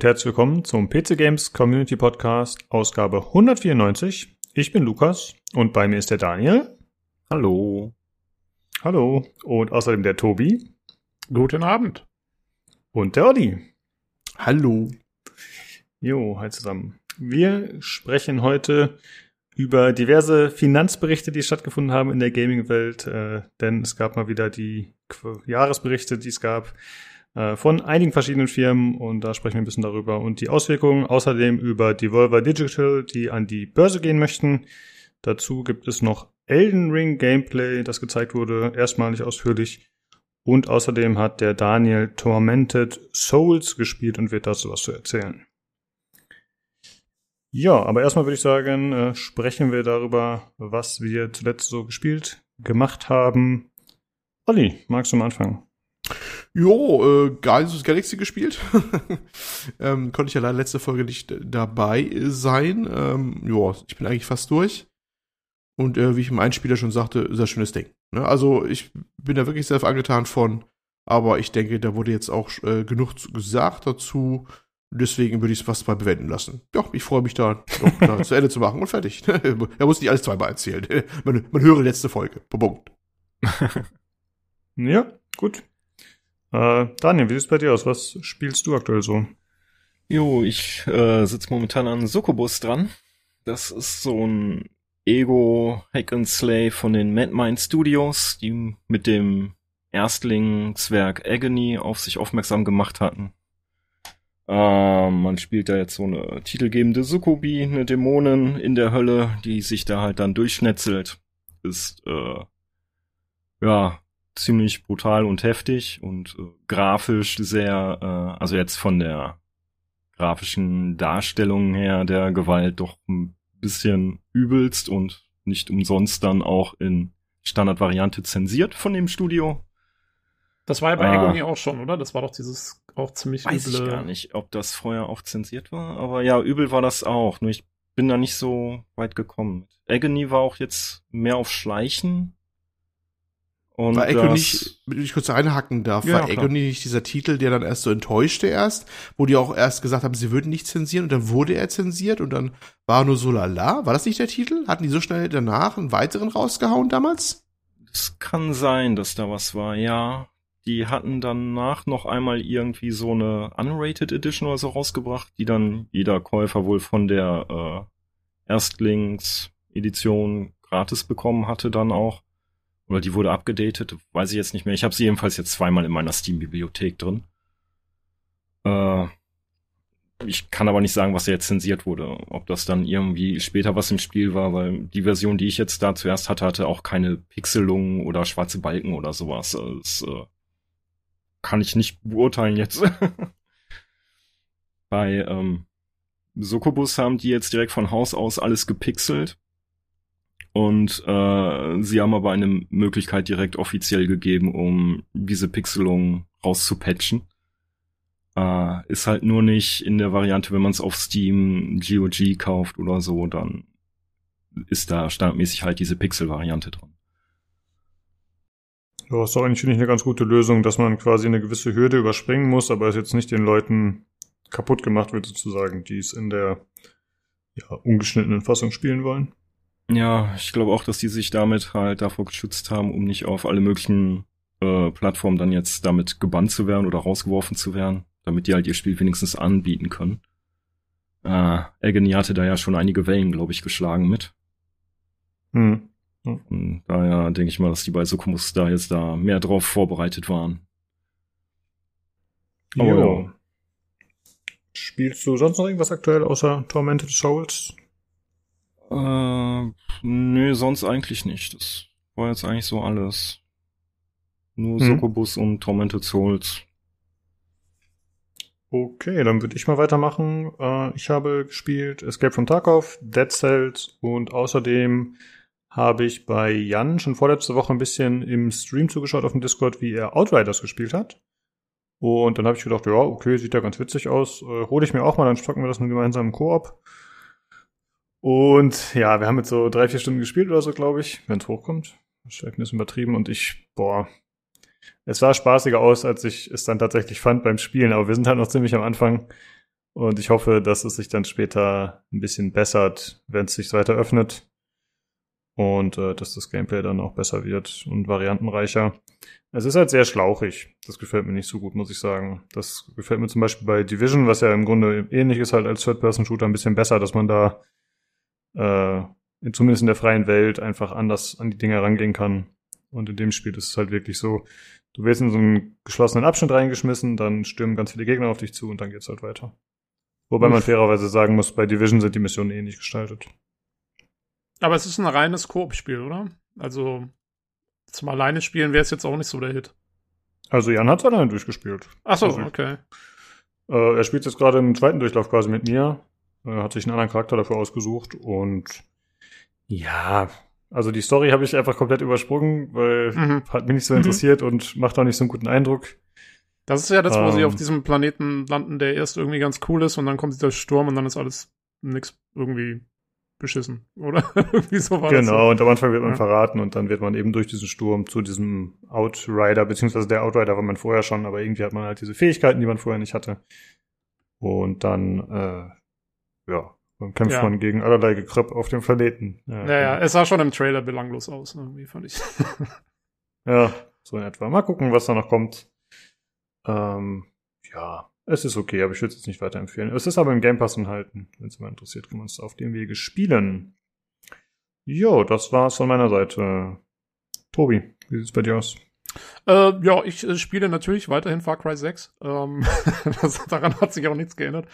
Und herzlich willkommen zum PC Games Community Podcast, Ausgabe 194. Ich bin Lukas und bei mir ist der Daniel. Hallo. Hallo. Und außerdem der Tobi. Guten Abend. Und der Olli. Hallo. Jo, hi zusammen. Wir sprechen heute über diverse Finanzberichte, die stattgefunden haben in der Gaming-Welt, äh, denn es gab mal wieder die Qu Jahresberichte, die es gab von einigen verschiedenen Firmen und da sprechen wir ein bisschen darüber und die Auswirkungen. Außerdem über Devolver Digital, die an die Börse gehen möchten. Dazu gibt es noch Elden Ring Gameplay, das gezeigt wurde, erstmalig ausführlich. Und außerdem hat der Daniel Tormented Souls gespielt und wird dazu was zu erzählen. Ja, aber erstmal würde ich sagen, äh, sprechen wir darüber, was wir zuletzt so gespielt, gemacht haben. Olli, magst du mal anfangen? Jo, äh, Guardians Galaxy gespielt. ähm, konnte ich ja leider letzte Folge nicht dabei sein. Ähm, ja, ich bin eigentlich fast durch. Und äh, wie ich im Einspieler schon sagte, sehr schönes Ding. Ne? Also ich bin da wirklich sehr angetan von. Aber ich denke, da wurde jetzt auch äh, genug gesagt dazu. Deswegen würde ich es fast mal bewenden lassen. Ja, ich freue mich da, da zu Ende zu machen und fertig. er muss nicht alles zweimal erzählen. Man, man höre letzte Folge. Punkt. ja, gut. Äh, Daniel, wie sieht's bei dir aus? Was spielst du aktuell so? Jo, ich äh, sitze momentan an Sokobus dran. Das ist so ein Ego Hack and Slay von den Madmind Studios, die mit dem Erstlingswerk Agony auf sich aufmerksam gemacht hatten. Ähm, man spielt da jetzt so eine titelgebende Sukubi, eine Dämonin in der Hölle, die sich da halt dann durchschnetzelt. Ist, äh, ja, ziemlich brutal und heftig und äh, grafisch sehr, äh, also jetzt von der grafischen Darstellung her der Gewalt doch ein bisschen übelst und nicht umsonst dann auch in Standardvariante zensiert von dem Studio. Das war ja bei ah. Agony auch schon, oder? Das war doch dieses auch ziemlich Weiß üble. ich gar nicht, ob das vorher auch zensiert war, aber ja, übel war das auch. Nur ich bin da nicht so weit gekommen. Agony war auch jetzt mehr auf Schleichen. Und war Agony nicht, wenn ich kurz einhacken darf, ja, war Agony nicht dieser Titel, der dann erst so enttäuschte erst, wo die auch erst gesagt haben, sie würden nicht zensieren und dann wurde er zensiert und dann war nur so lala. War das nicht der Titel? Hatten die so schnell danach einen weiteren rausgehauen damals? Es kann sein, dass da was war, ja die hatten danach noch einmal irgendwie so eine Unrated Edition oder so rausgebracht, die dann jeder Käufer wohl von der äh, Erstlingsedition gratis bekommen hatte dann auch. Oder die wurde abgedatet, weiß ich jetzt nicht mehr. Ich habe sie jedenfalls jetzt zweimal in meiner Steam-Bibliothek drin. Äh, ich kann aber nicht sagen, was jetzt zensiert wurde. Ob das dann irgendwie später was im Spiel war, weil die Version, die ich jetzt da zuerst hatte, hatte auch keine Pixelungen oder schwarze Balken oder sowas. Es, äh, kann ich nicht beurteilen jetzt. Bei ähm, Sokobus haben die jetzt direkt von Haus aus alles gepixelt. Und äh, sie haben aber eine Möglichkeit direkt offiziell gegeben, um diese Pixelung rauszupatchen. Äh, ist halt nur nicht in der Variante, wenn man es auf Steam GOG kauft oder so, dann ist da standardmäßig halt diese Pixel-Variante drin. Ja, ist doch eigentlich, finde ich, eine ganz gute Lösung, dass man quasi eine gewisse Hürde überspringen muss, aber es jetzt nicht den Leuten kaputt gemacht wird, sozusagen, die es in der ja, ungeschnittenen Fassung spielen wollen. Ja, ich glaube auch, dass die sich damit halt davor geschützt haben, um nicht auf alle möglichen äh, Plattformen dann jetzt damit gebannt zu werden oder rausgeworfen zu werden, damit die halt ihr Spiel wenigstens anbieten können. Äh, Agony hatte da ja schon einige Wellen, glaube ich, geschlagen mit. Hm. Hm. Daher denke ich mal, dass die bei Sokomus da jetzt da mehr drauf vorbereitet waren. Aber ja. Spielst du sonst noch irgendwas aktuell außer Tormented Souls? Äh, nö, sonst eigentlich nicht. Das war jetzt eigentlich so alles. Nur hm. Sokobus und Tormented Souls. Okay, dann würde ich mal weitermachen. Äh, ich habe gespielt Escape from Tarkov, Dead Cells und außerdem habe ich bei Jan schon vorletzte Woche ein bisschen im Stream zugeschaut auf dem Discord, wie er Outriders gespielt hat. Und dann habe ich gedacht, ja, okay, sieht ja ganz witzig aus. Äh, hole ich mir auch mal, dann stocken wir das in einem gemeinsamen Koop. Und ja, wir haben jetzt so drei, vier Stunden gespielt oder so, glaube ich, wenn es hochkommt. Vielleicht ein bisschen übertrieben und ich, boah, es sah spaßiger aus, als ich es dann tatsächlich fand beim Spielen, aber wir sind halt noch ziemlich am Anfang. Und ich hoffe, dass es sich dann später ein bisschen bessert, wenn es sich weiter öffnet. Und äh, dass das Gameplay dann auch besser wird und variantenreicher. Es ist halt sehr schlauchig. Das gefällt mir nicht so gut, muss ich sagen. Das gefällt mir zum Beispiel bei Division, was ja im Grunde ähnlich ist halt als Third-Person-Shooter, ein bisschen besser, dass man da äh, zumindest in der freien Welt einfach anders an die Dinge rangehen kann. Und in dem Spiel ist es halt wirklich so, du wirst in so einen geschlossenen Abschnitt reingeschmissen, dann stürmen ganz viele Gegner auf dich zu und dann geht's halt weiter. Wobei man fairerweise sagen muss, bei Division sind die Missionen ähnlich gestaltet. Aber es ist ein reines Koop-Spiel, oder? Also zum alleine spielen wäre es jetzt auch nicht so der Hit. Also Jan hat es alleine durchgespielt. Ach so, also, okay. Äh, er spielt jetzt gerade im zweiten Durchlauf quasi mit mir. Er hat sich einen anderen Charakter dafür ausgesucht und ja, also die Story habe ich einfach komplett übersprungen, weil mhm. hat mich nicht so interessiert mhm. und macht auch nicht so einen guten Eindruck. Das ist ja das, wo ähm, sie auf diesem Planeten landen, der erst irgendwie ganz cool ist und dann kommt dieser Sturm und dann ist alles nix irgendwie beschissen, oder? irgendwie so war Genau, so. und am Anfang wird man ja. verraten und dann wird man eben durch diesen Sturm zu diesem Outrider, beziehungsweise der Outrider war man vorher schon, aber irgendwie hat man halt diese Fähigkeiten, die man vorher nicht hatte. Und dann, äh, ja, dann kämpft ja. man gegen allerlei Gekröpp auf dem Planeten. Ja, ja, es sah schon im Trailer belanglos aus, irgendwie fand ich. ja, so in etwa. Mal gucken, was da noch kommt. Ähm, ja, es ist okay, aber ich würde es jetzt nicht weiterempfehlen. Es ist aber im Game Pass enthalten. Wenn es mal interessiert, kann man es auf dem Wege spielen. Jo, das war's von meiner Seite. Tobi, wie sieht's bei dir aus? Äh, ja, ich äh, spiele natürlich weiterhin Far Cry 6. Ähm, das, daran hat sich auch nichts geändert.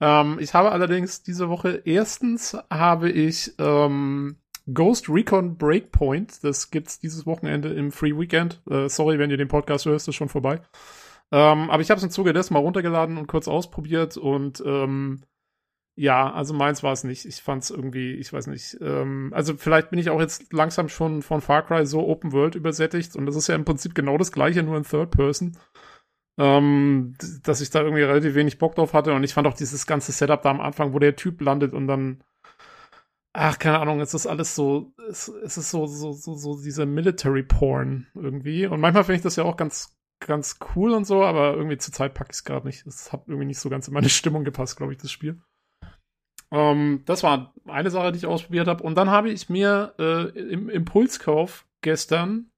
Ähm, ich habe allerdings diese Woche erstens habe ich ähm, Ghost Recon Breakpoint. Das gibt's dieses Wochenende im Free Weekend. Äh, sorry, wenn ihr den Podcast hörst, ist schon vorbei. Ähm, aber ich habe es im Zuge dessen mal runtergeladen und kurz ausprobiert und ähm, ja, also meins war es nicht. Ich fand es irgendwie, ich weiß nicht. Ähm, also vielleicht bin ich auch jetzt langsam schon von Far Cry so Open World übersättigt und das ist ja im Prinzip genau das gleiche, nur in Third Person. Ähm, dass ich da irgendwie relativ wenig Bock drauf hatte und ich fand auch dieses ganze Setup da am Anfang, wo der Typ landet und dann ach, keine Ahnung, es ist alles so, es, es ist so, so, so, so diese Military Porn irgendwie. Und manchmal finde ich das ja auch ganz, ganz cool und so, aber irgendwie zur Zeit packe ich es gerade nicht. Es hat irgendwie nicht so ganz in meine Stimmung gepasst, glaube ich, das Spiel. Ähm, das war eine Sache, die ich ausprobiert habe. Und dann habe ich mir äh, im Impulskauf gestern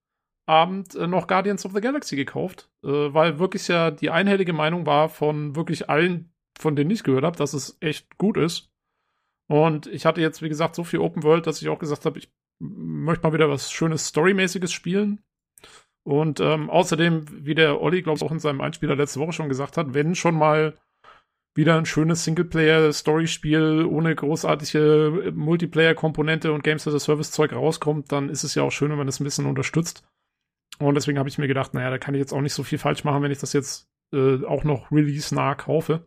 Abend äh, noch Guardians of the Galaxy gekauft, äh, weil wirklich ja die einhellige Meinung war von wirklich allen, von denen ich gehört habe, dass es echt gut ist. Und ich hatte jetzt, wie gesagt, so viel Open World, dass ich auch gesagt habe, ich möchte mal wieder was Schönes Storymäßiges spielen. Und ähm, außerdem, wie der Olli, glaube ich, auch in seinem Einspieler letzte Woche schon gesagt hat, wenn schon mal wieder ein schönes Singleplayer-Story-Spiel ohne großartige Multiplayer-Komponente und Games as a Service-Zeug rauskommt, dann ist es ja auch schön, wenn man das ein bisschen unterstützt. Und deswegen habe ich mir gedacht, naja, da kann ich jetzt auch nicht so viel falsch machen, wenn ich das jetzt äh, auch noch release-nah kaufe.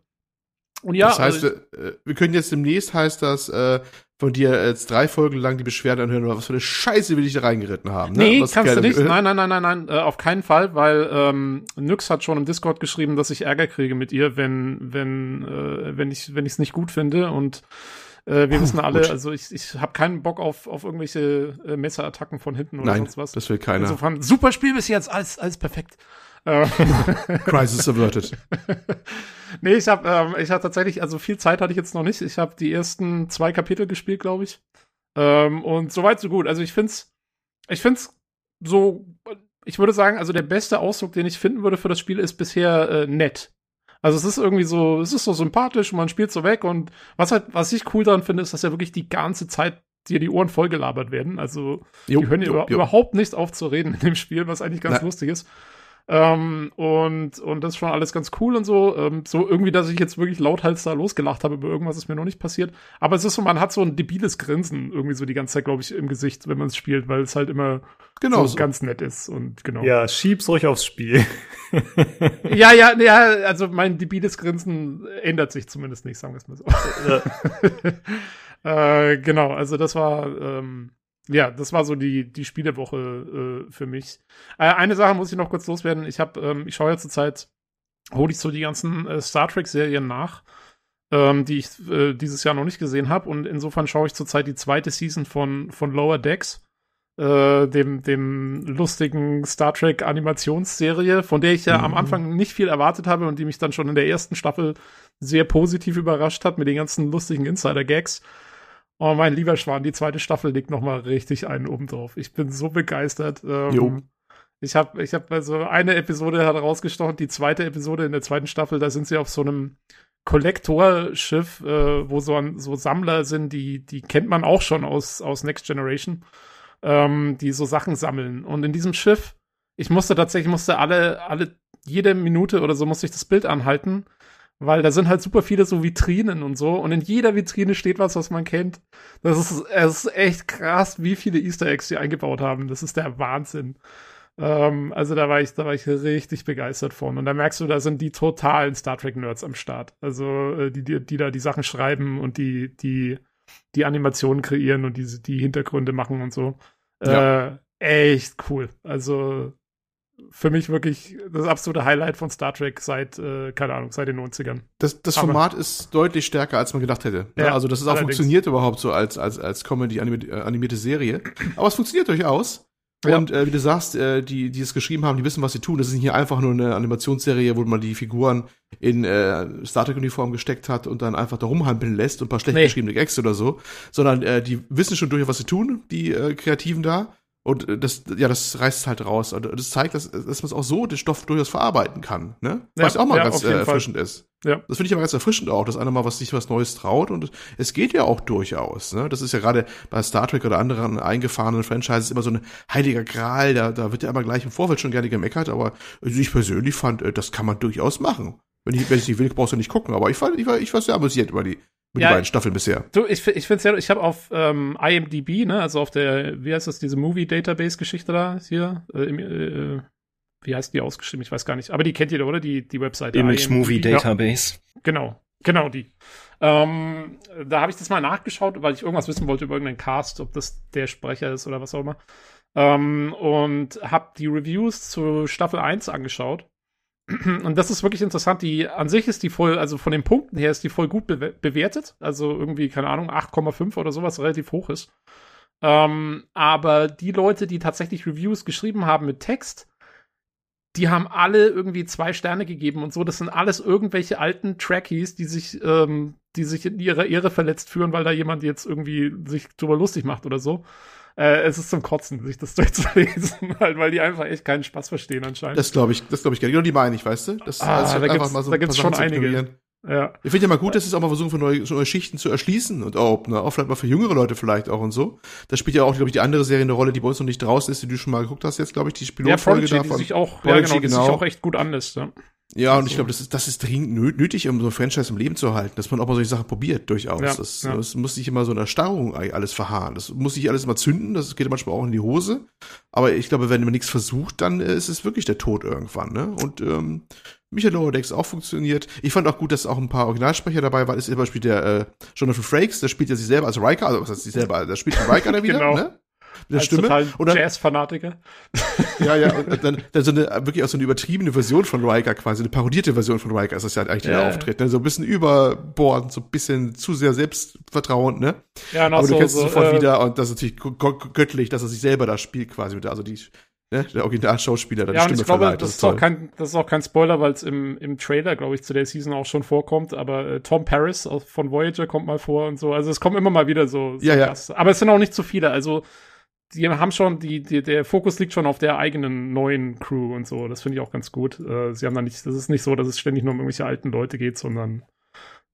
Und ja, das heißt, also, wir können jetzt demnächst heißt das, äh, von dir jetzt drei Folgen lang die Beschwerde anhören, was für eine Scheiße will ich da reingeritten haben. Ne? Nee, was kannst du nicht. Nein, nein, nein, nein, nein, äh, auf keinen Fall, weil ähm, Nyx hat schon im Discord geschrieben, dass ich Ärger kriege mit ihr, wenn, wenn, äh, wenn ich, wenn ich es nicht gut finde und äh, wir wissen alle, also ich, ich habe keinen Bock auf, auf irgendwelche äh, Messerattacken von hinten oder Nein, sonst was. Das will keiner. Insofern, super Spiel bis jetzt, alles, alles perfekt. Äh, Crisis averted. nee, ich habe ähm, ich hab tatsächlich, also viel Zeit hatte ich jetzt noch nicht. Ich habe die ersten zwei Kapitel gespielt, glaube ich. Ähm, und soweit so gut. Also ich find's, ich find's so, ich würde sagen, also der beste Ausdruck, den ich finden würde für das Spiel, ist bisher äh, nett. Also es ist irgendwie so, es ist so sympathisch und man spielt so weg und was halt, was ich cool daran finde, ist, dass ja wirklich die ganze Zeit dir die Ohren vollgelabert werden. Also jo, die hören jo, über, jo. überhaupt nicht auf zu reden in dem Spiel, was eigentlich ganz Na. lustig ist. Ähm, und, und das ist schon alles ganz cool und so. Ähm, so irgendwie, dass ich jetzt wirklich lauthals da losgelacht habe über irgendwas, ist mir noch nicht passiert. Aber es ist so, man hat so ein debiles Grinsen irgendwie so die ganze Zeit, glaube ich, im Gesicht, wenn man es spielt, weil es halt immer genau so, so, ganz nett ist und genau. Ja, schieb's ruhig aufs Spiel. ja, ja, ja, also mein debiles Grinsen ändert sich zumindest nicht, sagen wir es mal so. Ja. äh, genau, also das war, ähm, ja, das war so die, die Spielewoche äh, für mich. Äh, eine Sache muss ich noch kurz loswerden. Ich habe, ähm, ich schaue ja zurzeit, hole ich so die ganzen äh, Star Trek-Serien nach, ähm, die ich äh, dieses Jahr noch nicht gesehen habe. Und insofern schaue ich zurzeit die zweite Season von, von Lower Decks. äh, dem, dem lustigen Star Trek Animationsserie, von der ich ja mhm. am Anfang nicht viel erwartet habe und die mich dann schon in der ersten Staffel sehr positiv überrascht hat mit den ganzen lustigen Insider-Gags. Oh, mein lieber Schwan, die zweite Staffel legt noch mal richtig einen oben drauf. Ich bin so begeistert. Ähm, jo. Ich habe ich hab also eine Episode hat rausgestochen, die zweite Episode in der zweiten Staffel, da sind sie auf so einem Kollektorschiff, äh, wo so, ein, so Sammler sind, die, die kennt man auch schon aus, aus Next Generation, ähm, die so Sachen sammeln. Und in diesem Schiff, ich musste tatsächlich, musste alle, alle, jede Minute oder so musste ich das Bild anhalten, weil da sind halt super viele so Vitrinen und so. Und in jeder Vitrine steht was, was man kennt. Das ist, es ist echt krass, wie viele Easter Eggs sie eingebaut haben. Das ist der Wahnsinn. Ähm, also da war ich, da war ich richtig begeistert von. Und da merkst du, da sind die totalen Star Trek Nerds am Start. Also äh, die, die, die da die Sachen schreiben und die, die, die Animationen kreieren und die, die Hintergründe machen und so. Ja. Äh, echt cool. Also für mich wirklich das absolute Highlight von Star Trek seit, äh, keine Ahnung, seit den 90ern. Das, das Format ist deutlich stärker, als man gedacht hätte. Ja, also, dass es auch allerdings. funktioniert überhaupt so als, als, als Comedy-animierte äh, Serie. Aber es funktioniert durchaus. Ja. Und äh, wie du sagst, äh, die, die es geschrieben haben, die wissen, was sie tun. Das ist nicht hier einfach nur eine Animationsserie, wo man die Figuren in äh, Star Trek-Uniform gesteckt hat und dann einfach da rumhampeln lässt und ein paar schlecht nee. geschriebene Gags oder so. Sondern äh, die wissen schon durchaus, was sie tun, die äh, Kreativen da. Und äh, das, ja, das reißt halt raus. Und das zeigt, dass, dass man auch so den Stoff durchaus verarbeiten kann, ne? Was ja, auch mal ja, ganz äh, erfrischend Fall. ist. Ja. Das finde ich aber ganz erfrischend auch, dass einer mal was sich was Neues traut und es geht ja auch durchaus, ne? Das ist ja gerade bei Star Trek oder anderen eingefahrenen Franchises immer so ein heiliger Gral, da, da wird ja immer gleich im Vorfeld schon gerne gemeckert, aber also ich persönlich fand, äh, das kann man durchaus machen. Wenn ich, wenn ich nicht will, brauchst du nicht gucken, aber ich war, ich war, ich war sehr amüsiert über die, mit ja, die beiden Staffeln bisher. Du, ich, ich finde es ja, ich habe auf ähm, IMDb, ne, also auf der, wie heißt das, diese Movie-Database-Geschichte da hier, äh, im, äh, wie heißt die ausgeschrieben? Ich weiß gar nicht. Aber die kennt ihr, oder? Die, die Webseite. Image IMDb. Movie Database. Ja, genau, genau die. Ähm, da habe ich das mal nachgeschaut, weil ich irgendwas wissen wollte über irgendeinen Cast, ob das der Sprecher ist oder was auch immer. Ähm, und habe die Reviews zu Staffel 1 angeschaut. Und das ist wirklich interessant. Die an sich ist die voll, also von den Punkten her ist die voll gut be bewertet. Also irgendwie, keine Ahnung, 8,5 oder sowas relativ hoch ist. Ähm, aber die Leute, die tatsächlich Reviews geschrieben haben mit Text, die haben alle irgendwie zwei Sterne gegeben und so. Das sind alles irgendwelche alten Trackies, die sich, ähm, die sich in ihrer Ehre verletzt fühlen, weil da jemand jetzt irgendwie sich drüber lustig macht oder so. Äh, es ist zum Kotzen, sich das durchzulesen, halt, weil die einfach echt keinen Spaß verstehen anscheinend. Das glaube ich, das glaube ich gerne. Genau die meine ich, weißt du? Das ah, also da gibt's, mal so da gibt's schon einige. Ja. Ich finde ja mal gut, dass es auch mal versuchen, für neue, so neue Schichten zu erschließen und auch, ne, auch vielleicht mal für jüngere Leute vielleicht auch und so. Das spielt ja auch, glaube ich, die andere Serie eine Rolle, die bei uns noch nicht draußen ist, die du schon mal geguckt hast jetzt, glaube ich, die Pilotfolge ja, davon. Die sich auch, Prodigy, ja, genau, die genau. sich auch echt gut anlässt, ja. Ja, und ich glaube, das ist, das ist dringend nötig, um so ein Franchise im Leben zu halten, dass man auch mal solche Sachen probiert, durchaus. Ja, das, ja. das muss nicht immer so eine Erstarrung alles verharren. Das muss nicht alles immer zünden, das geht manchmal auch in die Hose. Aber ich glaube, wenn man nichts versucht, dann ist es wirklich der Tod irgendwann, ne? Und ähm, Michael Decks auch funktioniert. Ich fand auch gut, dass auch ein paar Originalsprecher dabei waren. Ist zum Beispiel der äh, Jonathan Frakes, der spielt ja sich selber als Riker, also was heißt sich selber, der spielt den Riker da wieder, genau. ne? Der Als Stimme. Total und Jazz-Fanatiker. Ja, ja, und dann, dann so eine, wirklich auch so eine übertriebene Version von Riker quasi, eine parodierte Version von Riker ist das ja eigentlich ja, der Auftritt, ne? So ein bisschen überbordend, so ein bisschen zu sehr selbstvertrauend, ne? Ja, Aber du so, kennst es sofort äh, wieder und das ist natürlich göttlich, dass er sich selber da spielt quasi mit, also die, ne, der Originalschauspieler dann ja, Stimme ich glaube, verleiht. Das, das, ist auch kein, das ist auch kein Spoiler, weil es im, im Trailer, glaube ich, zu der Season auch schon vorkommt. Aber äh, Tom Paris von Voyager kommt mal vor und so. Also es kommen immer mal wieder so, so ja, ja. Aber es sind auch nicht zu viele. Also die haben schon, die, die, der Fokus liegt schon auf der eigenen neuen Crew und so. Das finde ich auch ganz gut. Äh, sie haben da nicht, das ist nicht so, dass es ständig nur um irgendwelche alten Leute geht, sondern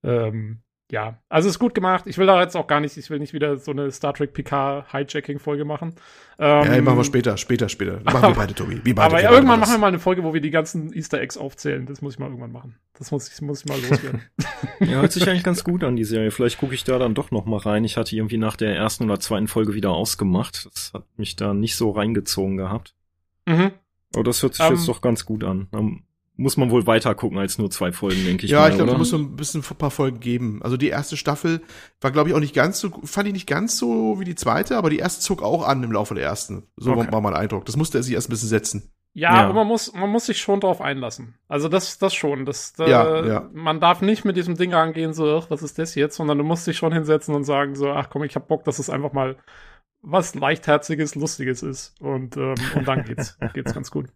ähm, ja, also ist gut gemacht. Ich will da jetzt auch gar nicht, ich will nicht wieder so eine Star Trek PK Hijacking-Folge machen. Ähm, ja, machen wir später, später, später. Machen wir beide, Tobi. Wir beide, aber ja, irgendwann machen wir mal eine Folge, wo wir die ganzen Easter Eggs aufzählen. Das muss ich mal irgendwann machen. Das muss ich, muss ich mal loswerden. ja, hört sich eigentlich ganz gut an, die Serie. Vielleicht gucke ich da dann doch noch mal rein. Ich hatte irgendwie nach der ersten oder zweiten Folge wieder ausgemacht. Das hat mich da nicht so reingezogen gehabt. Mhm. Aber das hört sich um, jetzt ähm, doch ganz gut an muss man wohl weiter gucken als nur zwei Folgen, denke ich. Ja, mal, ich glaube, da muss so ein bisschen ein paar Folgen geben. Also die erste Staffel war, glaube ich, auch nicht ganz so, fand ich nicht ganz so wie die zweite, aber die erste zog auch an im Laufe der ersten. So okay. war mein Eindruck. Das musste er sich erst ein bisschen setzen. Ja, ja, aber man muss, man muss sich schon drauf einlassen. Also das, das schon. Das, da, ja, ja. Man darf nicht mit diesem Ding rangehen, so, ach, was ist das jetzt, sondern du musst dich schon hinsetzen und sagen, so, ach komm, ich hab Bock, dass es einfach mal was leichtherziges, lustiges ist. Und, ähm, und dann geht's, geht's ganz gut.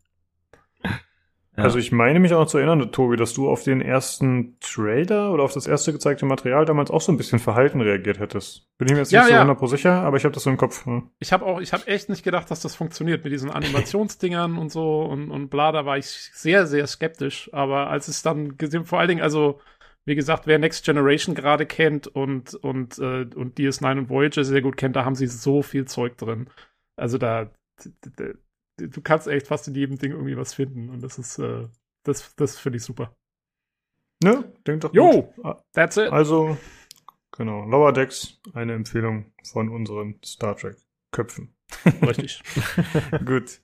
Ja. Also ich meine mich auch zu erinnern, Tobi, dass du auf den ersten Trailer oder auf das erste gezeigte Material damals auch so ein bisschen verhalten reagiert hättest. Bin ich mir jetzt ja, nicht so ja. 100% sicher, aber ich habe das so im Kopf. Hm. Ich habe auch, ich habe echt nicht gedacht, dass das funktioniert mit diesen Animationsdingern und so und, und bla, da war ich sehr, sehr skeptisch. Aber als es dann gesehen, vor allen Dingen, also wie gesagt, wer Next Generation gerade kennt und, und, äh, und DS9 und Voyager sehr gut kennt, da haben sie so viel Zeug drin. Also da, du kannst echt fast in jedem Ding irgendwie was finden und das ist, äh, das, das finde ich super. Ne, denkt doch Jo, gut. Ah, that's it. Also, genau, Lower Decks, eine Empfehlung von unseren Star Trek Köpfen. Richtig. gut.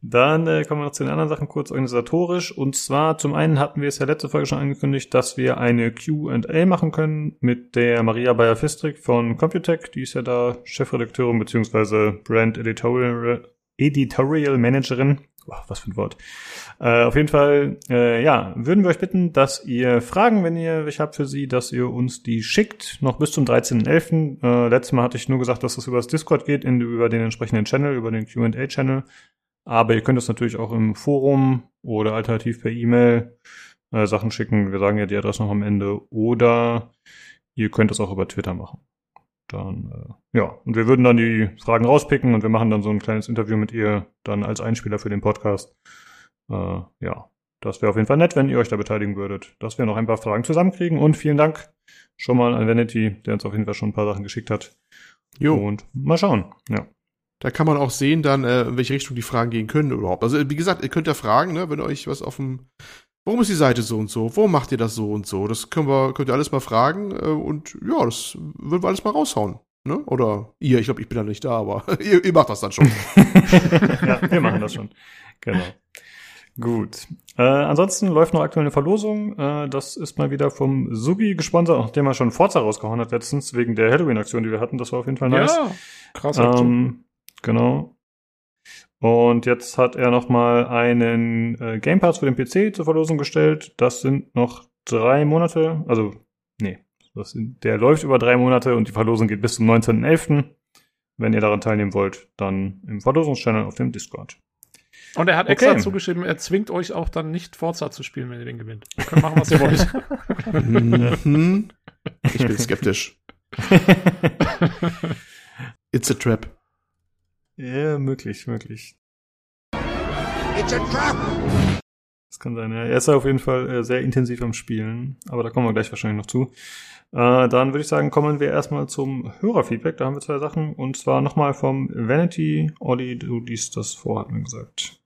Dann äh, kommen wir noch zu den anderen Sachen kurz organisatorisch. Und zwar zum einen hatten wir es ja letzte Folge schon angekündigt, dass wir eine Q&A machen können mit der Maria Bayer-Fistrik von Computech. Die ist ja da Chefredakteurin beziehungsweise Brand Editorial, Editorial Managerin. Oh, was für ein Wort. Äh, auf jeden Fall, äh, ja, würden wir euch bitten, dass ihr Fragen, wenn ihr welche habt für sie, dass ihr uns die schickt, noch bis zum 13.11. Äh, letztes Mal hatte ich nur gesagt, dass das über das Discord geht, in, über den entsprechenden Channel, über den Q&A-Channel. Aber ihr könnt es natürlich auch im Forum oder alternativ per E-Mail äh, Sachen schicken. Wir sagen ja die Adresse noch am Ende. Oder ihr könnt es auch über Twitter machen. Dann, äh, ja, und wir würden dann die Fragen rauspicken und wir machen dann so ein kleines Interview mit ihr dann als Einspieler für den Podcast. Äh, ja, das wäre auf jeden Fall nett, wenn ihr euch da beteiligen würdet, dass wir noch ein paar Fragen zusammenkriegen. Und vielen Dank schon mal an Vanity, der uns auf jeden Fall schon ein paar Sachen geschickt hat. Jo. Und mal schauen, ja. Da kann man auch sehen dann, äh, in welche Richtung die Fragen gehen können überhaupt. Also wie gesagt, ihr könnt ja fragen, ne, wenn euch was auf dem Warum ist die Seite so und so? Warum macht ihr das so und so? Das können wir, könnt ihr alles mal fragen äh, und ja, das würden wir alles mal raushauen. Ne? Oder ihr, ich glaube, ich bin da nicht da, aber ihr, ihr macht das dann schon. ja, wir machen das schon. Genau. Gut. Äh, ansonsten läuft noch aktuell eine Verlosung. Äh, das ist mal wieder vom Sugi gesponsert, nachdem er schon Forza rausgehauen hat letztens, wegen der Halloween-Aktion, die wir hatten. Das war auf jeden Fall nice. Ja, krass. Ähm, Genau. Und jetzt hat er nochmal einen äh, Game Pass für den PC zur Verlosung gestellt. Das sind noch drei Monate. Also, nee, das sind, der läuft über drei Monate und die Verlosung geht bis zum 19.11. Wenn ihr daran teilnehmen wollt, dann im Verlosungschannel auf dem Discord. Und er hat extra okay. zugeschrieben, er zwingt euch auch dann nicht Forza zu spielen, wenn ihr den gewinnt. Ihr könnt machen, was ihr wollt. Mhm. ich bin skeptisch. It's a trap. Ja, möglich, möglich. It's a trap! Das kann sein, ja. Er ist auf jeden Fall äh, sehr intensiv am Spielen, aber da kommen wir gleich wahrscheinlich noch zu. Äh, dann würde ich sagen, kommen wir erstmal zum Hörerfeedback. Da haben wir zwei Sachen. Und zwar nochmal vom Vanity. Olli, du liest das vor, hat mir gesagt.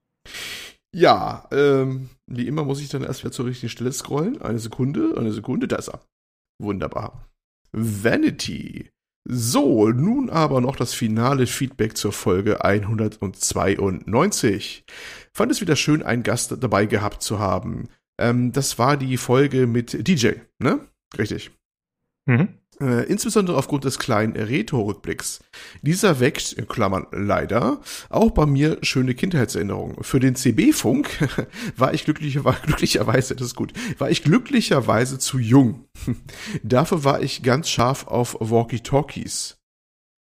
Ja, ähm, wie immer muss ich dann erst wieder zur richtigen Stelle scrollen. Eine Sekunde, eine Sekunde, da ist er. Wunderbar. Vanity. So, nun aber noch das finale Feedback zur Folge 192. Fand es wieder schön, einen Gast dabei gehabt zu haben. Ähm, das war die Folge mit DJ, ne? Richtig. Mhm. Äh, insbesondere aufgrund des kleinen Retro-Rückblicks. Dieser weckt, in Klammern leider, auch bei mir schöne Kindheitserinnerungen. Für den CB-Funk war ich glücklicherweise, glücklicherweise, das ist gut, war ich glücklicherweise zu jung. Dafür war ich ganz scharf auf Walkie-Talkies.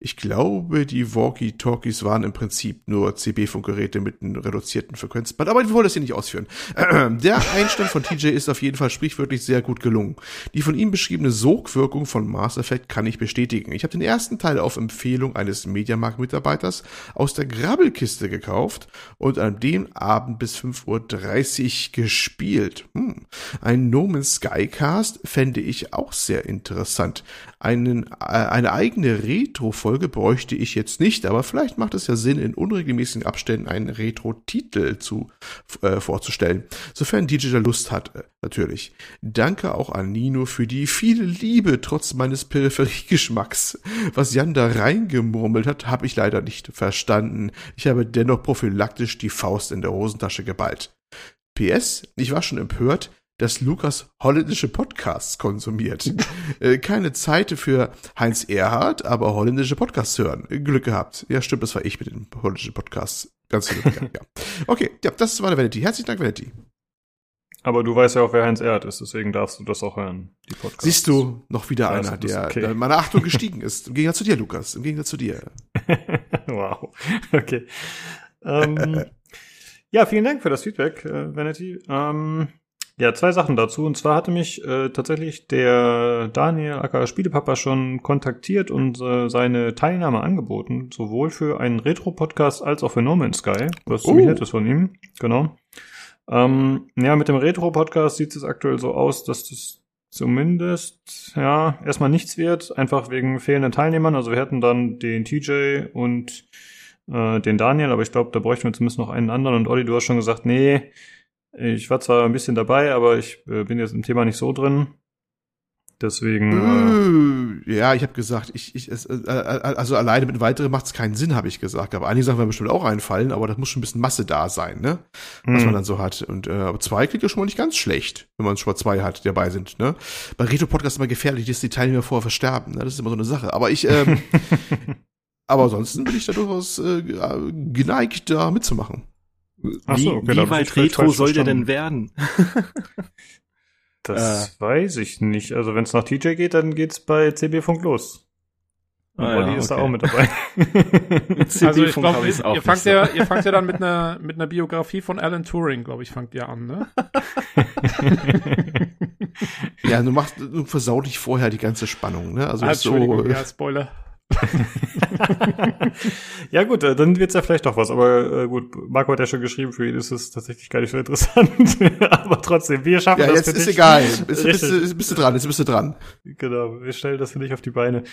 Ich glaube, die Walkie-Talkies waren im Prinzip nur CB-Funkgeräte mit einem reduzierten Frequenzband, aber wir wollen das hier nicht ausführen. Der Einstand von TJ ist auf jeden Fall sprichwörtlich sehr gut gelungen. Die von ihm beschriebene Sogwirkung von Mass Effect kann ich bestätigen. Ich habe den ersten Teil auf Empfehlung eines Mediamarkt-Mitarbeiters aus der Grabbelkiste gekauft und an dem Abend bis 5.30 Uhr gespielt. Hm. Ein No Man's Skycast fände ich auch sehr interessant. Einen, äh, eine eigene Retro-Folge bräuchte ich jetzt nicht, aber vielleicht macht es ja Sinn, in unregelmäßigen Abständen einen Retro-Titel zu äh, vorzustellen. Sofern DJ Lust hat, äh, natürlich. Danke auch an Nino für die viele Liebe trotz meines Peripheriegeschmacks. Was Jan da reingemurmelt hat, habe ich leider nicht verstanden. Ich habe dennoch prophylaktisch die Faust in der Hosentasche geballt. PS, ich war schon empört, dass Lukas holländische Podcasts konsumiert. äh, keine Zeit für Heinz Erhardt, aber holländische Podcasts hören. Glück gehabt. Ja, stimmt, das war ich mit den holländischen Podcasts. Ganz Glück gehabt, ja. Okay, ja, das war der Vanity. Herzlichen Dank, Vanity. Aber du weißt ja auch, wer Heinz Erhardt ist, deswegen darfst du das auch hören, die Podcasts. Siehst du, noch wieder einer, der, okay. der meine Achtung gestiegen ist. Im Gegensatz zu dir, Lukas. Im Gegensatz zu dir. wow. Okay. Ähm, ja, vielen Dank für das Feedback, äh, Vanity. Ähm, ja, zwei Sachen dazu. Und zwar hatte mich äh, tatsächlich der Daniel aka Spielepapa schon kontaktiert und äh, seine Teilnahme angeboten, sowohl für einen Retro-Podcast als auch für No Man's Sky, was ziemlich Oh. nett ist von ihm. Genau. Ähm, ja, mit dem Retro-Podcast sieht es aktuell so aus, dass das zumindest, ja, erstmal nichts wird, einfach wegen fehlenden Teilnehmern. Also wir hätten dann den TJ und äh, den Daniel, aber ich glaube, da bräuchten wir zumindest noch einen anderen. Und Olli, du hast schon gesagt, nee, ich war zwar ein bisschen dabei, aber ich äh, bin jetzt im Thema nicht so drin. Deswegen, Äh, ja, ich habe gesagt, ich, ich, es, äh, äh, also alleine mit weiteren macht es keinen Sinn, habe ich gesagt. Aber einige Sachen werden bestimmt auch einfallen, aber das muss schon ein bisschen Masse da sein, ne? Was man dann so hat. Und äh, aber zwei klingt ja schon mal nicht ganz schlecht, wenn man schon mal zwei hat, die dabei sind, ne? Bei Retro-Podcast ist immer gefährlich, dass die Teilnehmer vorher versterben. Ne? Das ist immer so eine Sache. Aber ich, ähm, aber ansonsten bin ich da durchaus äh, geneigt, da mitzumachen. Ach so, wie okay, da wie weit Retro soll der denn werden? das weiß ich nicht. Also wenn es nach TJ geht, dann geht's bei CB Funk los. Und Ah, Olli ja, ist da okay. auch mit dabei. Also ich glaube, ihr, fangt nicht ja, so. ihr fangt ja dann mit einer mit einer Biografie von Alan Turing, glaube ich, fangt ihr an, ne? Ja, du machst, du versaut dich vorher die ganze Spannung, ne? Also Ah, so, Entschuldigung, äh, ja, Spoiler. ja gut, äh, dann wird's ja vielleicht doch was. Aber äh, gut, Marco hat ja schon geschrieben, für ihn ist es tatsächlich gar nicht so interessant. aber trotzdem, wir schaffen ja, das jetzt für ist dich. egal. Jetzt bist, bist, bist du dran, jetzt bist du dran. Genau, wir stellen das für dich auf die Beine.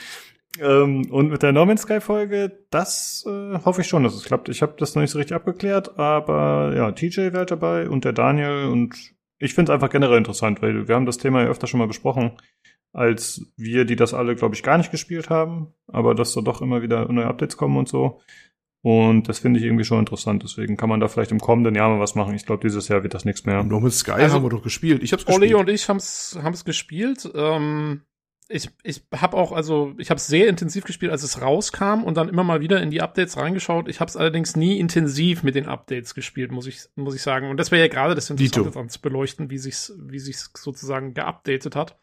Ähm, und mit der No Man's Sky Folge, das äh, hoffe ich schon, dass es klappt. Ich habe das noch nicht so richtig abgeklärt, aber ja, TJ wäre halt dabei und der Daniel und ich finde es einfach generell interessant, weil wir haben das Thema ja öfter schon mal besprochen, als wir, die das alle, glaube ich, gar nicht gespielt haben, aber dass da doch immer wieder neue Updates kommen und so. Und das finde ich irgendwie schon interessant. Deswegen kann man da vielleicht im kommenden Jahr mal was machen. Ich glaube, dieses Jahr wird das nichts mehr. No Man's Sky Also, haben wir doch gespielt. Ich hab's Olli gespielt. und ich haben's haben's gespielt. Ähm, ich ich habe auch, also ich habe sehr intensiv gespielt, als es rauskam und dann immer mal wieder in die Updates reingeschaut. Ich habe es allerdings nie intensiv mit den Updates gespielt, muss ich muss ich sagen. Und das wäre ja gerade das Interessante daran zu beleuchten, wie sich's wie sich's sozusagen geupdatet hat.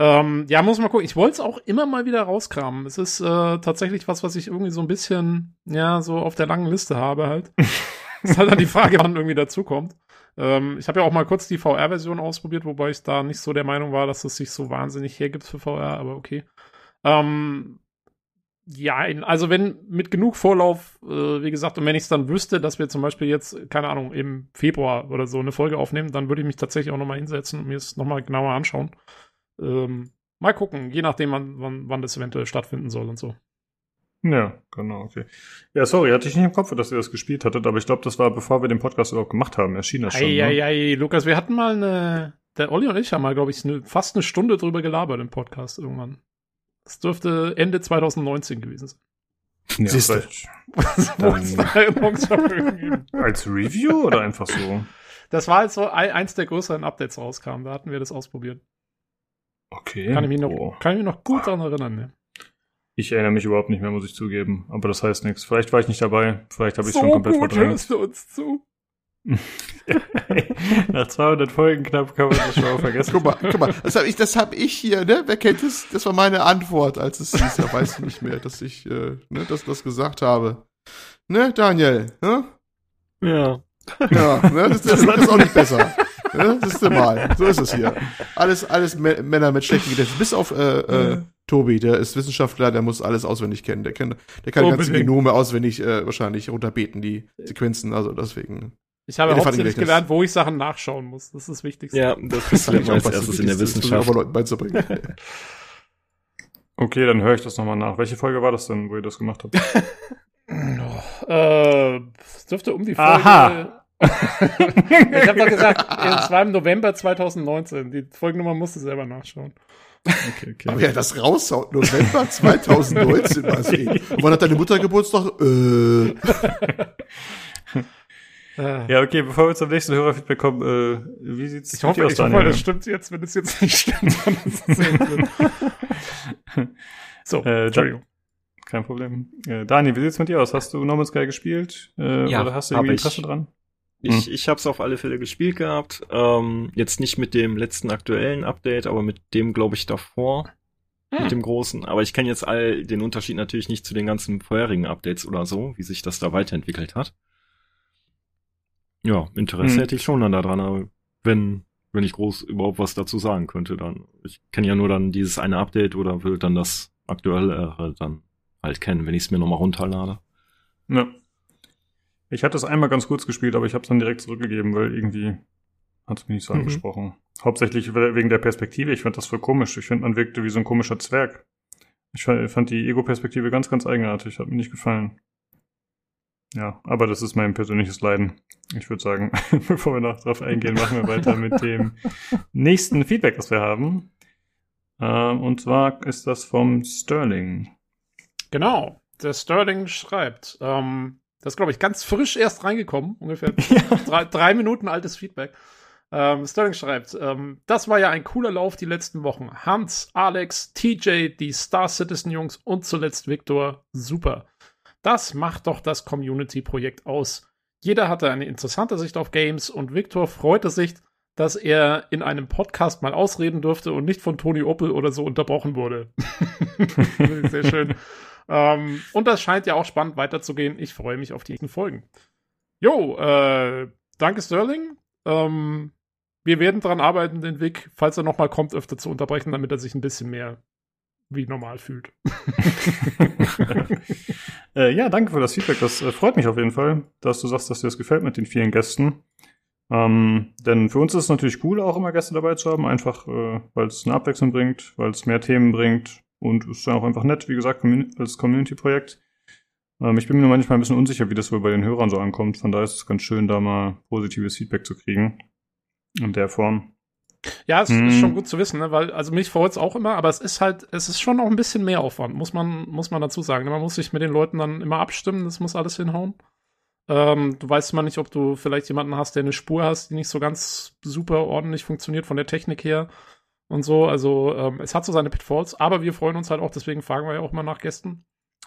Ähm, ja, muss mal gucken. Ich wollte es auch immer mal wieder rauskramen. Es ist äh, tatsächlich was, was ich irgendwie so ein bisschen, ja, so auf der langen Liste habe halt. ist halt dann die Frage, wann irgendwie dazukommt. Ähm, ich habe ja auch mal kurz die VR-Version ausprobiert, wobei ich da nicht so der Meinung war, dass es sich so wahnsinnig hergibt für VR, aber okay. Ähm, ja, also wenn mit genug Vorlauf, äh, wie gesagt, und wenn ich es dann wüsste, dass wir zum Beispiel jetzt, keine Ahnung, im Februar oder so eine Folge aufnehmen, dann würde ich mich tatsächlich auch nochmal hinsetzen und mir es nochmal genauer anschauen. Ähm, mal gucken, je nachdem, wann, wann, wann das eventuell stattfinden soll und so. Ja, genau, okay. Ja, sorry, hatte ich nicht im Kopf, dass ihr das gespielt hattet, aber ich glaube, das war, bevor wir den Podcast überhaupt gemacht haben, erschien das schon. ne? Eieiei, Lukas, wir hatten mal eine, der Olli und ich haben mal, glaube ich, eine, fast eine Stunde drüber gelabert im Podcast irgendwann. Das dürfte Ende 2019 gewesen sein. Ja, Erinnerungsvermögen gibt. als Review oder einfach so? Das war halt so ein- eins der größeren Updates rauskam. Da hatten wir das ausprobiert. Okay. Kann ich mich noch, Boah. kann ich mich noch gut daran erinnern. Ne? Ich erinnere mich überhaupt nicht mehr, muss ich zugeben. Aber das heißt nichts. Vielleicht war ich nicht dabei. Vielleicht habe ich schon komplett verdrängt. hörst du uns zu. Nach 200 Folgen knapp kann man das schon mal vergessen. Guck mal, guck mal, das habe ich, das hab ich hier, ne? Wer kennt es? Das war meine Antwort, als es hieß, ja, weiß ich nicht mehr, dass ich, äh, ne, das, das gesagt habe. Ne, Daniel, ne? Ja. Ja, ne? Das, das, das ist auch nicht besser. Ne? Das ist mal. So ist es hier. Alles, alles Mä- Männer mit schlechten Gedächtnis. Bis auf äh, äh, Tobi, der ist Wissenschaftler, der muss alles auswendig kennen. Der kennt, der kann die ganzen Unbedingt. Genome auswendig äh, wahrscheinlich runterbeten, die Sequenzen. Also deswegen. Ich habe Elefant hauptsächlich gelernt, wo ich Sachen nachschauen muss. Das ist das Wichtigste. Ja, das lernt man als was erstes in der das Wissenschaft. mal Leuten beizubringen. Okay, dann höre ich das nochmal nach. Welche Folge war das denn, wo ihr das gemacht habt? Äh, es dürfte um die Folge. Aha. ich habe doch gesagt, es war im November 2019. Die Folgennummer musst du selber nachschauen. Okay, okay. Aber ja, das raushaut, November 2019 war es eh. Und wann hat deine Mutter Geburtstag? Äh, Ja, okay, bevor wir zum nächsten Hörerfeedback kommen, äh, wie sieht's ich mit dir hoffe, aus, ich hoffe, Daniel? das stimmt jetzt. Wenn es jetzt nicht stimmt, dann ist es sehr. So, Äh, Entschuldigung. Kein Problem. Äh, Daniel, wie sieht's mit dir aus? Hast du No Man's Sky gespielt? Äh, Ja, oder hast du irgendwie ich. Interesse dran? Ich, ich habe es auf alle Fälle gespielt gehabt. Ähm, jetzt nicht mit dem letzten aktuellen Update, aber mit dem, glaube ich, davor. Hm. Mit dem großen. Aber ich kenne jetzt all den Unterschied natürlich nicht zu den ganzen vorherigen Updates oder so, wie sich das da weiterentwickelt hat. Ja, Interesse hm. hätte ich schon dann daran, aber wenn, wenn ich groß überhaupt was dazu sagen könnte, dann. Ich kenne ja nur dann dieses eine Update oder will dann das aktuelle äh, dann halt kennen, wenn ich es mir nochmal runterlade. Ja. Ich hatte es einmal ganz kurz gespielt, aber ich habe es dann direkt zurückgegeben, weil irgendwie hat es mich nicht so mhm. angesprochen. Hauptsächlich wegen der Perspektive. Ich fand das voll komisch. Ich finde, man wirkte wie so ein komischer Zwerg. Ich fand die Ego-Perspektive ganz, ganz eigenartig. Hat mir nicht gefallen. Ja, aber das ist mein persönliches Leiden. Ich würde sagen, bevor wir noch drauf eingehen, machen wir weiter mit dem nächsten Feedback, das wir haben. Ähm, und zwar ist das vom Sterling. Genau. Der Sterling schreibt, ähm, das ist, glaube ich, ganz frisch erst reingekommen, ungefähr ja. drei, drei Minuten altes Feedback. Ähm, Sterling schreibt, ähm, das war ja ein cooler Lauf die letzten Wochen. Hans, Alex, TJ, die Star Citizen Jungs und zuletzt Victor. Super. Das macht doch das Community-Projekt aus. Jeder hatte eine interessante Sicht auf Games und Victor freute sich, dass er in einem Podcast mal ausreden durfte und nicht von Tony Opel oder so unterbrochen wurde. Sehr schön. Ähm, und das scheint ja auch spannend weiterzugehen. Ich freue mich auf die nächsten Folgen. Jo, äh, danke Sterling. Ähm, wir werden daran arbeiten, den Weg, falls er nochmal kommt, öfter zu unterbrechen, damit er sich ein bisschen mehr wie normal fühlt. äh, ja, danke für das Feedback. Das äh, freut mich auf jeden Fall, dass du sagst, dass dir das gefällt mit den vielen Gästen. Ähm, denn für uns ist es natürlich cool, auch immer Gäste dabei zu haben, einfach äh, weil es eine Abwechslung bringt, weil es mehr Themen bringt und es ist dann auch einfach nett, wie gesagt, als Community-Projekt. Ähm, ich bin mir manchmal ein bisschen unsicher, wie das wohl bei den Hörern so ankommt. Von daher ist es ganz schön, da mal positives Feedback zu kriegen. In der Form. Ja, es hm. ist schon gut zu wissen, ne? weil, also mich freut es auch immer, aber es ist halt, es ist schon auch ein bisschen mehr Aufwand, muss man, muss man dazu sagen. Man muss sich mit den Leuten dann immer abstimmen, das muss alles hinhauen. Ähm, du weißt mal nicht, ob du vielleicht jemanden hast, der eine Spur hast, die nicht so ganz super ordentlich funktioniert von der Technik her und so. Also ähm, es hat so seine Pitfalls, aber wir freuen uns halt auch, deswegen fragen wir ja auch mal nach Gästen.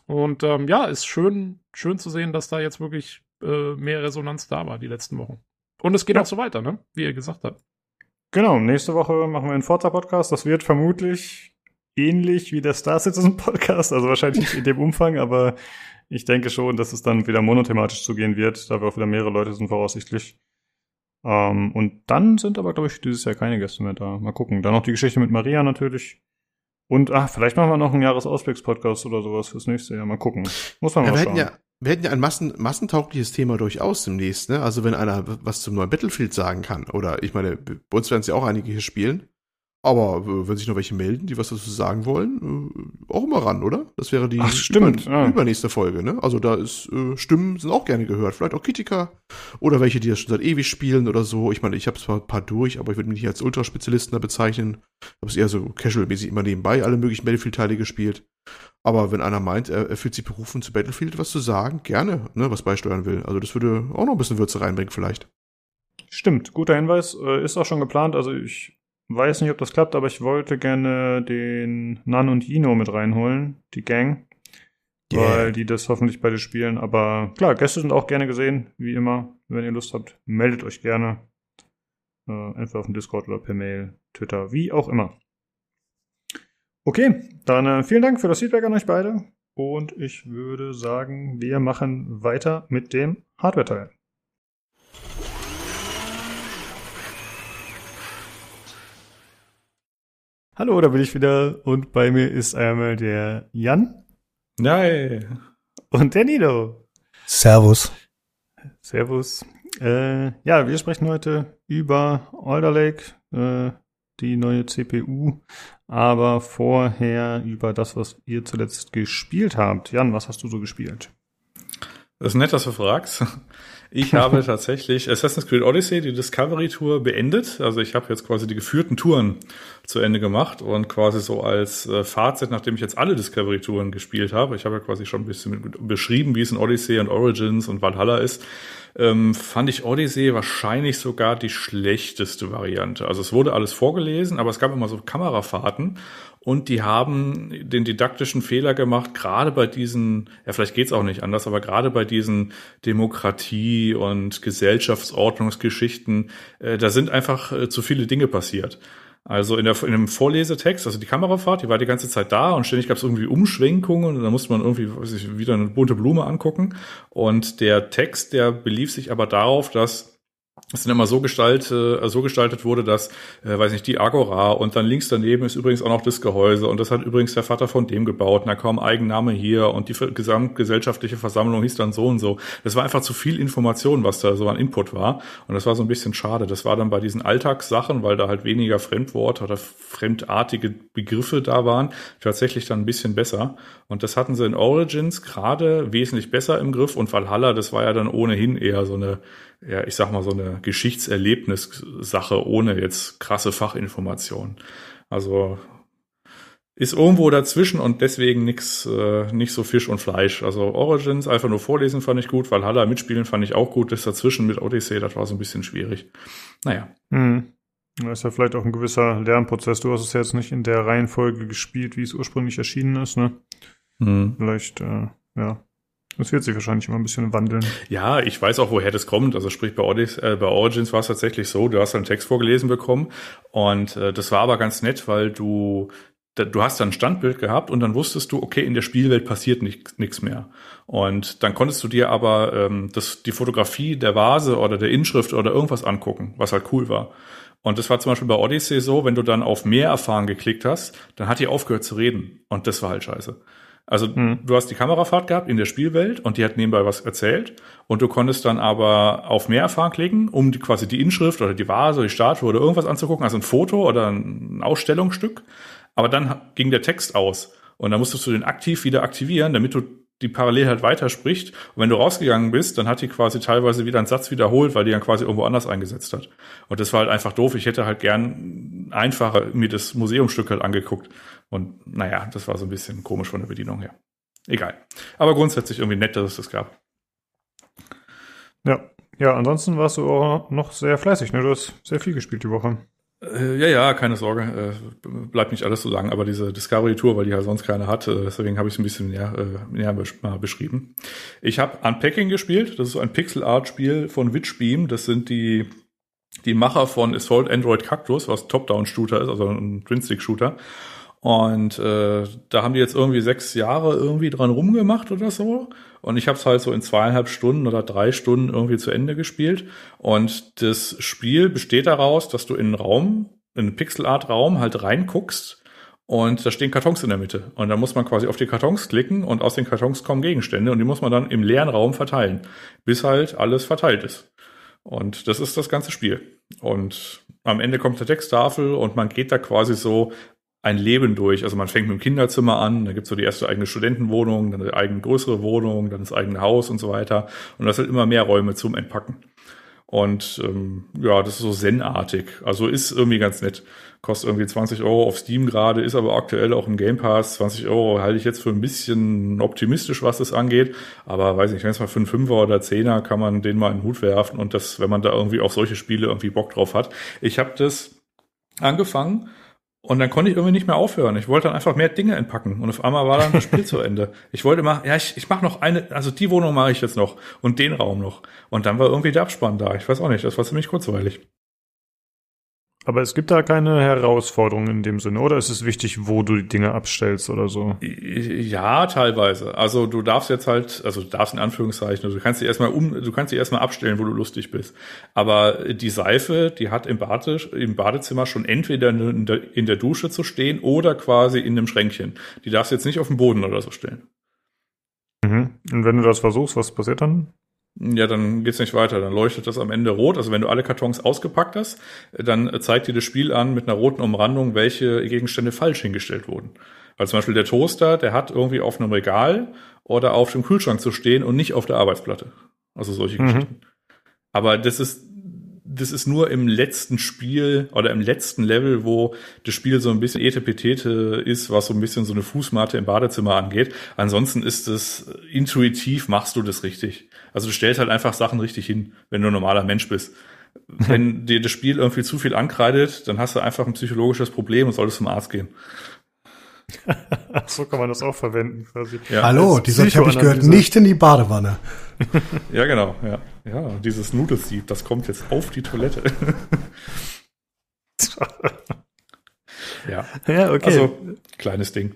Und ähm, ja, ist schön, schön zu sehen, dass da jetzt wirklich äh, mehr Resonanz da war die letzten Wochen. Und es geht ja. auch so weiter, ne? Wie ihr gesagt habt. Genau, nächste Woche machen wir einen Forza-Podcast. Das wird vermutlich ähnlich wie der Star Citizen Podcast, also wahrscheinlich nicht in dem Umfang, aber ich denke schon, dass es dann wieder monothematisch zugehen wird, da wir auch wieder mehrere Leute sind voraussichtlich. Ähm, und dann sind aber, glaube ich, dieses Jahr keine Gäste mehr da. Mal gucken. Dann noch die Geschichte mit Maria natürlich. Und ach, vielleicht machen wir noch einen Jahresausblicks-Podcast oder sowas fürs nächste Jahr. Mal gucken. Muss man ja, mal schauen. Ja, wir hätten ja ein Massen, massentaugliches Thema durchaus demnächst, ne? Also wenn einer was zum neuen Battlefield sagen kann, oder ich meine, bei uns werden es ja auch einige hier spielen. Aber äh, wenn sich noch welche melden, die was dazu sagen wollen, äh, auch immer ran, oder? Das wäre die Ach, stimmt, über, ja. übernächste Folge, ne? Also da ist äh, Stimmen sind auch gerne gehört. Vielleicht auch Kritiker oder welche, die das schon seit ewig spielen oder so. Ich meine, ich habe zwar ein paar durch, aber ich würde mich nicht als Ultraspezialisten da bezeichnen. Ich habe es eher so casual-mäßig immer nebenbei alle möglichen Battlefield-Teile gespielt. Aber wenn einer meint, er, er, fühlt sich berufen, zu Battlefield was zu sagen, gerne, ne, was beisteuern will. Also das würde auch noch ein bisschen Würze reinbringen vielleicht. Stimmt, guter Hinweis. Äh, ist auch schon geplant. Also ich weiß nicht, ob das klappt, aber ich wollte gerne den Nan und Ino mit reinholen, die Gang. Yeah. Weil die das hoffentlich beide spielen. Aber klar, Gäste sind auch gerne gesehen, wie immer. Wenn ihr Lust habt, meldet euch gerne. Äh, entweder auf dem Discord oder per Mail, Twitter, wie auch immer. Okay, dann äh, vielen Dank für das Feedback an euch beide. Und ich würde sagen, wir machen weiter mit dem Hardware-Teil. Hallo, da bin ich wieder und bei mir ist einmal der Jan. Nein. Und der Nido. Servus. Servus. Äh, ja, wir sprechen heute über Alder Lake, äh, die neue CPU, aber vorher über das, was ihr zuletzt gespielt habt. Jan, was hast du so gespielt? Das ist nett, dass du fragst. Ich habe tatsächlich Assassin's Creed Odyssey, die Discovery Tour, beendet. Also ich habe jetzt quasi die geführten Touren zu Ende gemacht und quasi so als äh, Fazit, nachdem ich jetzt alle Discovery Touren gespielt habe, ich habe ja quasi schon ein bisschen beschrieben, wie es in Odyssey und Origins und Valhalla ist, ähm, fand ich Odyssey wahrscheinlich sogar die schlechteste Variante. Also es wurde alles vorgelesen, aber es gab immer so Kamerafahrten und die haben den didaktischen Fehler gemacht, gerade bei diesen, ja vielleicht geht's auch nicht anders, aber gerade bei diesen Demokratie- und Gesellschaftsordnungsgeschichten, äh, da sind einfach äh, zu viele Dinge passiert. Also in, der, in dem Vorlesetext, also die Kamerafahrt, die war die ganze Zeit da und ständig gab es irgendwie Umschwenkungen und da musste man irgendwie weiß ich, wieder eine bunte Blume angucken. Und der Text, der belief sich aber darauf, dass es dann immer so, gestalt, äh, so gestaltet wurde, dass, äh, weiß nicht, die Agora und dann links daneben ist übrigens auch noch das Gehäuse und das hat übrigens der Vater von dem gebaut und da kam Eigenname hier und die gesamtgesellschaftliche Versammlung hieß dann so und so. Das war einfach zu viel Information, was da so an Input war und das war so ein bisschen schade. Das war dann bei diesen Alltagssachen, weil da halt weniger Fremdworte oder fremdartige Begriffe da waren, tatsächlich dann ein bisschen besser und das hatten sie in Origins gerade wesentlich besser im Griff und Valhalla, das war ja dann ohnehin eher so eine ja, ich sag mal, so eine Geschichtserlebnissache ohne jetzt krasse Fachinformationen. Also ist irgendwo dazwischen und deswegen nix, äh, nicht so Fisch und Fleisch. Also Origins einfach nur vorlesen fand ich gut, Valhalla mitspielen fand ich auch gut. Das dazwischen mit Odyssey, das war so ein bisschen schwierig. Naja. Hm. Das ist ja vielleicht auch ein gewisser Lernprozess. Du hast es ja jetzt nicht in der Reihenfolge gespielt, wie es ursprünglich erschienen ist, ne? Hm. Vielleicht, äh, ja, das wird sich wahrscheinlich immer ein bisschen wandeln. Ja, ich weiß auch, woher das kommt. Also sprich, bei, Audis, äh, bei Origins war es tatsächlich so, du hast einen Text vorgelesen bekommen und äh, das war aber ganz nett, weil du du hast dann ein Standbild gehabt und dann wusstest du, okay, in der Spielwelt passiert nichts mehr. Und dann konntest du dir aber ähm, das, die Fotografie der Vase oder der Inschrift oder irgendwas angucken, was halt cool war. Und das war zum Beispiel bei Odyssey so, wenn du dann auf mehr erfahren geklickt hast, dann hat die aufgehört zu reden. Und das war halt scheiße. Also mhm. du hast die Kamerafahrt gehabt in der Spielwelt und die hat nebenbei was erzählt und du konntest dann aber auf mehr erfahren klicken, um die, quasi die Inschrift oder die Vase oder die Statue oder irgendwas anzugucken, also ein Foto oder ein Ausstellungsstück. Aber dann ging der Text aus und dann musstest du den aktiv wieder aktivieren, damit du die parallel halt weiterspricht. Und wenn du rausgegangen bist, dann hat die quasi teilweise wieder einen Satz wiederholt, weil die dann quasi irgendwo anders eingesetzt hat. Und das war halt einfach doof. Ich hätte halt gern einfacher mir das Museumstück halt angeguckt. Und naja, das war so ein bisschen komisch von der Bedienung her. Egal. Aber grundsätzlich irgendwie nett, dass es das gab. Ja, ja, ansonsten warst du auch noch sehr fleißig, ne? Du hast sehr viel gespielt die Woche. Äh, ja, ja, keine Sorge. Äh, bleibt nicht alles so lang, aber diese Discovery Tour, weil die ja sonst keine hat, äh, deswegen habe ich es ein bisschen näher, äh, näher mal beschrieben. Ich habe Unpacking gespielt. Das ist so ein Pixel Art Spiel von Witchbeam. Das sind die die Macher von Assault Android Cactus, was Top-Down-Shooter ist, also ein Twin-Stick-Shooter. Und äh, da haben die jetzt irgendwie sechs Jahre irgendwie dran rumgemacht oder so. Und ich habe es halt so in zweieinhalb Stunden oder drei Stunden irgendwie zu Ende gespielt. Und das Spiel besteht daraus, dass du in einen Raum, in einen Pixelart-Raum halt reinguckst und da stehen Kartons in der Mitte. Und da muss man quasi auf die Kartons klicken und aus den Kartons kommen Gegenstände und die muss man dann im leeren Raum verteilen, bis halt alles verteilt ist. Und das ist das ganze Spiel. Und am Ende kommt eine Texttafel und man geht da quasi so ein Leben durch. Also man fängt mit dem Kinderzimmer an, da gibt's so die erste eigene Studentenwohnung, dann eine eigene größere Wohnung, dann das eigene Haus und so weiter. Und das sind immer mehr Räume zum Entpacken. Und ähm, ja, das ist so Zen-artig. Also ist irgendwie ganz nett. Kostet irgendwie 20 Euro auf Steam gerade, ist aber aktuell auch im Game Pass. 20 Euro halte ich jetzt für ein bisschen optimistisch, was das angeht. Aber weiß nicht, wenn es mal für einen Fünfer oder Zehner kann man den mal in den Hut werfen und das, wenn man da irgendwie auf solche Spiele irgendwie Bock drauf hat. Ich habe das angefangen und dann konnte ich irgendwie nicht mehr aufhören. Ich wollte dann einfach mehr Dinge entpacken. Und auf einmal war dann das Spiel zu Ende. Ich wollte mal, ja, ich, ich mache noch eine, also die Wohnung mache ich jetzt noch und den Raum noch. Und dann war irgendwie der Abspann da. Ich weiß auch nicht, das war ziemlich kurzweilig. Aber es gibt da keine Herausforderungen in dem Sinne, oder ist es wichtig, wo du die Dinge abstellst oder so? Ja, teilweise. Also du darfst jetzt halt, also du darfst in Anführungszeichen, also du kannst sie erstmal um, du kannst sie erstmal abstellen, wo du lustig bist. Aber die Seife, die hat im, Bade, im Badezimmer schon entweder in der, in der Dusche zu stehen oder quasi in einem Schränkchen. Die darfst du jetzt nicht auf den Boden oder so stellen. Mhm. Und wenn du das versuchst, was passiert dann? Ja, dann geht's nicht weiter. Dann leuchtet das am Ende rot. Also wenn du alle Kartons ausgepackt hast, dann zeigt dir das Spiel an mit einer roten Umrandung, welche Gegenstände falsch hingestellt wurden. Weil zum Beispiel der Toaster, der hat irgendwie auf einem Regal oder auf dem Kühlschrank zu stehen und nicht auf der Arbeitsplatte. Also solche mhm. Geschichten. Aber das ist das ist nur im letzten Spiel oder im letzten Level, wo das Spiel so ein bisschen etepetete ist, was so ein bisschen so eine Fußmatte im Badezimmer angeht. Ansonsten ist es intuitiv machst du das richtig. Also du stellst halt einfach Sachen richtig hin, wenn du ein normaler Mensch bist. wenn dir das Spiel irgendwie zu viel ankreidet, dann hast du einfach ein psychologisches Problem und solltest zum Arzt gehen. so kann man das auch verwenden quasi. Ja, Hallo, dieser Teppich gehört nicht in die Badewanne. ja, genau, ja. Ja, dieses Nudelsieb, das kommt jetzt auf die Toilette. Ja. Ja, okay. Also, kleines Ding.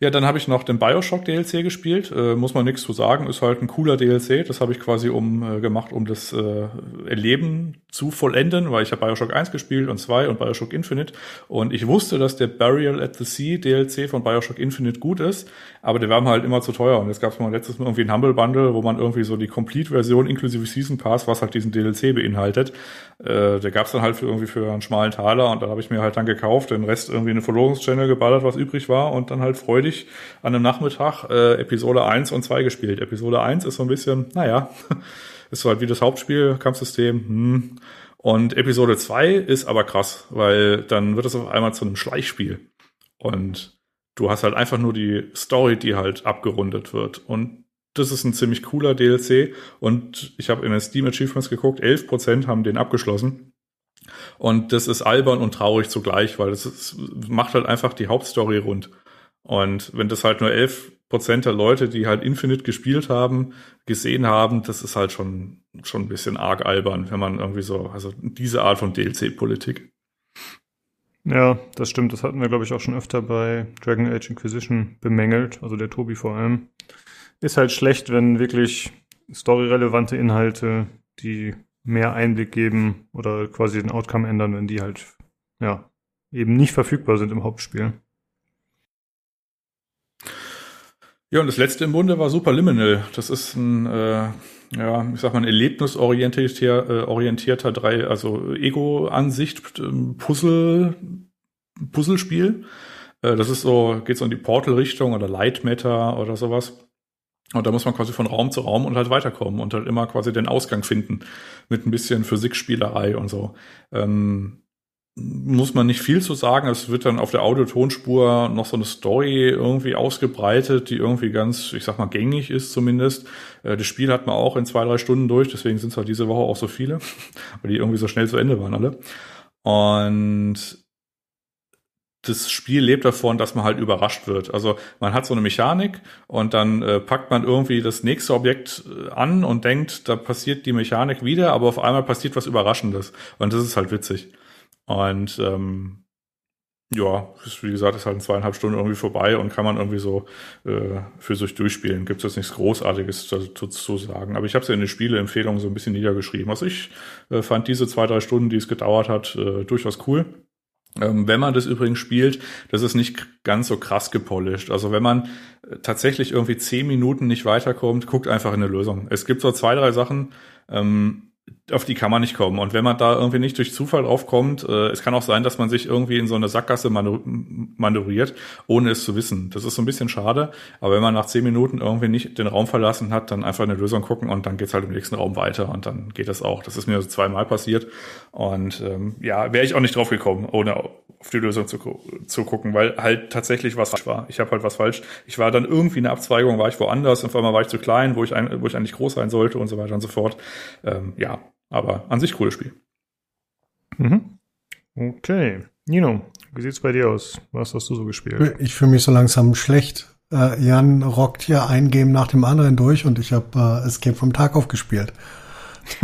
Ja, dann habe ich noch den Bioshock DLC gespielt. Äh, muss man nichts zu sagen, ist halt ein cooler DLC. Das habe ich quasi um äh, gemacht, um das äh, Erleben zu vollenden, weil ich habe Bioshock 1 gespielt und 2 und Bioshock Infinite. Und ich wusste, dass der Burial at the Sea DLC von Bioshock Infinite gut ist, aber der war mir halt immer zu teuer. Und jetzt gab es mal letztes Mal irgendwie ein Humble Bundle, wo man irgendwie so die Complete-Version inklusive Season Pass, was halt diesen DLC beinhaltet, äh, der gab es dann halt für irgendwie für einen schmalen Taler und da habe ich mir halt dann gekauft, den Rest irgendwie in eine Verlorungschannel geballert, was übrig war und dann halt freudig an einem Nachmittag äh, Episode 1 und 2 gespielt. Episode 1 ist so ein bisschen, naja, ist halt wie das Hauptspiel, Kampfsystem, hm. Und Episode 2 ist aber krass, weil dann wird es auf einmal zu einem Schleichspiel. Und du hast halt einfach nur die Story, die halt abgerundet wird. Und das ist ein ziemlich cooler DLC. Und ich habe in den Steam Achievements geguckt, 11% haben den abgeschlossen. Und das ist albern und traurig zugleich, weil es macht halt einfach die Hauptstory rund. Und wenn das halt nur 11% der Leute, die halt Infinite gespielt haben, gesehen haben, das ist halt schon, schon ein bisschen arg albern, wenn man irgendwie so, also diese Art von DLC-Politik. Ja, das stimmt. Das hatten wir, glaube ich, auch schon öfter bei Dragon Age Inquisition bemängelt. Also der Tobi vor allem. Ist halt schlecht, wenn wirklich storyrelevante Inhalte, die mehr Einblick geben oder quasi den Outcome ändern, wenn die halt, ja, eben nicht verfügbar sind im Hauptspiel. Ja, und das letzte im Bunde war Superliminal. Das ist ein, äh, ja, ich sag mal, ein erlebnisorientierter, äh, orientierter drei, also Ego-Ansicht, ähm, Puzzle, Puzzlespiel. Äh, das ist so, geht so in die Portal-Richtung oder Light Matter oder sowas. Und da muss man quasi von Raum zu Raum und halt weiterkommen und halt immer quasi den Ausgang finden mit ein bisschen Physikspielerei und so. Ähm, muss man nicht viel zu sagen. Es wird dann auf der Audiotonspur noch so eine Story irgendwie ausgebreitet, die irgendwie ganz, ich sag mal, gängig ist zumindest. Äh, das Spiel hat man auch in zwei, drei Stunden durch, deswegen sind es halt diese Woche auch so viele, weil die irgendwie so schnell zu Ende waren alle. Und das Spiel lebt davon, dass man halt überrascht wird. Also man hat so eine Mechanik und dann äh, packt man irgendwie das nächste Objekt äh, an und denkt, da passiert die Mechanik wieder, aber auf einmal passiert was Überraschendes. Und das ist halt witzig. Und ähm, ja, ist, wie gesagt, ist halt in zweieinhalb Stunden irgendwie vorbei und kann man irgendwie so äh, für sich durchspielen. Gibt es jetzt nichts Großartiges dazu zu sagen. Aber ich habe es ja in den Spieleempfehlungen so ein bisschen niedergeschrieben. Also ich äh, fand diese zwei, drei Stunden, die es gedauert hat, äh, durchaus cool. Ähm, wenn man das übrigens spielt, das ist nicht ganz so krass gepolished. Also wenn man äh, tatsächlich irgendwie zehn Minuten nicht weiterkommt, guckt einfach in eine Lösung. Es gibt so zwei, drei Sachen, ähm, auf die kann man nicht kommen. Und wenn man da irgendwie nicht durch Zufall draufkommt, äh, es kann auch sein, dass man sich irgendwie in so eine Sackgasse manövriert, ohne es zu wissen. Das ist so ein bisschen schade. Aber wenn man nach zehn Minuten irgendwie nicht den Raum verlassen hat, dann einfach eine Lösung gucken und dann geht's halt im nächsten Raum weiter und dann geht das auch. Das ist mir so zweimal passiert. Und ähm, ja, wäre ich auch nicht drauf gekommen, ohne auf die Lösung zu, zu gucken, weil halt tatsächlich was falsch war. Ich habe halt was falsch. Ich war dann irgendwie eine Abzweigung, war ich woanders, und auf einmal war ich zu klein, wo ich, ein, wo ich eigentlich groß sein sollte und so weiter und so fort. Ähm, ja, aber an sich cooles Spiel. Mhm. Okay. Nino, wie sieht's bei dir aus? Was hast du so gespielt? Ich fühle mich so langsam schlecht. Äh, Jan rockt hier ein Game nach dem anderen durch und ich habe äh, Escape vom Tag aufgespielt.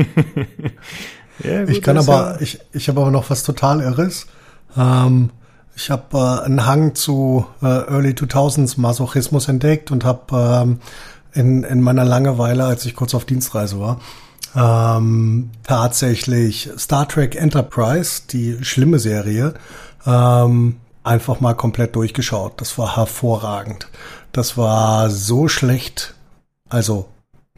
ja, gut, ich kann aber, ja. ich, ich habe aber noch was total Irres. Ähm, ich habe äh, einen Hang zu äh, Early 2000s Masochismus entdeckt und habe ähm, in, in meiner Langeweile, als ich kurz auf Dienstreise war, ähm, tatsächlich Star Trek Enterprise, die schlimme Serie, ähm, einfach mal komplett durchgeschaut. Das war hervorragend. Das war so schlecht, also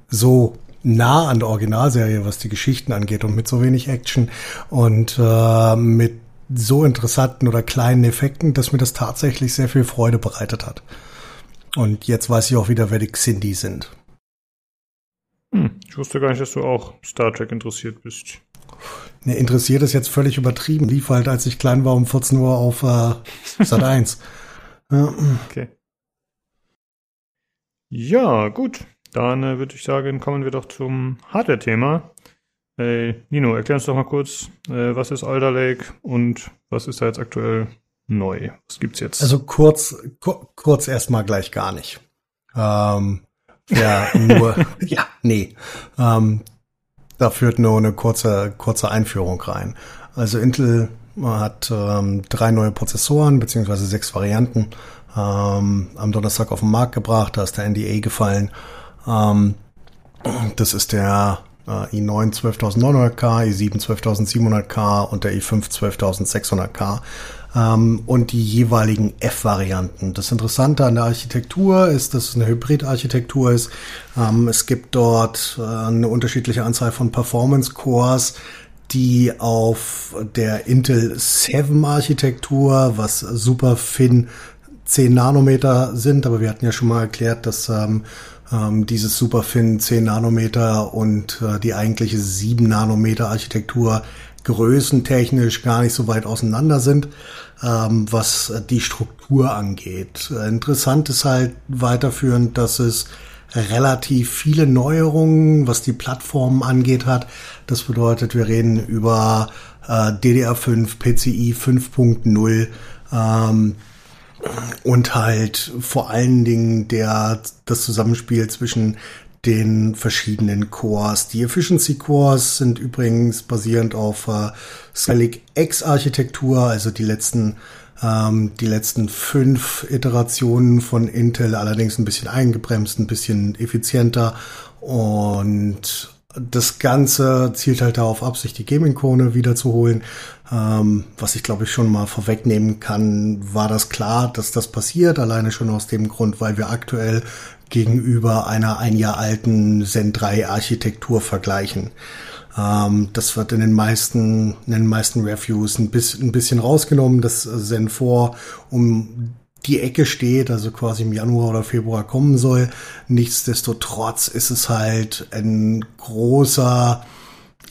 so nah an der Originalserie, was die Geschichten angeht und mit so wenig Action und äh, mit so interessanten oder kleinen Effekten, dass mir das tatsächlich sehr viel Freude bereitet hat. Und jetzt weiß ich auch wieder, wer die Xindi sind. Hm, ich wusste gar nicht, dass du auch Star Trek interessiert bist. Ne, interessiert ist jetzt völlig übertrieben. Lief halt, als ich klein war, um 14 Uhr auf äh, Sat 1. ja. Okay. Ja, gut. Dann äh, würde ich sagen, kommen wir doch zum Hardware-Thema. Äh, Nino, erklär uns doch mal kurz, äh, was ist Alder Lake und was ist da jetzt aktuell neu? Was gibt's jetzt? Also kurz, ku kurz erstmal gleich gar nicht. Ähm, ja, nur, ja, nee. Ähm, da führt nur eine kurze, kurze Einführung rein. Also Intel Man hat ähm, drei neue Prozessoren, beziehungsweise sechs Varianten ähm, am Donnerstag auf den Markt gebracht. Da ist der NDA gefallen. Ähm, das ist der äh, i9 12900K, i7 12700K und der i5 12600K ähm, und die jeweiligen F-Varianten. Das Interessante an der Architektur ist, dass es eine Hybrid-Architektur ist. Ähm, es gibt dort äh, eine unterschiedliche Anzahl von Performance-Cores, die auf der Intel 7 Architektur, was super fin 10 Nanometer sind, aber wir hatten ja schon mal erklärt, dass ähm, ähm, dieses Superfin 10 Nanometer und äh, die eigentliche 7 Nanometer Architektur größentechnisch gar nicht so weit auseinander sind, ähm, was die Struktur angeht. Interessant ist halt weiterführend, dass es relativ viele Neuerungen, was die Plattformen angeht, hat. Das bedeutet, wir reden über äh, DDR5, PCI 5.0 ähm, und halt vor allen Dingen der das Zusammenspiel zwischen den verschiedenen Cores. Die Efficiency Cores sind übrigens basierend auf äh, Skylake X Architektur, also die letzten ähm, die letzten fünf Iterationen von Intel, allerdings ein bisschen eingebremst, ein bisschen effizienter und das Ganze zielt halt darauf ab, sich die Gaming-Krone wiederzuholen. Ähm, was ich glaube ich schon mal vorwegnehmen kann, war das klar, dass das passiert, alleine schon aus dem Grund, weil wir aktuell gegenüber einer ein Jahr alten Zen 3 Architektur vergleichen. Ähm, das wird in den meisten, in den meisten Reviews ein bisschen, ein bisschen rausgenommen, dass Zen 4 um die Ecke steht, also quasi im Januar oder Februar kommen soll. Nichtsdestotrotz ist es halt ein großer,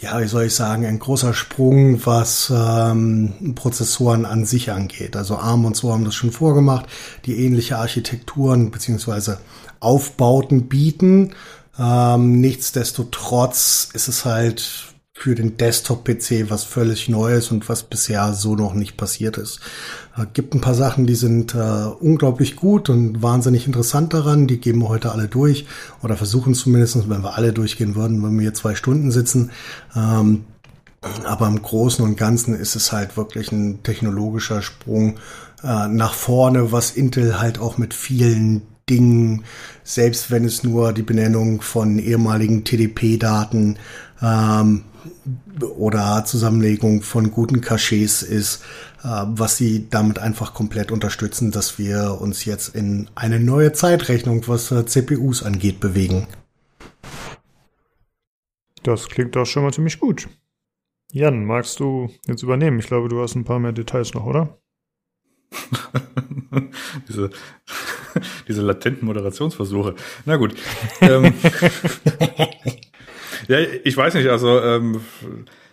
ja, wie soll ich sagen, ein großer Sprung, was ähm, Prozessoren an sich angeht. Also ARM und so haben das schon vorgemacht, die ähnliche Architekturen beziehungsweise Aufbauten bieten. Ähm, nichtsdestotrotz ist es halt für den Desktop-PC was völlig Neues und was bisher so noch nicht passiert ist. Äh, gibt ein paar Sachen, die sind äh, unglaublich gut und wahnsinnig interessant daran. Die geben wir heute alle durch oder versuchen zumindest, wenn wir alle durchgehen würden, wenn wir hier zwei Stunden sitzen. Ähm, aber im Großen und Ganzen ist es halt wirklich ein technologischer Sprung äh, nach vorne, was Intel halt auch mit vielen Dingen, selbst wenn es nur die Benennung von ehemaligen TDP-Daten ähm, oder Zusammenlegung von guten Cachets ist, äh, was sie damit einfach komplett unterstützen, dass wir uns jetzt in eine neue Zeitrechnung, was äh, CPUs angeht, bewegen. Das klingt doch schon mal ziemlich gut. Jan, magst du jetzt übernehmen? Ich glaube, du hast ein paar mehr Details noch, oder? diese, diese latenten Moderationsversuche. Na gut. ähm, ja, ich weiß nicht, also ähm,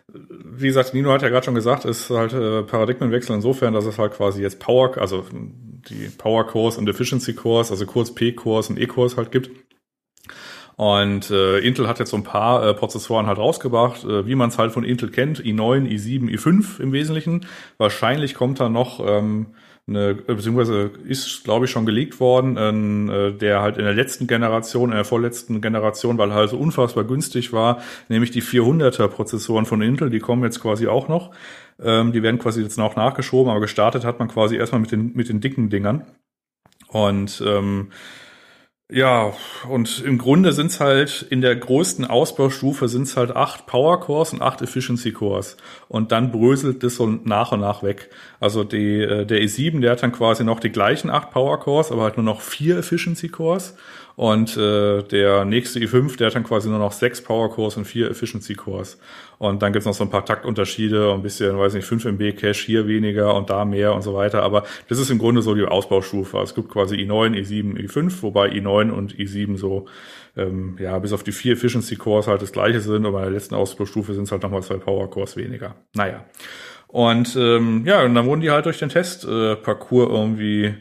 wie gesagt, Nino hat ja gerade schon gesagt, ist halt äh, Paradigmenwechsel insofern, dass es halt quasi jetzt Power, also die Power Cores und Efficiency Cores, also kurz P-Cores und E-Cores halt gibt. Und äh, Intel hat jetzt so ein paar äh, Prozessoren halt rausgebracht, äh, wie man es halt von Intel kennt, i9, i7, i5 im Wesentlichen. Wahrscheinlich kommt da noch ähm, eine, beziehungsweise ist, glaube ich, schon gelegt worden, äh, der halt in der letzten Generation, in der vorletzten Generation, weil halt so unfassbar günstig war, nämlich die 400er Prozessoren von Intel, die kommen jetzt quasi auch noch. Ähm, die werden quasi jetzt noch nachgeschoben, aber gestartet hat man quasi erstmal mit den, mit den dicken Dingern. Und ähm, ja, und im Grunde sind's halt in der größten Ausbaustufe sind's halt acht Power Cores und acht Efficiency Cores. Und dann bröselt das so nach und nach weg. Also die, äh, der E7, der hat dann quasi noch die gleichen acht Power Cores, aber halt nur noch vier Efficiency Cores. Und äh, der nächste i5, der hat dann quasi nur noch sechs Power Cores und vier Efficiency Cores. Und dann gibt's noch so ein paar Taktunterschiede, ein bisschen, weiß nicht, 5 MB Cache hier weniger und da mehr und so weiter. Aber das ist im Grunde so die Ausbaustufe. Es gibt quasi i9, i7, i5, wobei i9 und i7 so ähm, ja, bis auf die vier Efficiency Cores halt das gleiche sind, aber in der letzten Ausbaustufe sind es halt nochmal zwei Power Cores weniger. Naja. Und ähm, ja, und dann wurden die halt durch den Testparcours äh, irgendwie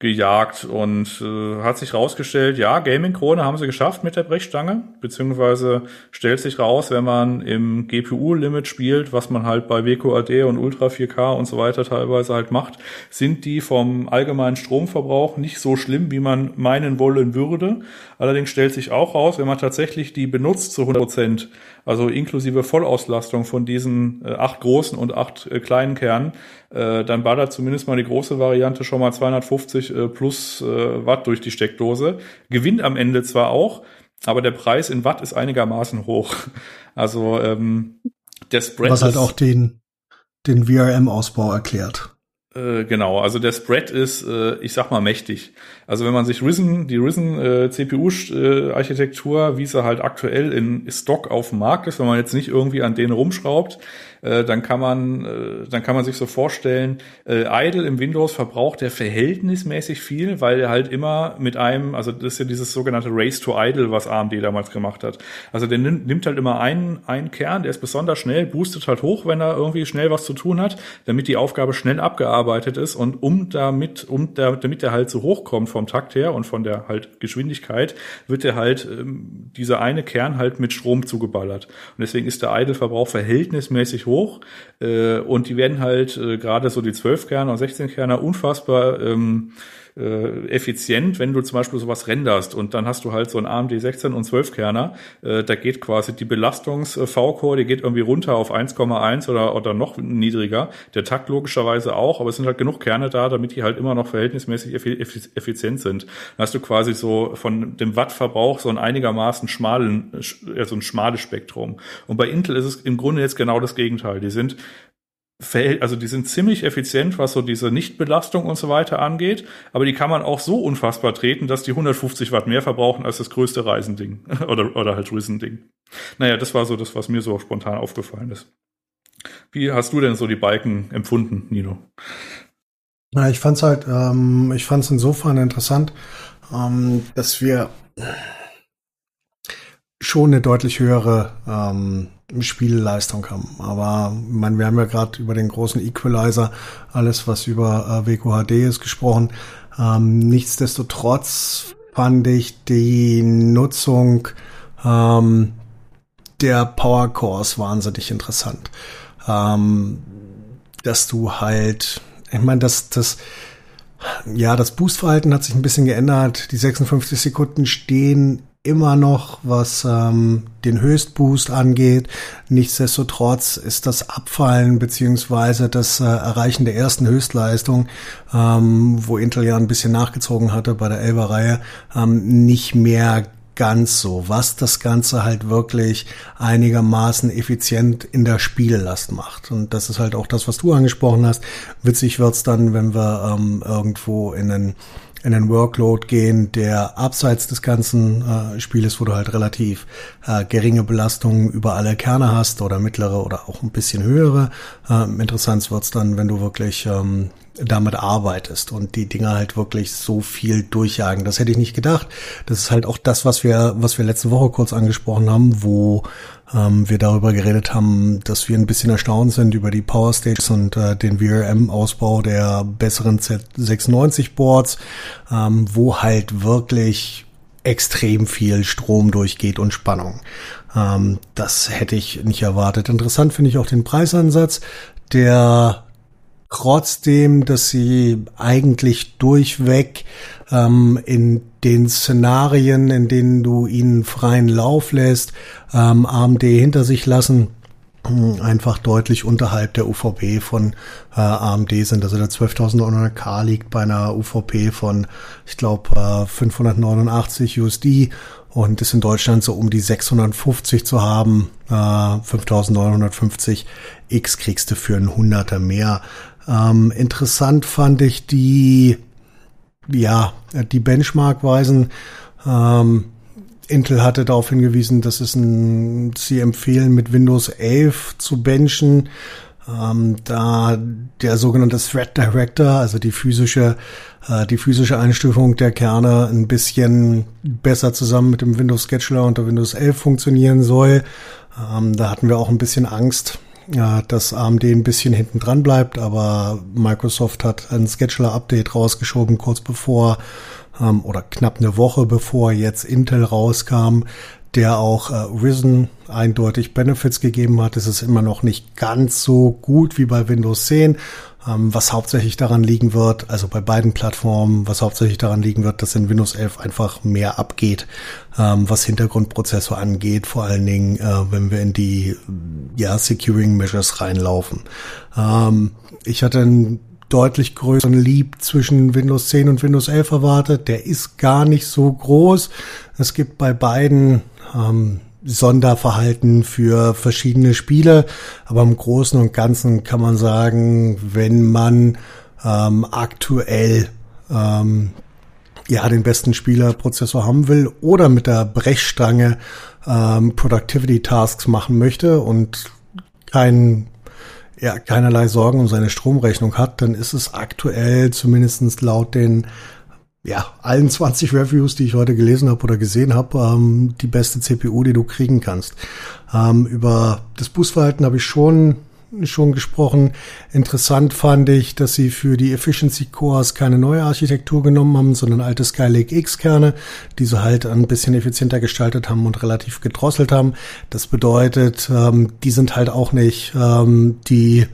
gejagt und äh, hat sich rausgestellt, ja, Gaming-Krone haben sie geschafft mit der Brechstange, beziehungsweise stellt sich raus, wenn man im GPU-Limit spielt, was man halt bei WQAD und Ultra 4K und so weiter teilweise halt macht, sind die vom allgemeinen Stromverbrauch nicht so schlimm, wie man meinen wollen würde. Allerdings stellt sich auch raus, wenn man tatsächlich die benutzt zu 100 Prozent, also inklusive Vollauslastung von diesen äh, acht großen und acht äh, kleinen Kernen, äh, dann ballert zumindest mal die große Variante schon mal 250 äh, plus äh, Watt durch die Steckdose. Gewinnt am Ende zwar auch, aber der Preis in Watt ist einigermaßen hoch. Also ähm, der Spread Was halt auch den, den VRM-Ausbau erklärt. Äh, genau, also der Spread ist, äh, ich sag mal, mächtig. Also wenn man sich Risen, die Risen äh, CPU-Architektur, wie sie halt aktuell in Stock auf dem Markt ist, wenn man jetzt nicht irgendwie an denen rumschraubt, äh, dann kann man, äh, dann kann man sich so vorstellen, äh, Idle im Windows verbraucht der verhältnismäßig viel, weil er halt immer mit einem, also das ist ja dieses sogenannte Race to Idle, was AMD damals gemacht hat. Also der nimmt, nimmt halt immer einen, einen Kern, der ist besonders schnell, boostet halt hoch, wenn er irgendwie schnell was zu tun hat, damit die Aufgabe schnell abgearbeitet ist und um damit, um da, damit der halt so hochkommt vom Takt her und von der halt Geschwindigkeit, wird er halt ähm, dieser eine Kern halt mit Strom zugeballert. Und deswegen ist der Idle-Verbrauch verhältnismäßig hoch äh, und die werden halt äh, gerade so die 12 Kerner und 16 Kerner unfassbar ähm, äh, effizient, wenn du zum Beispiel sowas renderst und dann hast du halt so ein AMD 16 und 12 Kerner, äh, da geht quasi die Belastungs-V-Core, die geht irgendwie runter auf 1,1 oder, oder noch niedriger. Der Takt logischerweise auch, aber es sind halt genug Kerne da, damit die halt immer noch verhältnismäßig effizient sind. Dann hast du quasi so von dem Wattverbrauch so ein einigermaßen schmalen, also ein schmales Spektrum. Und bei Intel ist es im Grunde jetzt genau das Gegenteil. Die sind also die sind ziemlich effizient, was so diese Nichtbelastung und so weiter angeht, aber die kann man auch so unfassbar treten, dass die 150 Watt mehr verbrauchen als das größte Reisending oder, oder halt Rissending. Naja, das war so das, was mir so spontan aufgefallen ist. Wie hast du denn so die Balken empfunden, Nino? Na, ich fand's halt, ähm, ich fand's insofern interessant, ähm, dass wir schon eine deutlich höhere ähm, Spielleistung haben. Aber man, wir haben ja gerade über den großen Equalizer, alles was über äh, WQHD ist, gesprochen. Ähm, nichtsdestotrotz fand ich die Nutzung ähm, der Power Cores wahnsinnig interessant. Ähm, dass du halt, ich meine, das, das, ja, das Boostverhalten hat sich ein bisschen geändert. Die 56 Sekunden stehen immer noch, was ähm, den Höchstboost angeht. Nichtsdestotrotz ist das Abfallen beziehungsweise das äh, Erreichen der ersten Höchstleistung, ähm, wo Intel ja ein bisschen nachgezogen hatte bei der 11er Reihe, ähm, nicht mehr ganz so, was das Ganze halt wirklich einigermaßen effizient in der Spiellast macht. Und das ist halt auch das, was du angesprochen hast. Witzig wird's dann, wenn wir ähm, irgendwo in einen in den Workload gehen, der abseits des ganzen äh, Spieles, wo du halt relativ äh, geringe Belastungen über alle Kerne hast oder mittlere oder auch ein bisschen höhere. Ähm, interessant wird's dann, wenn du wirklich ähm, damit arbeitest und die Dinger halt wirklich so viel durchjagen. Das hätte ich nicht gedacht. Das ist halt auch das, was wir, was wir letzte Woche kurz angesprochen haben, wo ähm, wir darüber geredet haben, dass wir ein bisschen erstaunt sind über die Power Stages und äh, den VRM-Ausbau der besseren Z96-Boards, ähm, wo halt wirklich extrem viel Strom durchgeht und Spannung. Ähm, das hätte ich nicht erwartet. Interessant finde ich auch den Preisansatz, der trotzdem, dass sie eigentlich durchweg ähm, in den Szenarien, in denen du ihnen freien Lauf lässt, ähm, AMD hinter sich lassen, hm, einfach deutlich unterhalb der UVP von äh, AMD sind. Also der 12.900K liegt bei einer UVP von, ich glaube, äh, 589 USD und ist in Deutschland so um die 650 zu haben. Äh, 5.950 X kriegst du für ein Hunderter mehr. Ähm, interessant fand ich die, ja, die Benchmark-Weisen. Ähm, Intel hatte darauf hingewiesen, dass es ein, sie empfehlen, mit Windows 11 zu benchen. Ähm, da der sogenannte Thread Director, also die physische, äh, die physische Einstufung der Kerne ein bisschen besser zusammen mit dem Windows Scheduler unter Windows 11 funktionieren soll. Ähm, da hatten wir auch ein bisschen Angst, äh, dass AMD ein bisschen hinten dran bleibt, aber Microsoft hat ein Scheduler-Update rausgeschoben, kurz bevor ähm, oder knapp eine Woche bevor jetzt Intel rauskam, der auch äh, Risen eindeutig Benefits gegeben hat. Es ist immer noch nicht ganz so gut wie bei Windows 10, ähm, was hauptsächlich daran liegen wird, also bei beiden Plattformen, was hauptsächlich daran liegen wird, dass in Windows 11 einfach mehr abgeht, ähm, was Hintergrundprozessor angeht, vor allen Dingen, äh, wenn wir in die ja, Securing Measures reinlaufen. Ähm, ich hatte einen deutlich größeren Leap zwischen Windows 10 und Windows 11 erwartet. Der ist gar nicht so groß. Es gibt bei beiden ähm, Sonderverhalten für verschiedene Spiele. Aber im Großen und Ganzen kann man sagen, wenn man ähm, aktuell ähm, ja den besten Spielerprozessor haben will oder mit der Brechstange ähm, Productivity Tasks machen möchte und kein ja, keinerlei Sorgen um seine Stromrechnung hat, dann ist es aktuell zumindestens laut den ja, allen 20 Reviews, die ich heute gelesen habe oder gesehen habe, ähm, die beste CPU, die du kriegen kannst. Ähm, über das Boostverhalten habe ich schon schon gesprochen. Interessant fand ich, dass sie für die Efficiency Cores keine neue Architektur genommen haben, sondern alte Skylake X Kerne, die sie halt ein bisschen effizienter gestaltet haben und relativ gedrosselt haben. Das bedeutet, ähm, die sind halt auch nicht ähm, die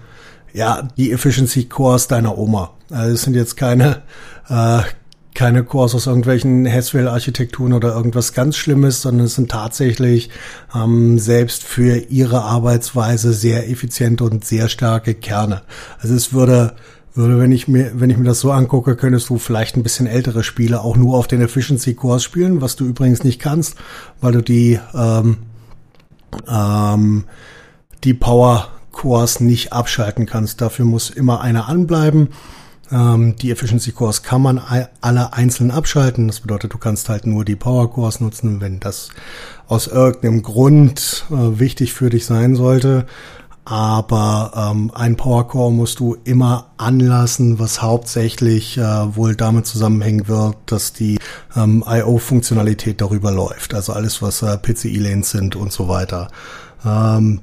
ja die Efficiency Cores deiner Oma. Also es sind jetzt keine äh, keine Cores aus irgendwelchen Haswell-Architekturen oder irgendwas ganz Schlimmes, sondern es sind tatsächlich ähm, selbst für ihre Arbeitsweise sehr effiziente und sehr starke Kerne. Also es würde würde, wenn ich mir, wenn ich mir das so angucke, könntest du vielleicht ein bisschen ältere Spiele auch nur auf den Efficiency Cores spielen, was du übrigens nicht kannst, weil du die ähm, ähm, die Power Cores nicht abschalten kannst. Dafür muss immer einer anbleiben. Ähm, die Efficiency Cores kann man alle einzeln abschalten. Das bedeutet, du kannst halt nur die Power Cores nutzen, wenn das aus irgendeinem Grund äh, wichtig für dich sein sollte. Aber ähm, ein Power Core musst du immer anlassen, was hauptsächlich äh, wohl damit zusammenhängen wird, dass die ähm, I.O.-Funktionalität darüber läuft. Also alles, was äh, PCI-Lanes sind und so weiter. Ähm,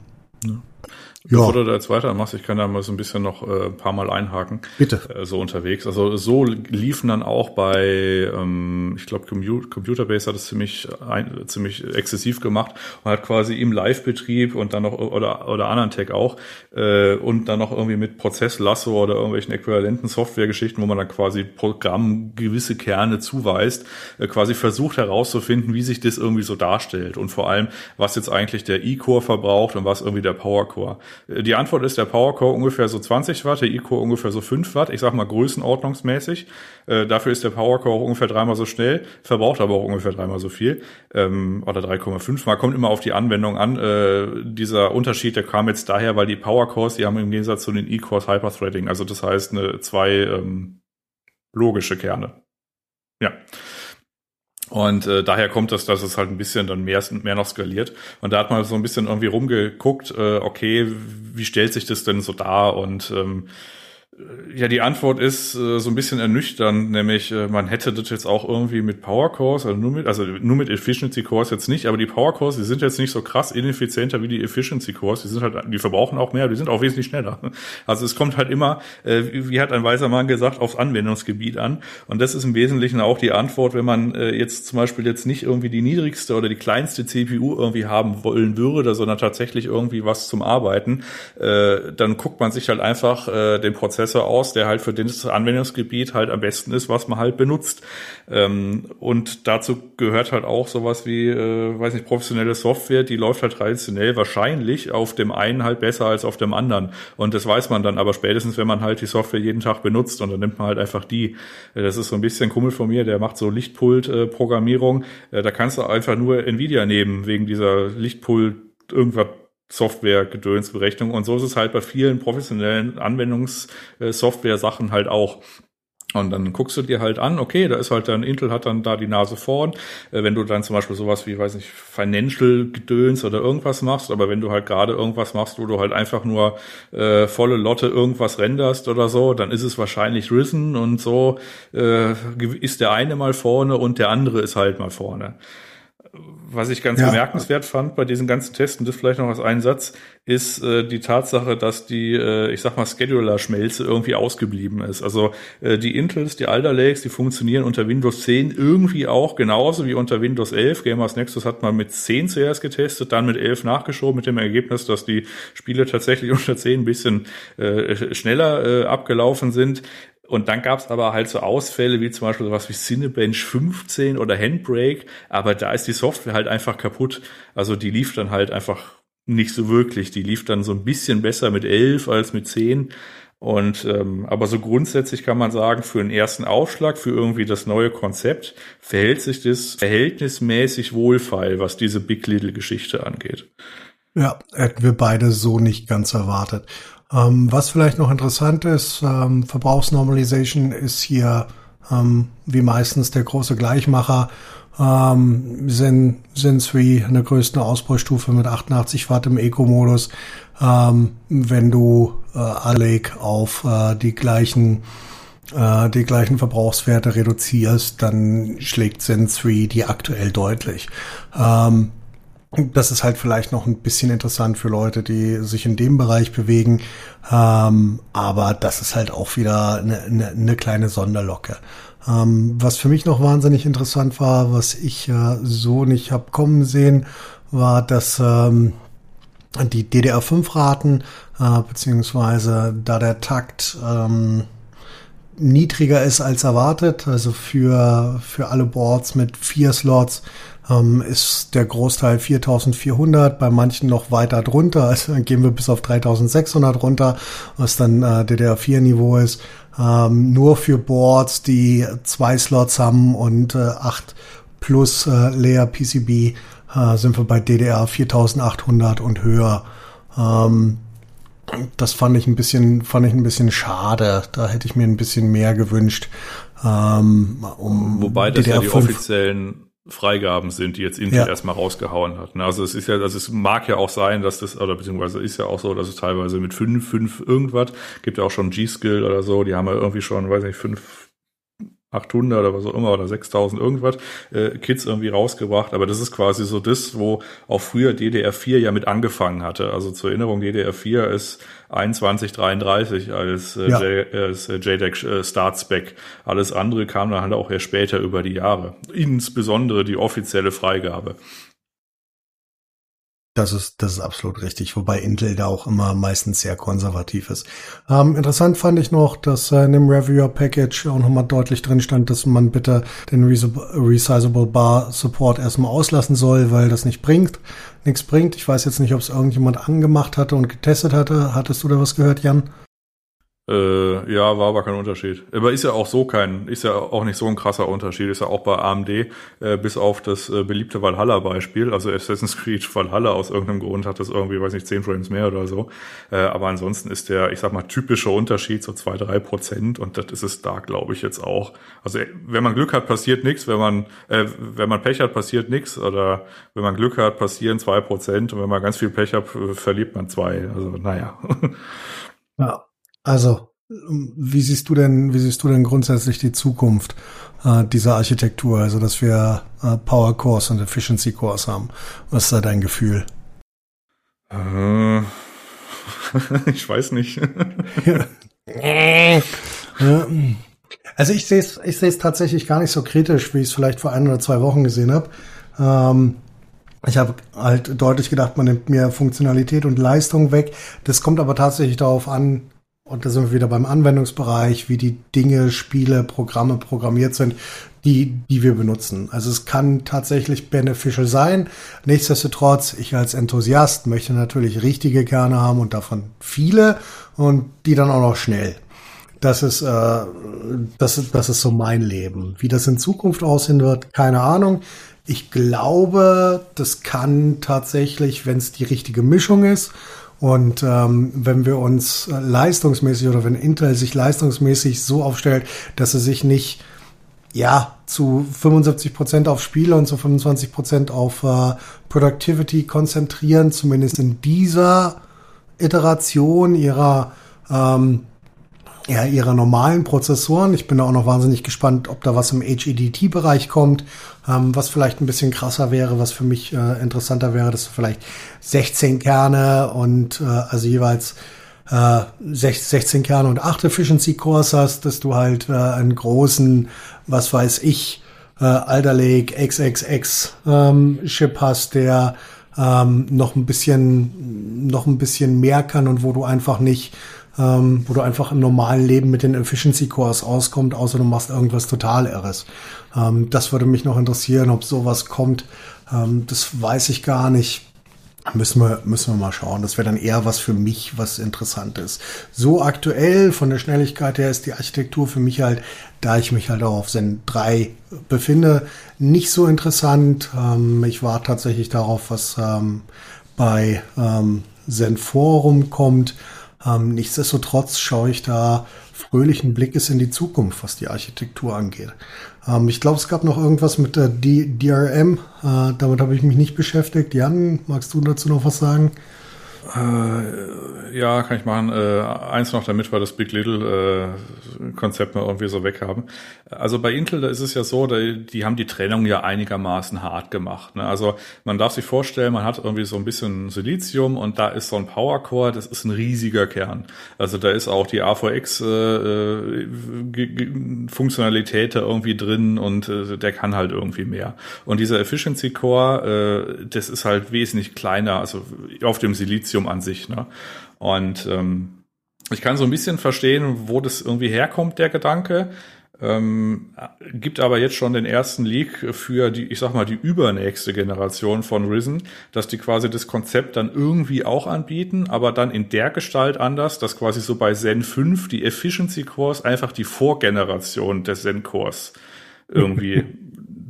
Bevor du da jetzt weitermachst, ich kann da mal so ein bisschen noch äh, ein paar Mal einhaken. Bitte. Äh, so unterwegs. Also so liefen dann auch bei, ähm, ich glaube, Computer Base hat es ziemlich, ein, ziemlich exzessiv gemacht und hat quasi im Live-Betrieb und dann noch, oder, oder anderen Tech auch, äh, und dann noch irgendwie mit Prozesslasso oder irgendwelchen äquivalenten Softwaregeschichten, wo man dann quasi Programm gewisse Kerne zuweist, äh, quasi versucht herauszufinden, wie sich das irgendwie so darstellt und vor allem, was jetzt eigentlich der E-Core verbraucht und was irgendwie der Power-Core. Die Antwort ist der Power Core ungefähr so 20 Watt, der E-Core ungefähr so 5 Watt. Ich sag mal größenordnungsmäßig. Äh, dafür ist der Power Core auch ungefähr dreimal so schnell, verbraucht aber auch ungefähr dreimal so viel. Ähm, oder 3,5 mal. Kommt immer auf die Anwendung an. Äh, dieser Unterschied, der kam jetzt daher, weil die Power Cores, die haben im Gegensatz zu den E-Cores Hyperthreading. Also das heißt eine zwei ähm, logische Kerne. Ja. Und äh, daher kommt das, dass es halt ein bisschen dann mehr, mehr noch skaliert. Und da hat man so ein bisschen irgendwie rumgeguckt, äh, okay, wie stellt sich das denn so dar? Und ähm, ja, die Antwort ist äh, so ein bisschen ernüchternd, nämlich äh, man hätte das jetzt auch irgendwie mit Power Cores, also nur mit, also nur mit Efficiency Cores jetzt nicht, aber die Power Cores, die sind jetzt nicht so krass ineffizienter wie die Efficiency Cores, die sind halt, die verbrauchen auch mehr, die sind auch wesentlich schneller. Also es kommt halt immer, äh, wie hat ein weiser Mann gesagt, aufs Anwendungsgebiet an. Und das ist im Wesentlichen auch die Antwort, wenn man äh, jetzt zum Beispiel jetzt nicht irgendwie die niedrigste oder die kleinste CPU irgendwie haben wollen würde, sondern tatsächlich irgendwie was zum Arbeiten, äh, dann guckt man sich halt einfach äh, den Prozess Prozessor aus, der halt für das Anwendungsgebiet halt am besten ist, was man halt benutzt. Ähm, und dazu gehört halt auch sowas wie, äh, weiß nicht, professionelle Software, die läuft halt traditionell wahrscheinlich auf dem einen halt besser als auf dem anderen. Und das weiß man dann aber spätestens, wenn man halt die Software jeden Tag benutzt und dann nimmt man halt einfach die. Das ist so ein bisschen Kummel von mir, der macht so Lichtpult-Programmierung. Äh, da kannst du einfach nur Nvidia nehmen, wegen dieser Lichtpult irgendwas Software, Gedönsberechnung. Und so ist es halt bei vielen professionellen Anwendungssoftware-Sachen halt auch. Und dann guckst du dir halt an, okay, da ist halt dann, Intel hat dann da die Nase vorn. Äh, wenn du dann zum Beispiel sowas wie, weiß nicht, Financial Gedöns oder irgendwas machst, aber wenn du halt gerade irgendwas machst, wo du halt einfach nur äh, volle Lotte irgendwas renderst oder so, dann ist es wahrscheinlich Risen und so äh, ist der eine mal vorne und der andere ist halt mal vorne. Was ich ganz Ja. bemerkenswert fand bei diesen ganzen Testen, das vielleicht noch als ein Satz, ist äh, die Tatsache, dass die, äh, ich sag mal, Scheduler-Schmelze irgendwie ausgeblieben ist. Also äh, die Intels, die Alder Lakes, die funktionieren unter Windows 10 irgendwie auch genauso wie unter Windows 11. Gamers Nexus hat mal mit 10 zuerst getestet, dann mit 11 nachgeschoben, mit dem Ergebnis, dass die Spiele tatsächlich unter 10 ein bisschen äh, schneller äh, abgelaufen sind. Und dann gab's aber halt so Ausfälle wie zum Beispiel sowas wie Cinebench 15 oder Handbrake, aber da ist die Software halt einfach kaputt. Also die lief dann halt einfach nicht so wirklich. Die lief dann so ein bisschen besser mit 11 als mit 10. Und ähm, aber so grundsätzlich kann man sagen, für einen ersten Aufschlag, für irgendwie das neue Konzept, verhält sich das verhältnismäßig wohlfeil, was diese Big Little Geschichte angeht. Ja, hätten wir beide so nicht ganz erwartet. Ähm, was vielleicht noch interessant ist, ähm, Verbrauchsnormalization ist hier ähm, wie meistens der große Gleichmacher. Ähm, Zen, Zen 3 eine größte Ausbaustufe mit 88 Watt im Eco-Modus. Ähm, wenn du äh, Alec auf äh, die gleichen äh, die gleichen Verbrauchswerte reduzierst, dann schlägt Zen 3 die aktuell deutlich. Ähm, das ist halt vielleicht noch ein bisschen interessant für Leute, die sich in dem Bereich bewegen. Ähm, aber das ist halt auch wieder eine, eine, eine kleine Sonderlocke. Ähm, was für mich noch wahnsinnig interessant war, was ich äh, so nicht hab kommen sehen, war, dass ähm, die DDR5-Raten, äh, beziehungsweise da der Takt ähm, niedriger ist als erwartet, also für, für alle Boards mit vier Slots ähm, ist der Großteil 4400, bei manchen noch weiter drunter, also gehen wir bis auf 3600 runter, was dann äh, DDR4-Niveau ist. Ähm, nur für Boards, die zwei Slots haben und äh, 8 plus äh, Layer PCB äh, sind wir bei DDR 4800 und höher. Ähm, das fand ich ein bisschen, fand ich ein bisschen schade. Da hätte ich mir ein bisschen mehr gewünscht. Ähm, um Wobei das ja die DDR5 offiziellen Freigaben sind, die jetzt Intel Ja. erstmal rausgehauen hat. ne? Also es ist ja, also es mag ja auch sein, dass das, oder beziehungsweise ist ja auch so, dass es teilweise mit fünf, fünf irgendwas, gibt ja auch schon G-Skill oder so, die haben ja irgendwie schon, weiß nicht, fünf 800 oder was auch immer oder 6000 irgendwas äh, Kits irgendwie rausgebracht, aber das ist quasi so das, wo auch früher DDR4 ja mit angefangen hatte. Also zur Erinnerung, DDR4 ist 2133 als, äh, Ja. J, als äh, JDEC äh, Start Spec. Alles andere kam dann halt auch erst später über die Jahre. Insbesondere die offizielle Freigabe. Das ist, das ist absolut richtig, wobei Intel da auch immer meistens sehr konservativ ist. Ähm, interessant fand ich noch, dass äh, in dem Reviewer Package auch nochmal deutlich drin stand, dass man bitte den Res- Resizable Bar Support erstmal auslassen soll, weil das nicht bringt, nichts bringt. Ich weiß jetzt nicht, ob es irgendjemand angemacht hatte und getestet hatte. Hattest du da was gehört, Jan? Äh, ja, war aber kein Unterschied. Aber ist ja auch so kein, ist ja auch nicht so ein krasser Unterschied. Ist ja auch bei AMD, äh, bis auf das äh, beliebte Valhalla-Beispiel. Also Assassin's Creed Valhalla aus irgendeinem Grund hat das irgendwie, weiß nicht, 10 Frames mehr oder so. Äh, aber ansonsten ist der, ich sag mal, typische Unterschied so zwei drei Prozent und das ist es da, glaube ich, jetzt auch. Also wenn man Glück hat, passiert nichts. Wenn man, äh, wenn man Pech hat, passiert nichts. Oder wenn man Glück hat, passieren zwei Prozent und wenn man ganz viel Pech hat, verliert man zwei. Also naja. Ja. Also, ähm, wie siehst du denn, wie siehst du denn grundsätzlich die Zukunft äh, dieser Architektur? Also, dass wir äh, Power Cores und Efficiency Cores haben. Was ist da dein Gefühl? Äh, ich weiß nicht. Ja. Also ich sehe es ich sehe es tatsächlich gar nicht so kritisch, wie ich es vielleicht vor ein oder zwei Wochen gesehen habe. Ähm, ich habe halt deutlich gedacht, man nimmt mir Funktionalität und Leistung weg. Das kommt aber tatsächlich darauf an, und da sind wir wieder beim Anwendungsbereich, wie die Dinge, Spiele, Programme programmiert sind, die, die wir benutzen. Also es kann tatsächlich beneficial sein. Nichtsdestotrotz, ich als Enthusiast möchte natürlich richtige Kerne haben und davon viele und die dann auch noch schnell. Das ist, äh, das, ist, das ist so mein Leben. Wie das in Zukunft aussehen wird, keine Ahnung. Ich glaube, das kann tatsächlich, wenn es die richtige Mischung ist und ähm, wenn wir uns leistungsmäßig oder wenn Intel sich leistungsmäßig so aufstellt, dass sie sich nicht ja zu 75 Prozent auf Spiele und zu 25 Prozent auf äh, Productivity konzentrieren, zumindest in dieser Iteration ihrer ähm, ja, ihrer normalen Prozessoren. Ich bin da auch noch wahnsinnig gespannt, ob da was im HEDT-Bereich kommt, ähm, was vielleicht ein bisschen krasser wäre, was für mich äh, interessanter wäre, dass du vielleicht 16 Kerne und äh, also jeweils äh, 16 Kerne und 8 Efficiency Cores hast, dass du halt äh, einen großen, was weiß ich, äh, Alder Lake XXX ähm, Chip hast, der ähm, noch ein bisschen noch ein bisschen mehr kann und wo du einfach nicht ähm, wo du einfach im normalen Leben mit den Efficiency Cores auskommt, außer du machst irgendwas total Irres. Ähm, das würde mich noch interessieren, ob sowas kommt. Ähm, das weiß ich gar nicht. Müssen wir, müssen wir mal schauen. Das wäre dann eher was für mich, was interessant ist. So aktuell von der Schnelligkeit her ist die Architektur für mich halt, da ich mich halt auch auf Zen 3 befinde, nicht so interessant. Ähm, ich warte tatsächlich darauf, was ähm, bei ähm, Zen Forum kommt. Ähm, nichtsdestotrotz schaue ich da fröhlichen Blickes in die Zukunft, was die Architektur angeht. Ähm, ich glaube, es gab noch irgendwas mit der D DRM. Äh, damit habe ich mich nicht beschäftigt. Jan, magst du dazu noch was sagen? Äh, ja, kann ich machen. Äh, eins noch, damit wir das Big Little äh, mal irgendwie so weghaben. Also bei Intel, da ist es ja so, da, die haben die Trennung ja einigermaßen hart gemacht. Ne? Also man darf sich vorstellen, man hat irgendwie so ein bisschen Silizium und da ist so ein Power Core, das ist ein riesiger Kern. Also da ist auch die AVX äh, äh da irgendwie drin und äh, der kann halt irgendwie mehr. Und dieser Efficiency Core, das ist halt wesentlich kleiner, also auf dem Silizium Lithium an sich. Ne? Und ähm, ich kann so ein bisschen verstehen, wo das irgendwie herkommt, der Gedanke. Ähm, gibt aber jetzt schon den ersten Leak für die, ich sag mal, die übernächste Generation von Risen, dass die quasi das Konzept dann irgendwie auch anbieten, aber dann in der Gestalt anders, dass quasi so bei Zen 5 die Efficiency Cores einfach die Vorgeneration des Zen Cores irgendwie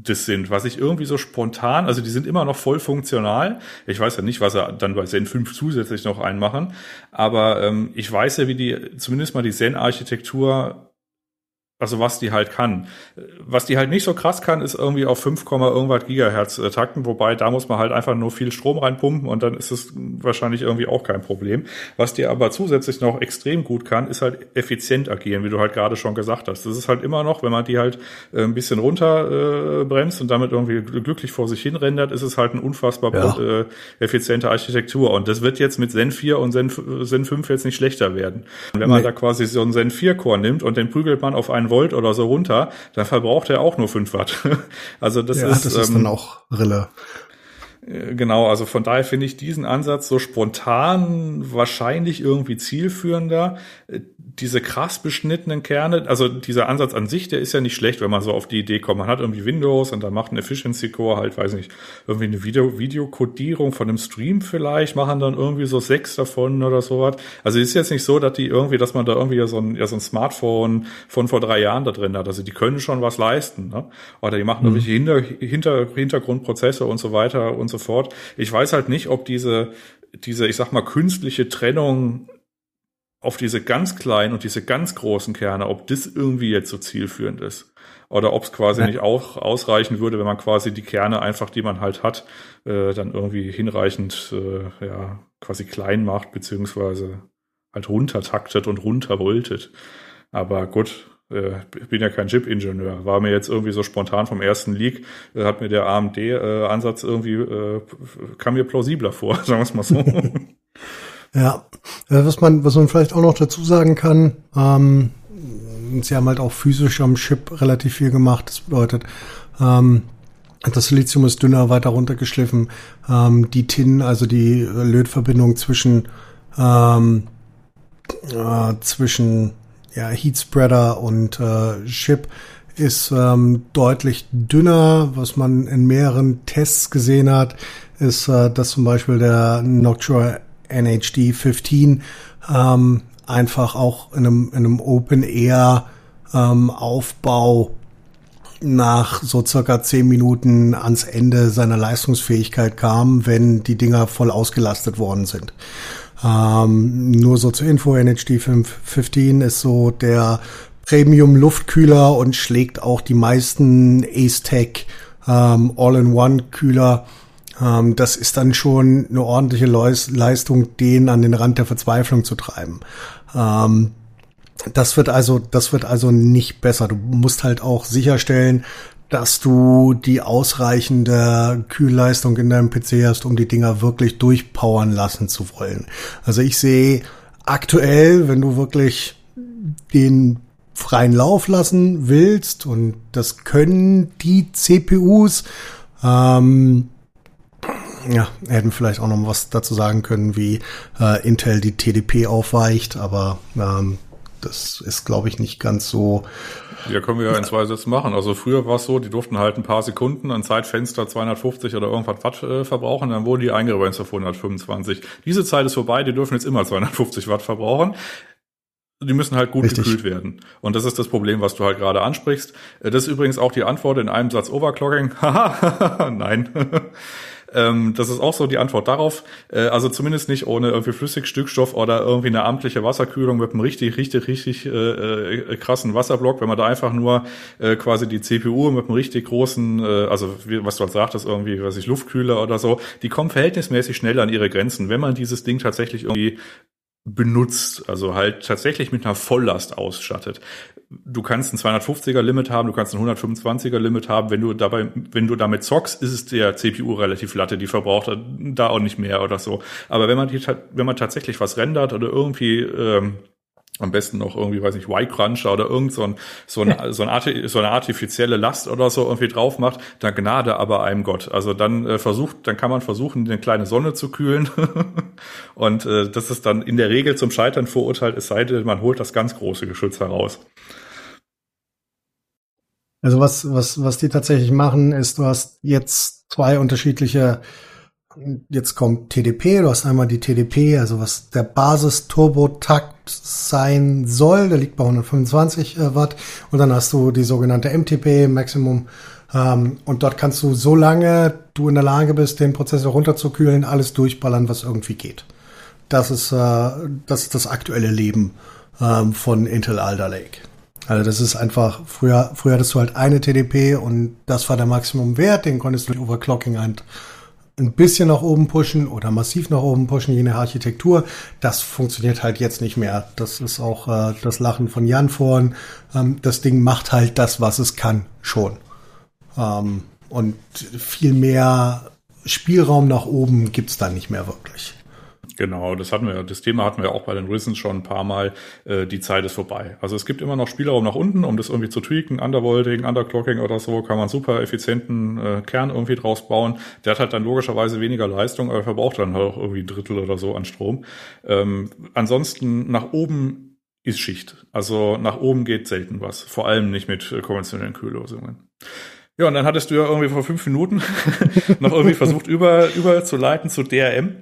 das sind, was ich irgendwie so spontan, also die sind immer noch voll funktional. Ich weiß ja nicht, was er dann bei Zen 5 zusätzlich noch einmachen, aber ähm, ich weiß ja, wie die, zumindest mal die Zen-Architektur also was die halt kann. Was die halt nicht so krass kann, ist irgendwie auf 5, irgendwas Gigahertz äh, takten, wobei da muss man halt einfach nur viel Strom reinpumpen und dann ist es wahrscheinlich irgendwie auch kein Problem. Was die aber zusätzlich noch extrem gut kann, ist halt effizient agieren, wie du halt gerade schon gesagt hast. Das ist halt immer noch, wenn man die halt äh, ein bisschen runter äh, bremst und damit irgendwie glücklich vor sich hin rendert, ist es halt eine unfassbar ja. effiziente Architektur. Und das wird jetzt mit Zen 4 und Zen, Zen 5 jetzt nicht schlechter werden. Und wenn man nee. da quasi so einen Zen 4 Core nimmt und den prügelt man auf einen Volt oder so runter, dann verbraucht er auch nur 5 Watt. also das ja, ist, das ist ähm, dann auch Rille. Äh, genau, also von daher finde ich diesen Ansatz so spontan wahrscheinlich irgendwie zielführender. Diese krass beschnittenen Kerne, also dieser Ansatz an sich, der ist ja nicht schlecht, wenn man so auf die Idee kommt. Man hat irgendwie Windows und dann macht ein Efficiency Core halt, weiß nicht, irgendwie eine Video Videokodierung von einem Stream vielleicht, machen dann irgendwie so sechs davon oder sowas. Also ist jetzt nicht so, dass die irgendwie, dass man da irgendwie ja so ein, ja so ein Smartphone von vor drei Jahren da drin hat. Also die können schon was leisten, ne? Oder die machen mhm. irgendwelche Hinter Hinter Hintergrundprozesse und so weiter und so fort. Ich weiß halt nicht, ob diese, diese, ich sag mal, künstliche Trennung auf diese ganz kleinen und diese ganz großen Kerne, ob das irgendwie jetzt so zielführend ist. Oder ob es quasi ja. nicht auch ausreichen würde, wenn man quasi die Kerne einfach, die man halt hat, äh, dann irgendwie hinreichend äh, ja, quasi klein macht, beziehungsweise halt runtertaktet und runtervoltet. Aber gut, äh, ich bin ja kein Chip-Ingenieur. War mir jetzt irgendwie so spontan vom ersten Leak, äh, hat mir der AMD-Ansatz äh, irgendwie, äh, kam mir plausibler vor, sagen wir es mal so. ja, äh, was man, was man vielleicht auch noch dazu sagen kann, ähm, sie haben halt auch physisch am Chip relativ viel gemacht. Das bedeutet, ähm, das Silizium ist dünner, weiter runtergeschliffen. Ähm, die TIN, also die Lötverbindung zwischen ähm, äh, zwischen ja, Heatspreader und äh, Chip ist ähm, deutlich dünner. Was man in mehreren Tests gesehen hat, ist, äh, dass zum Beispiel der Noctua NHD 15 ähm, einfach auch in einem, in einem Open Air ähm, Aufbau nach so circa zehn Minuten ans Ende seiner Leistungsfähigkeit kam, wenn die Dinger voll ausgelastet worden sind. Ähm, nur so zur Info, NHD 515 ist so der Premium-Luftkühler und schlägt auch die meisten Ace-Tech ähm, All-in-One-Kühler. Ähm, das ist dann schon eine ordentliche Leistung, den an den Rand der Verzweiflung zu treiben. Ähm, Das wird also, das wird also nicht besser. Du musst halt auch sicherstellen, dass du die ausreichende Kühlleistung in deinem PC hast, um die Dinger wirklich durchpowern lassen zu wollen. Also ich sehe aktuell, wenn du wirklich den freien Lauf lassen willst und das können die CPUs, ähm, ja, hätten vielleicht auch noch was dazu sagen können, wie äh, Intel die TDP aufweicht, aber ähm, das ist, glaube ich, nicht ganz so. Ja, können wir ja in zwei Sätzen machen. Also früher war es so, die durften halt ein paar Sekunden ein Zeitfenster 250 oder irgendwas Watt äh, verbrauchen, dann wurden die eingegrenzt auf 125. Diese Zeit ist vorbei, die dürfen jetzt immer 250 Watt verbrauchen. Die müssen halt gut Richtig. gekühlt werden. Und das ist das Problem, was du halt gerade ansprichst. Äh, das ist übrigens auch die Antwort in einem Satz Overclocking. Haha, nein. Ähm, das ist auch so die Antwort darauf. Äh, also zumindest nicht ohne irgendwie Flüssigstückstoff oder irgendwie eine amtliche Wasserkühlung mit einem richtig, richtig, richtig äh, äh, krassen Wasserblock. Wenn man da einfach nur äh, quasi die CPU mit einem richtig großen, äh, also wie, was du halt sagtest, irgendwie, was ich, Luftkühler oder so, die kommen verhältnismäßig schnell an ihre Grenzen. Wenn man dieses Ding tatsächlich irgendwie benutzt, also halt tatsächlich mit einer Volllast ausstattet. Du kannst ein 250er Limit haben, du kannst ein 125er Limit haben. Wenn du dabei, wenn du damit zockst, ist es der CPU relativ latte, die verbraucht da auch nicht mehr oder so. Aber wenn man die, wenn man tatsächlich was rendert oder irgendwie ähm, am besten noch irgendwie, weiß nicht, Y-Cruncher oder irgend so, ein, so, ein, so, ein so eine artifizielle Last oder so irgendwie drauf macht, dann Gnade aber einem Gott. Also dann äh, versucht, dann kann man versuchen, eine kleine Sonne zu kühlen. und äh, das ist dann in der Regel zum Scheitern verurteilt, es sei denn, man holt das ganz große Geschütz heraus. Also was, was, was die tatsächlich machen, ist, du hast jetzt zwei unterschiedliche Jetzt kommt TDP, du hast einmal die TDP, also was der Basis-Turbo-Takt sein soll, der liegt bei 125 äh, Watt. Und dann hast du die sogenannte MTP, Maximum. Ähm, und dort kannst du, solange du in der Lage bist, den Prozessor runterzukühlen, alles durchballern, was irgendwie geht. Das ist, äh, das, ist das aktuelle Leben ähm, von Intel Alder Lake. Also das ist einfach, früher, früher hattest du halt eine TDP und das war der Maximumwert, den konntest du durch Overclocking halt ein bisschen nach oben pushen oder massiv nach oben pushen, je nach Architektur. Das funktioniert halt jetzt nicht mehr. Das ist auch äh, das Lachen von Jan vorhin. Ähm, das Ding macht halt das, was es kann, schon. Ähm, und viel mehr Spielraum nach oben gibt's da nicht mehr wirklich. Genau, das hatten wir, das Thema hatten wir auch bei den Risen schon ein paar Mal. Äh, die Zeit ist vorbei. Also es gibt immer noch Spielraum nach unten, um das irgendwie zu tweaken, Undervolting, Underclocking oder so, kann man super effizienten äh, Kern irgendwie draus bauen. Der hat halt dann logischerweise weniger Leistung, aber verbraucht dann halt auch irgendwie ein Drittel oder so an Strom. Ähm, ansonsten nach oben ist Schicht. Also nach oben geht selten was. Vor allem nicht mit äh, konventionellen Kühllösungen. Ja, und dann hattest du ja irgendwie vor fünf Minuten noch irgendwie versucht, über, überzuleiten zu DRM.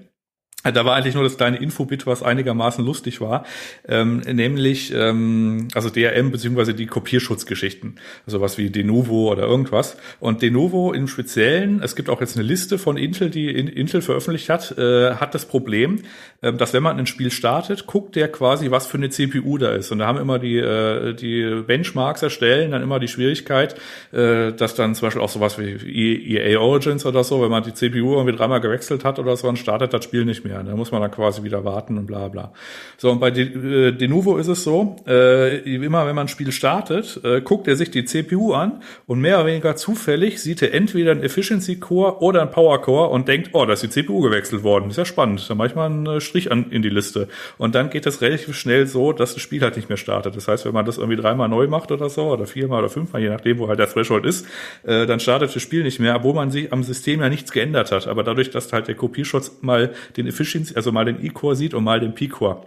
Da war eigentlich nur das kleine Infobit, was einigermaßen lustig war, ähm, nämlich ähm, also DRM beziehungsweise die Kopierschutzgeschichten, also was wie Denuvo oder irgendwas. Und Denuvo im Speziellen, es gibt auch jetzt eine Liste von Intel, die in, Intel veröffentlicht hat, äh, hat das Problem, äh, dass wenn man ein Spiel startet, guckt der quasi, was für eine CPU da ist. Und da haben immer die äh, die Benchmarks erstellen, dann immer die Schwierigkeit, äh, dass dann zum Beispiel auch sowas wie EA Origins oder so, wenn man die CPU irgendwie dreimal gewechselt hat oder so, dann startet das Spiel nicht mehr mehr. Da muss man dann quasi wieder warten und bla bla. So, und bei De, äh, ist es so, äh, immer wenn man ein Spiel startet, äh, guckt er sich die CPU an und mehr oder weniger zufällig sieht er entweder einen Efficiency Core oder einen Power Core und denkt, oh, da ist die CPU gewechselt worden. Ist ja spannend. Dann mache ich mal einen äh, Strich an, in die Liste. Und dann geht es relativ schnell so, dass das Spiel halt nicht mehr startet. Das heißt, wenn man das irgendwie dreimal neu macht oder so, oder viermal oder fünfmal, je nachdem, wo halt der Threshold ist, äh, dann startet das Spiel nicht mehr, obwohl man sich am System ja nichts geändert hat. Aber dadurch, dass halt der Kopierschutz mal den Efficiency Efficiency, also mal den E-Core sieht und mal den P-Core.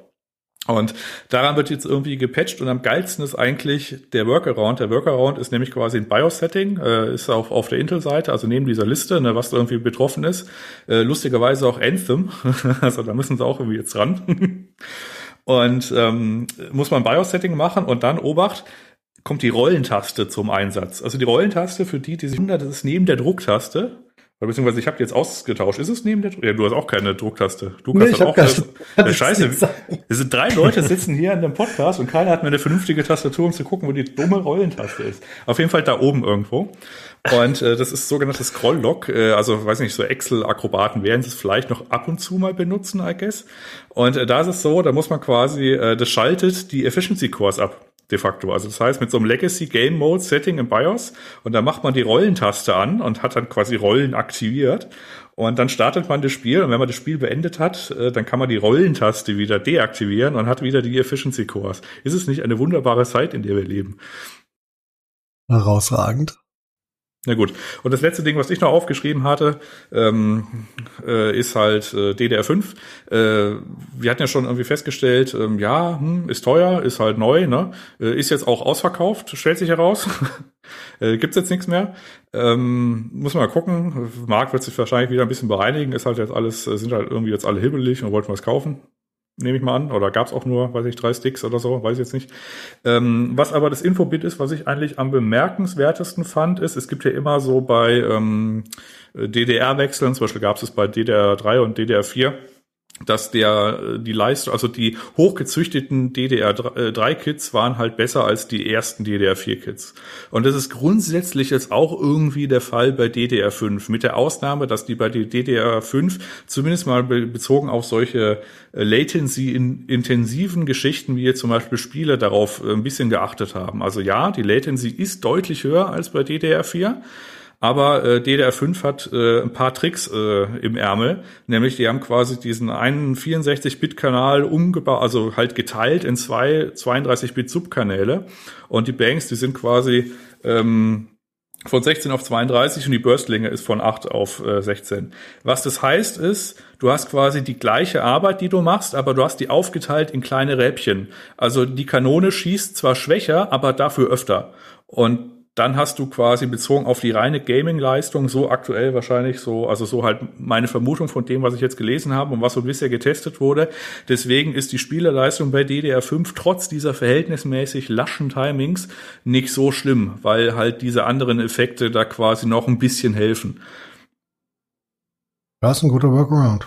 Und daran wird jetzt irgendwie gepatcht und am geilsten ist eigentlich der Workaround. Der Workaround ist nämlich quasi ein BIOS-Setting, äh, ist auch auf der Intel-Seite, also neben dieser Liste, ne, was da irgendwie betroffen ist. Äh, lustigerweise auch Anthem, also da müssen sie auch irgendwie jetzt ran. und ähm, muss man BIOS-Setting machen und dann Obacht, kommt die Rollentaste zum Einsatz. Also die Rollentaste, für die, die sich wundern, das ist neben der Drucktaste beziehungsweise ich habe die jetzt ausgetauscht. Ist es neben der Ja, du hast auch keine Drucktaste. Du Nee, ich hab auch keine- das Scheiße. Es sind drei Leute sitzen hier in dem Podcast und keiner hat mir eine vernünftige Tastatur, um zu gucken, wo die dumme Rollentaste ist. Auf jeden Fall da oben irgendwo. Und äh, das ist sogenanntes Scroll-Lock. Äh, also, weiß nicht, so Excel-Akrobaten werden es vielleicht noch ab und zu mal benutzen, I guess. Und äh, da ist es so, da muss man quasi, äh, das schaltet die Efficiency-Cores ab de facto. Also das heißt mit so einem Legacy Game Mode Setting im BIOS und da macht man die Rollentaste an und hat dann quasi Rollen aktiviert und dann startet man das Spiel und wenn man das Spiel beendet hat, äh, dann kann man die Rollentaste wieder deaktivieren und hat wieder die Efficiency Cores. Ist es nicht eine wunderbare Zeit, in der wir leben? Herausragend. Na gut. Und das letzte Ding, was ich noch aufgeschrieben hatte, ähm, äh, ist halt äh, DDR5. Äh, wir hatten ja schon irgendwie festgestellt, ähm, ja, hm, ist teuer, ist halt neu, ne? Äh, ist jetzt auch ausverkauft, stellt sich heraus. äh, gibt's jetzt nichts mehr. Ähm, muss man mal gucken. Markt wird sich wahrscheinlich wieder ein bisschen bereinigen. Ist halt jetzt alles, äh, sind halt irgendwie jetzt alle hibbelig und wollten was kaufen nehme ich mal an. Oder gab es auch nur, weiß ich, drei Sticks oder so, weiß ich jetzt nicht. Ähm, was aber das Infobit ist, was ich eigentlich am bemerkenswertesten fand, ist, es gibt ja immer so bei ähm, DDR-Wechseln, zum Beispiel gab es es bei DDR3 und DDR4, dass der die Leistung, also die hochgezüchteten DDR3-Kits waren halt besser als die ersten DDR4-Kits. Und das ist grundsätzlich jetzt auch irgendwie der Fall bei DDR5, mit der Ausnahme, dass die bei der DDR5 zumindest mal be bezogen auf solche äh, Latency-intensiven Geschichten, wie jetzt zum Beispiel Spiele, darauf äh, ein bisschen geachtet haben. Also ja, die Latency ist deutlich höher als bei DDR4. Aber äh, DDR5 hat äh, ein paar Tricks äh, im Ärmel, nämlich die haben quasi diesen einen 64-Bit-Kanal umgebaut, also halt geteilt in zwei 32-Bit-Subkanäle. Und die Banks, die sind quasi ähm, von 16 auf 32 und die Burstlänge ist von 8 auf äh, 16. Was das heißt ist, du hast quasi die gleiche Arbeit, die du machst, aber du hast die aufgeteilt in kleine Räbchen. Also die Kanone schießt zwar schwächer, aber dafür öfter. Und dann hast du quasi bezogen auf die reine Gaming-Leistung so aktuell wahrscheinlich so, also so halt meine Vermutung von dem, was ich jetzt gelesen habe und was so bisher getestet wurde. Deswegen ist die Spielerleistung bei DDR5 trotz dieser verhältnismäßig laschen Timings nicht so schlimm, weil halt diese anderen Effekte da quasi noch ein bisschen helfen. Das ist ein guter Workaround.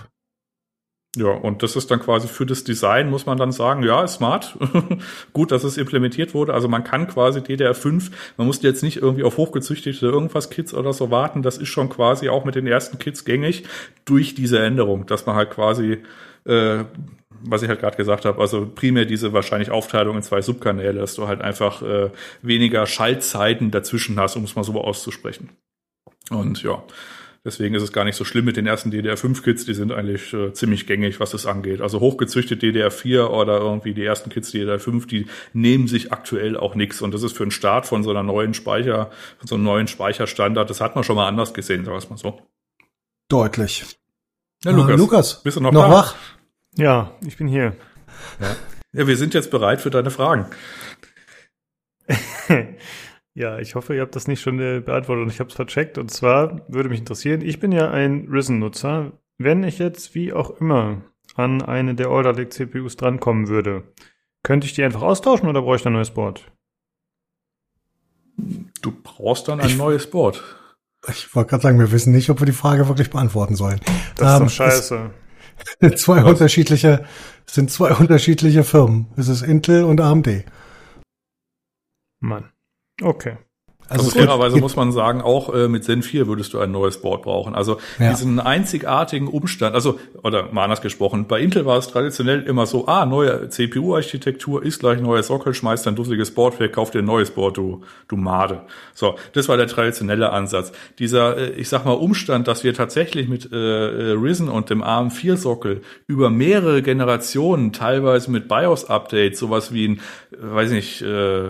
Ja, und das ist dann quasi für das Design, muss man dann sagen, ja, ist smart. Gut, dass es implementiert wurde. Also man kann quasi DDR5, man muss jetzt nicht irgendwie auf hochgezüchtete irgendwas Kits oder so warten. Das ist schon quasi auch mit den ersten Kits gängig durch diese Änderung, dass man halt quasi, äh, was ich halt gerade gesagt habe, also primär diese wahrscheinlich Aufteilung in zwei Subkanäle, dass du halt einfach äh, weniger Schaltzeiten dazwischen hast, um es mal so auszusprechen. Und ja, Deswegen ist es gar nicht so schlimm mit den ersten DDR5-Kits, die sind eigentlich äh, ziemlich gängig, was das angeht. Also hochgezüchtet DDR4 oder irgendwie die ersten Kits DDR5, die nehmen sich aktuell auch nichts. Und das ist für einen Start von so einer neuen Speicher, von so einem neuen Speicherstandard, das hat man schon mal anders gesehen, sagen wir mal so. Deutlich. Ja, Äh, Lukas, Lukas, bist du noch, noch da? wach? Ja, ich bin hier. Ja, wir sind jetzt bereit für deine Fragen. ja, ich hoffe, ihr habt das nicht schon äh, beantwortet und ich habe es vercheckt. Und zwar würde mich interessieren, ich bin ja ein Risen-Nutzer. Wenn ich jetzt wie auch immer an eine der Alder Lake CPUs drankommen würde, könnte ich die einfach austauschen oder brauche ich ein neues Board? Du brauchst dann ein Ich- neues Board. Ich wollte gerade sagen, wir wissen nicht, ob wir die Frage wirklich beantworten sollen. Das ist Ähm, doch scheiße. Es sind zwei unterschiedliche, es sind zwei unterschiedliche Firmen. Es ist Intel und AMD. Mann. Okay. Also, es fairerweise muss man sagen, auch äh, mit Zen 4 würdest du ein neues Board brauchen. Also Ja. diesen einzigartigen Umstand, also, oder mal anders gesprochen, bei Intel war es traditionell immer so, ah, neue CPU-Architektur ist gleich neuer Sockel, schmeißt ein dusseliges Board weg, kauf dir ein neues Board, du, du Made. So, das war der traditionelle Ansatz. Dieser, äh, ich sag mal, Umstand, dass wir tatsächlich mit äh, äh, Risen und dem ARM4-Sockel über mehrere Generationen, teilweise mit BIOS-Updates, sowas wie ein, äh, weiß nicht, äh,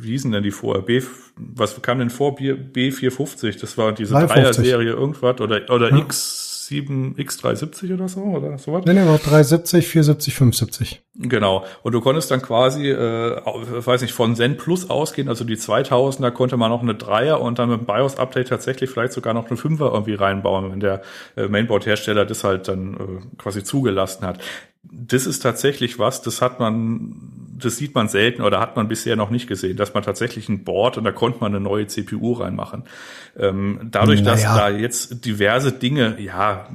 wie hießen denn die vorher, B, was kam denn vor B, B450? Das war diese 350. Dreier-Serie irgendwas oder, oder Ja. X7, X370 oder so oder sowas? Nee, nee, war 370, 470, 570. Genau. Und du konntest dann quasi, äh, weiß nicht, von Zen Plus ausgehen, also die 2000er konnte man noch eine Dreier und dann mit dem BIOS-Update tatsächlich vielleicht sogar noch eine Fünfer irgendwie reinbauen, wenn der äh, Mainboard-Hersteller das halt dann äh, quasi zugelassen hat. Das ist tatsächlich was, das hat man das sieht man selten oder hat man bisher noch nicht gesehen, dass man tatsächlich ein Board und da konnte man eine neue CPU reinmachen. Ähm, dadurch, naja. dass da jetzt diverse Dinge, ja,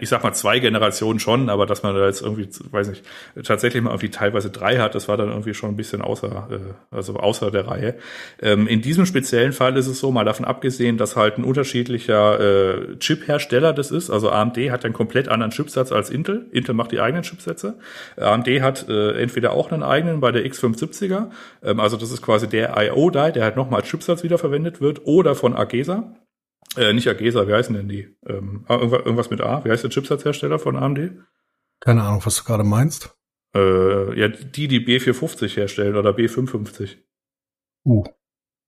ich sag mal zwei Generationen schon, aber dass man da jetzt irgendwie, weiß nicht, tatsächlich mal irgendwie teilweise drei hat, das war dann irgendwie schon ein bisschen außer, äh, also außer der Reihe. Ähm, in diesem speziellen Fall ist es so, mal davon abgesehen, dass halt ein unterschiedlicher äh, Chip-Hersteller das ist, also AMD hat einen komplett anderen Chipsatz als Intel. Intel macht die eigenen Chipsätze. AMD hat äh, entweder auch einen eigenen bei der X570er, ähm, also das ist quasi der IO-Die, der halt nochmal als Chipsatz wiederverwendet wird, oder von Agesa. Äh, nicht Agesa, wie heißen denn die? Ähm, ah, irgendwas mit A. Wie heißt der Chipsatzhersteller von AMD? Keine Ahnung, was du gerade meinst. Äh, ja, die, die B450 herstellen oder B550. Uh.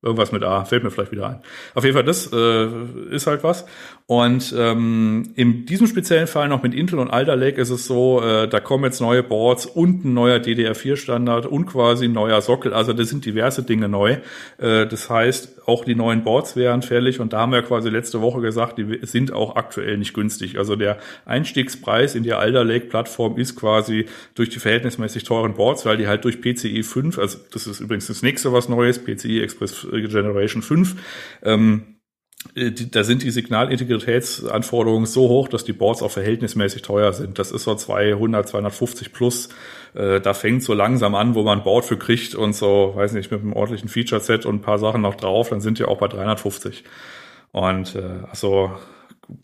Irgendwas mit A, fällt mir vielleicht wieder ein. Auf jeden Fall, das äh, ist halt was. Und ähm, in diesem speziellen Fall noch mit Intel und Alder Lake ist es so, äh, da kommen jetzt neue Boards und ein neuer DDR4-Standard und quasi ein neuer Sockel. Also da sind diverse Dinge neu. Äh, das heißt, auch die neuen Boards wären fällig und da haben wir quasi letzte Woche gesagt, die sind auch aktuell nicht günstig. Also der Einstiegspreis in die Alder Lake-Plattform ist quasi durch die verhältnismäßig teuren Boards, weil die halt durch PCI 5, also das ist übrigens das nächste was Neues, PCI Express Generation 5, ähm, äh, da sind die Signalintegritätsanforderungen so hoch, dass die Boards auch verhältnismäßig teuer sind. Das ist so 200, 250 plus. Äh, da fängt so langsam an, wo man ein Board für kriegt und so, weiß nicht, mit einem ordentlichen Feature-Set und ein paar Sachen noch drauf, dann sind die auch bei 350. Und äh, also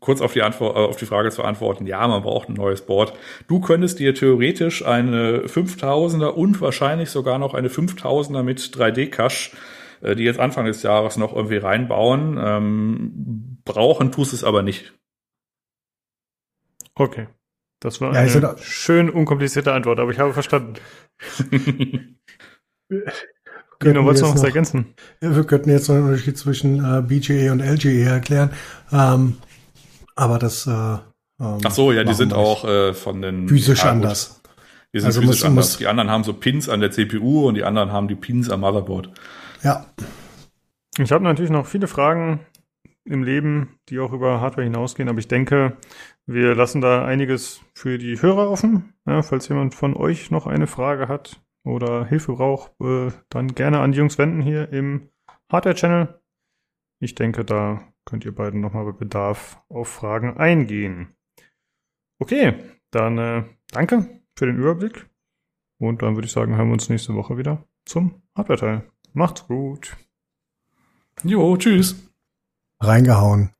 kurz auf die Antwort, auf die Frage zu antworten, ja, man braucht ein neues Board. Du könntest dir theoretisch eine 5000er und wahrscheinlich sogar noch eine 5000er mit 3D-Cache äh, die jetzt Anfang des Jahres noch irgendwie reinbauen. Ähm, brauchen tust es aber nicht. Okay. Das war ja, eine da schön unkomplizierte Antwort, aber ich habe verstanden. Genau, wolltest du noch was ergänzen? Ja, wir könnten jetzt noch einen Unterschied zwischen äh, BGA und LGA erklären. Ähm, aber das. Äh, ähm, Ach so, ja, die sind auch äh, von den. Physisch ja, anders. Die sind also physisch muss, anders. Muss, die anderen haben so Pins an der CPU und die anderen haben die Pins am Motherboard. Ja. Ich habe natürlich noch viele Fragen im Leben, die auch über Hardware hinausgehen, aber ich denke, wir lassen da einiges für die Hörer offen. Ja, falls jemand von euch noch eine Frage hat oder Hilfe braucht, äh, dann gerne an die Jungs wenden hier im Hardware-Channel. Ich denke, da könnt ihr beiden nochmal bei Bedarf auf Fragen eingehen. Okay, dann äh, danke für den Überblick. Und dann würde ich sagen, hören wir uns nächste Woche wieder zum Hardware-Teil. Macht's gut. Jo, tschüss. Reingehauen.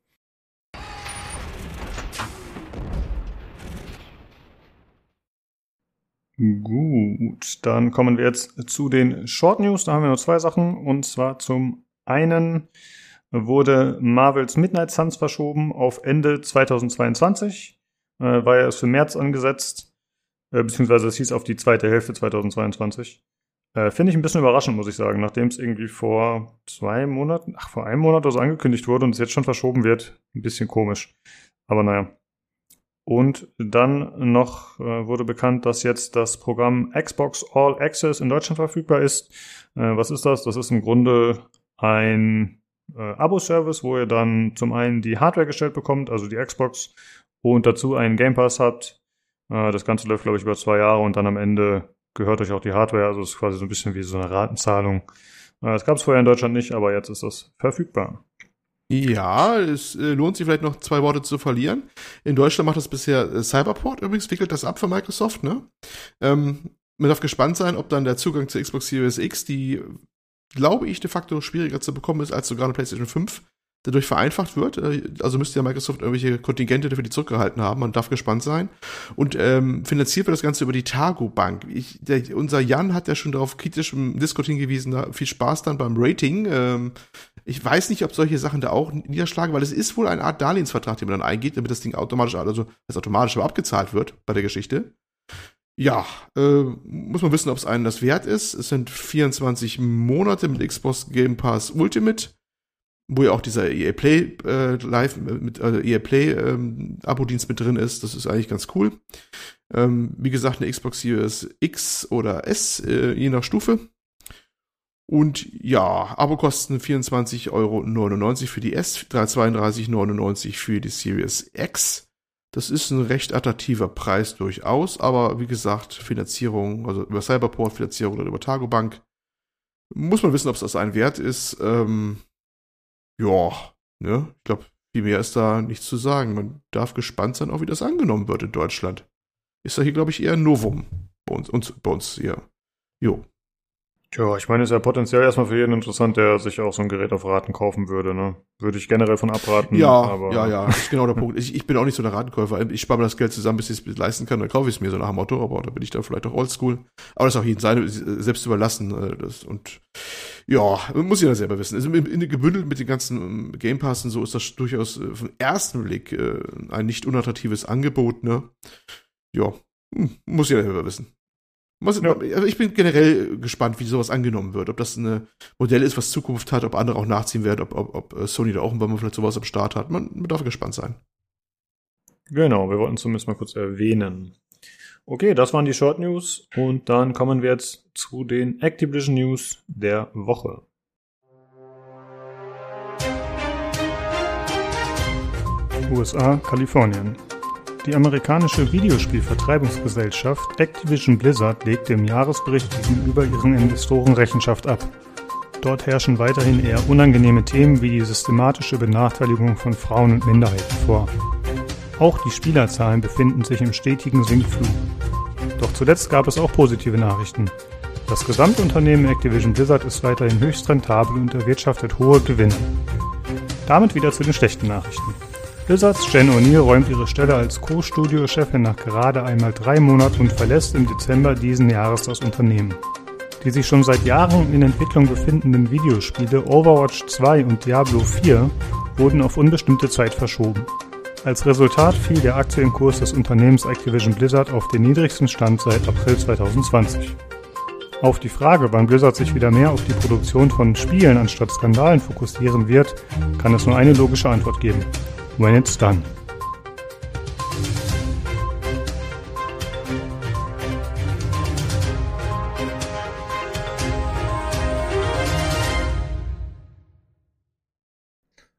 Gut, dann kommen wir jetzt zu den Short News. Da haben wir nur zwei Sachen. Und zwar zum einen wurde Marvels Midnight Suns verschoben auf Ende 2022. Äh, war ja erst für März angesetzt. Äh, beziehungsweise es hieß auf die zweite Hälfte 2022. Äh, Finde ich ein bisschen überraschend, muss ich sagen, nachdem es irgendwie vor zwei Monaten, ach, vor einem Monat oder so angekündigt wurde und es jetzt schon verschoben wird. Ein bisschen komisch. Aber naja. Und dann noch äh, wurde bekannt, dass jetzt das Programm Xbox All Access in Deutschland verfügbar ist. Äh, was ist das? Das ist im Grunde ein äh, Abo-Service, wo ihr dann zum einen die Hardware gestellt bekommt, also die Xbox, und dazu einen Game Pass habt. Äh, das Ganze läuft, glaube ich, über zwei Jahre und dann am Ende gehört euch auch die Hardware, also es ist quasi so ein bisschen wie so eine Ratenzahlung. Das gab es vorher in Deutschland nicht, aber jetzt ist das verfügbar. Ja, es äh, lohnt sich vielleicht noch zwei Worte zu verlieren. In Deutschland macht das bisher äh, Cyberport übrigens, wickelt das ab für Microsoft, ne? Ähm, man darf gespannt sein, ob dann der Zugang zur Xbox Series X, die, glaube ich, de facto schwieriger zu bekommen ist als sogar eine PlayStation 5, dadurch vereinfacht wird. Äh, also müsste ja Microsoft irgendwelche Kontingente dafür die zurückgehalten haben. Man darf gespannt sein. Und ähm, finanziert wird das Ganze über die Targo Bank. Ich, der, unser Jan hat ja schon darauf kritisch im Discord hingewiesen. Da viel Spaß dann beim Rating. Ähm, ich weiß nicht, ob solche Sachen da auch niederschlagen, weil es ist wohl eine Art Darlehensvertrag, den man dann eingeht, damit das Ding automatisch, also das automatisch aber abgezahlt wird bei der Geschichte. Ja, äh, muss man wissen, ob es einen das wert ist. Es sind 24 Monate mit Xbox Game Pass Ultimate wo ja auch dieser EA Play äh, Live mit äh, EA Play ähm, Abo-Dienst mit drin ist. Das ist eigentlich ganz cool. Ähm, wie gesagt, eine Xbox Series X oder S, äh, je nach Stufe. Und ja, Abo-Kosten 24,99 Euro für die S, 32,99 für die Series X. Das ist ein recht attraktiver Preis durchaus, aber wie gesagt, Finanzierung, also über Cyberport Finanzierung oder über Targobank, muss man wissen, ob es das ein Wert ist. Ähm, ja, ne, ich glaube, viel mehr ist da nichts zu sagen. Man darf gespannt sein, auch wie das angenommen wird in Deutschland. Ist da hier, glaube ich, eher ein Novum bei uns, uns, bei uns hier. Jo. Ja, ich meine, ist ja potenziell erstmal für jeden interessant, der sich auch so ein Gerät auf Raten kaufen würde, ne? Würde ich generell von abraten. Ja, aber ja, ja, das ist genau der Punkt. Ich, ich bin auch nicht so der Ratenkäufer. Ich spare mir das Geld zusammen, bis ich es leisten kann, dann kaufe ich es mir so nach dem Motto, aber da bin ich dann vielleicht auch oldschool. Aber das ist auch jedem seine, selbst überlassen. äh, Das, und ja, muss jeder selber wissen. Also gebündelt mit den ganzen ähm, Game Pass und so ist das durchaus äh, vom ersten Blick äh, ein nicht unattraktives Angebot, ne? Ja, hm, muss jeder selber wissen. Was, Ja. also Ich bin generell gespannt, wie sowas angenommen wird. Ob das ein Modell ist, was Zukunft hat, ob andere auch nachziehen werden, ob, ob, ob äh, Sony da auch irgendwann mal vielleicht sowas am Start hat. Man, man darf gespannt sein. Genau, wir wollten zumindest mal kurz erwähnen. Okay, das waren die Short News und dann kommen wir jetzt zu den Activision News der Woche. USA, Kalifornien. Die amerikanische Videospielvertreibungsgesellschaft Activision Blizzard legte im Jahresbericht gegenüber ihren Investoren Rechenschaft ab. Dort herrschen weiterhin eher unangenehme Themen wie die systematische Benachteiligung von Frauen und Minderheiten vor. Auch die Spielerzahlen befinden sich im stetigen Sinkflug. Doch zuletzt gab es auch positive Nachrichten. Das Gesamtunternehmen Activision Blizzard ist weiterhin höchst rentabel und erwirtschaftet hohe Gewinne. Damit wieder zu den schlechten Nachrichten. Blizzards Jen O'Neill räumt ihre Stelle als Co-Studio-Chefin nach gerade einmal drei Monaten und verlässt im Dezember diesen Jahres das Unternehmen. Die sich schon seit Jahren in Entwicklung befindenden Videospiele Overwatch 2 und Diablo 4 wurden auf unbestimmte Zeit verschoben. Als Resultat fiel der Aktienkurs des Unternehmens Activision Blizzard auf den niedrigsten Stand seit April 2020. Auf die Frage, wann Blizzard sich wieder mehr auf die Produktion von Spielen anstatt Skandalen fokussieren wird, kann es nur eine logische Antwort geben. When it's done.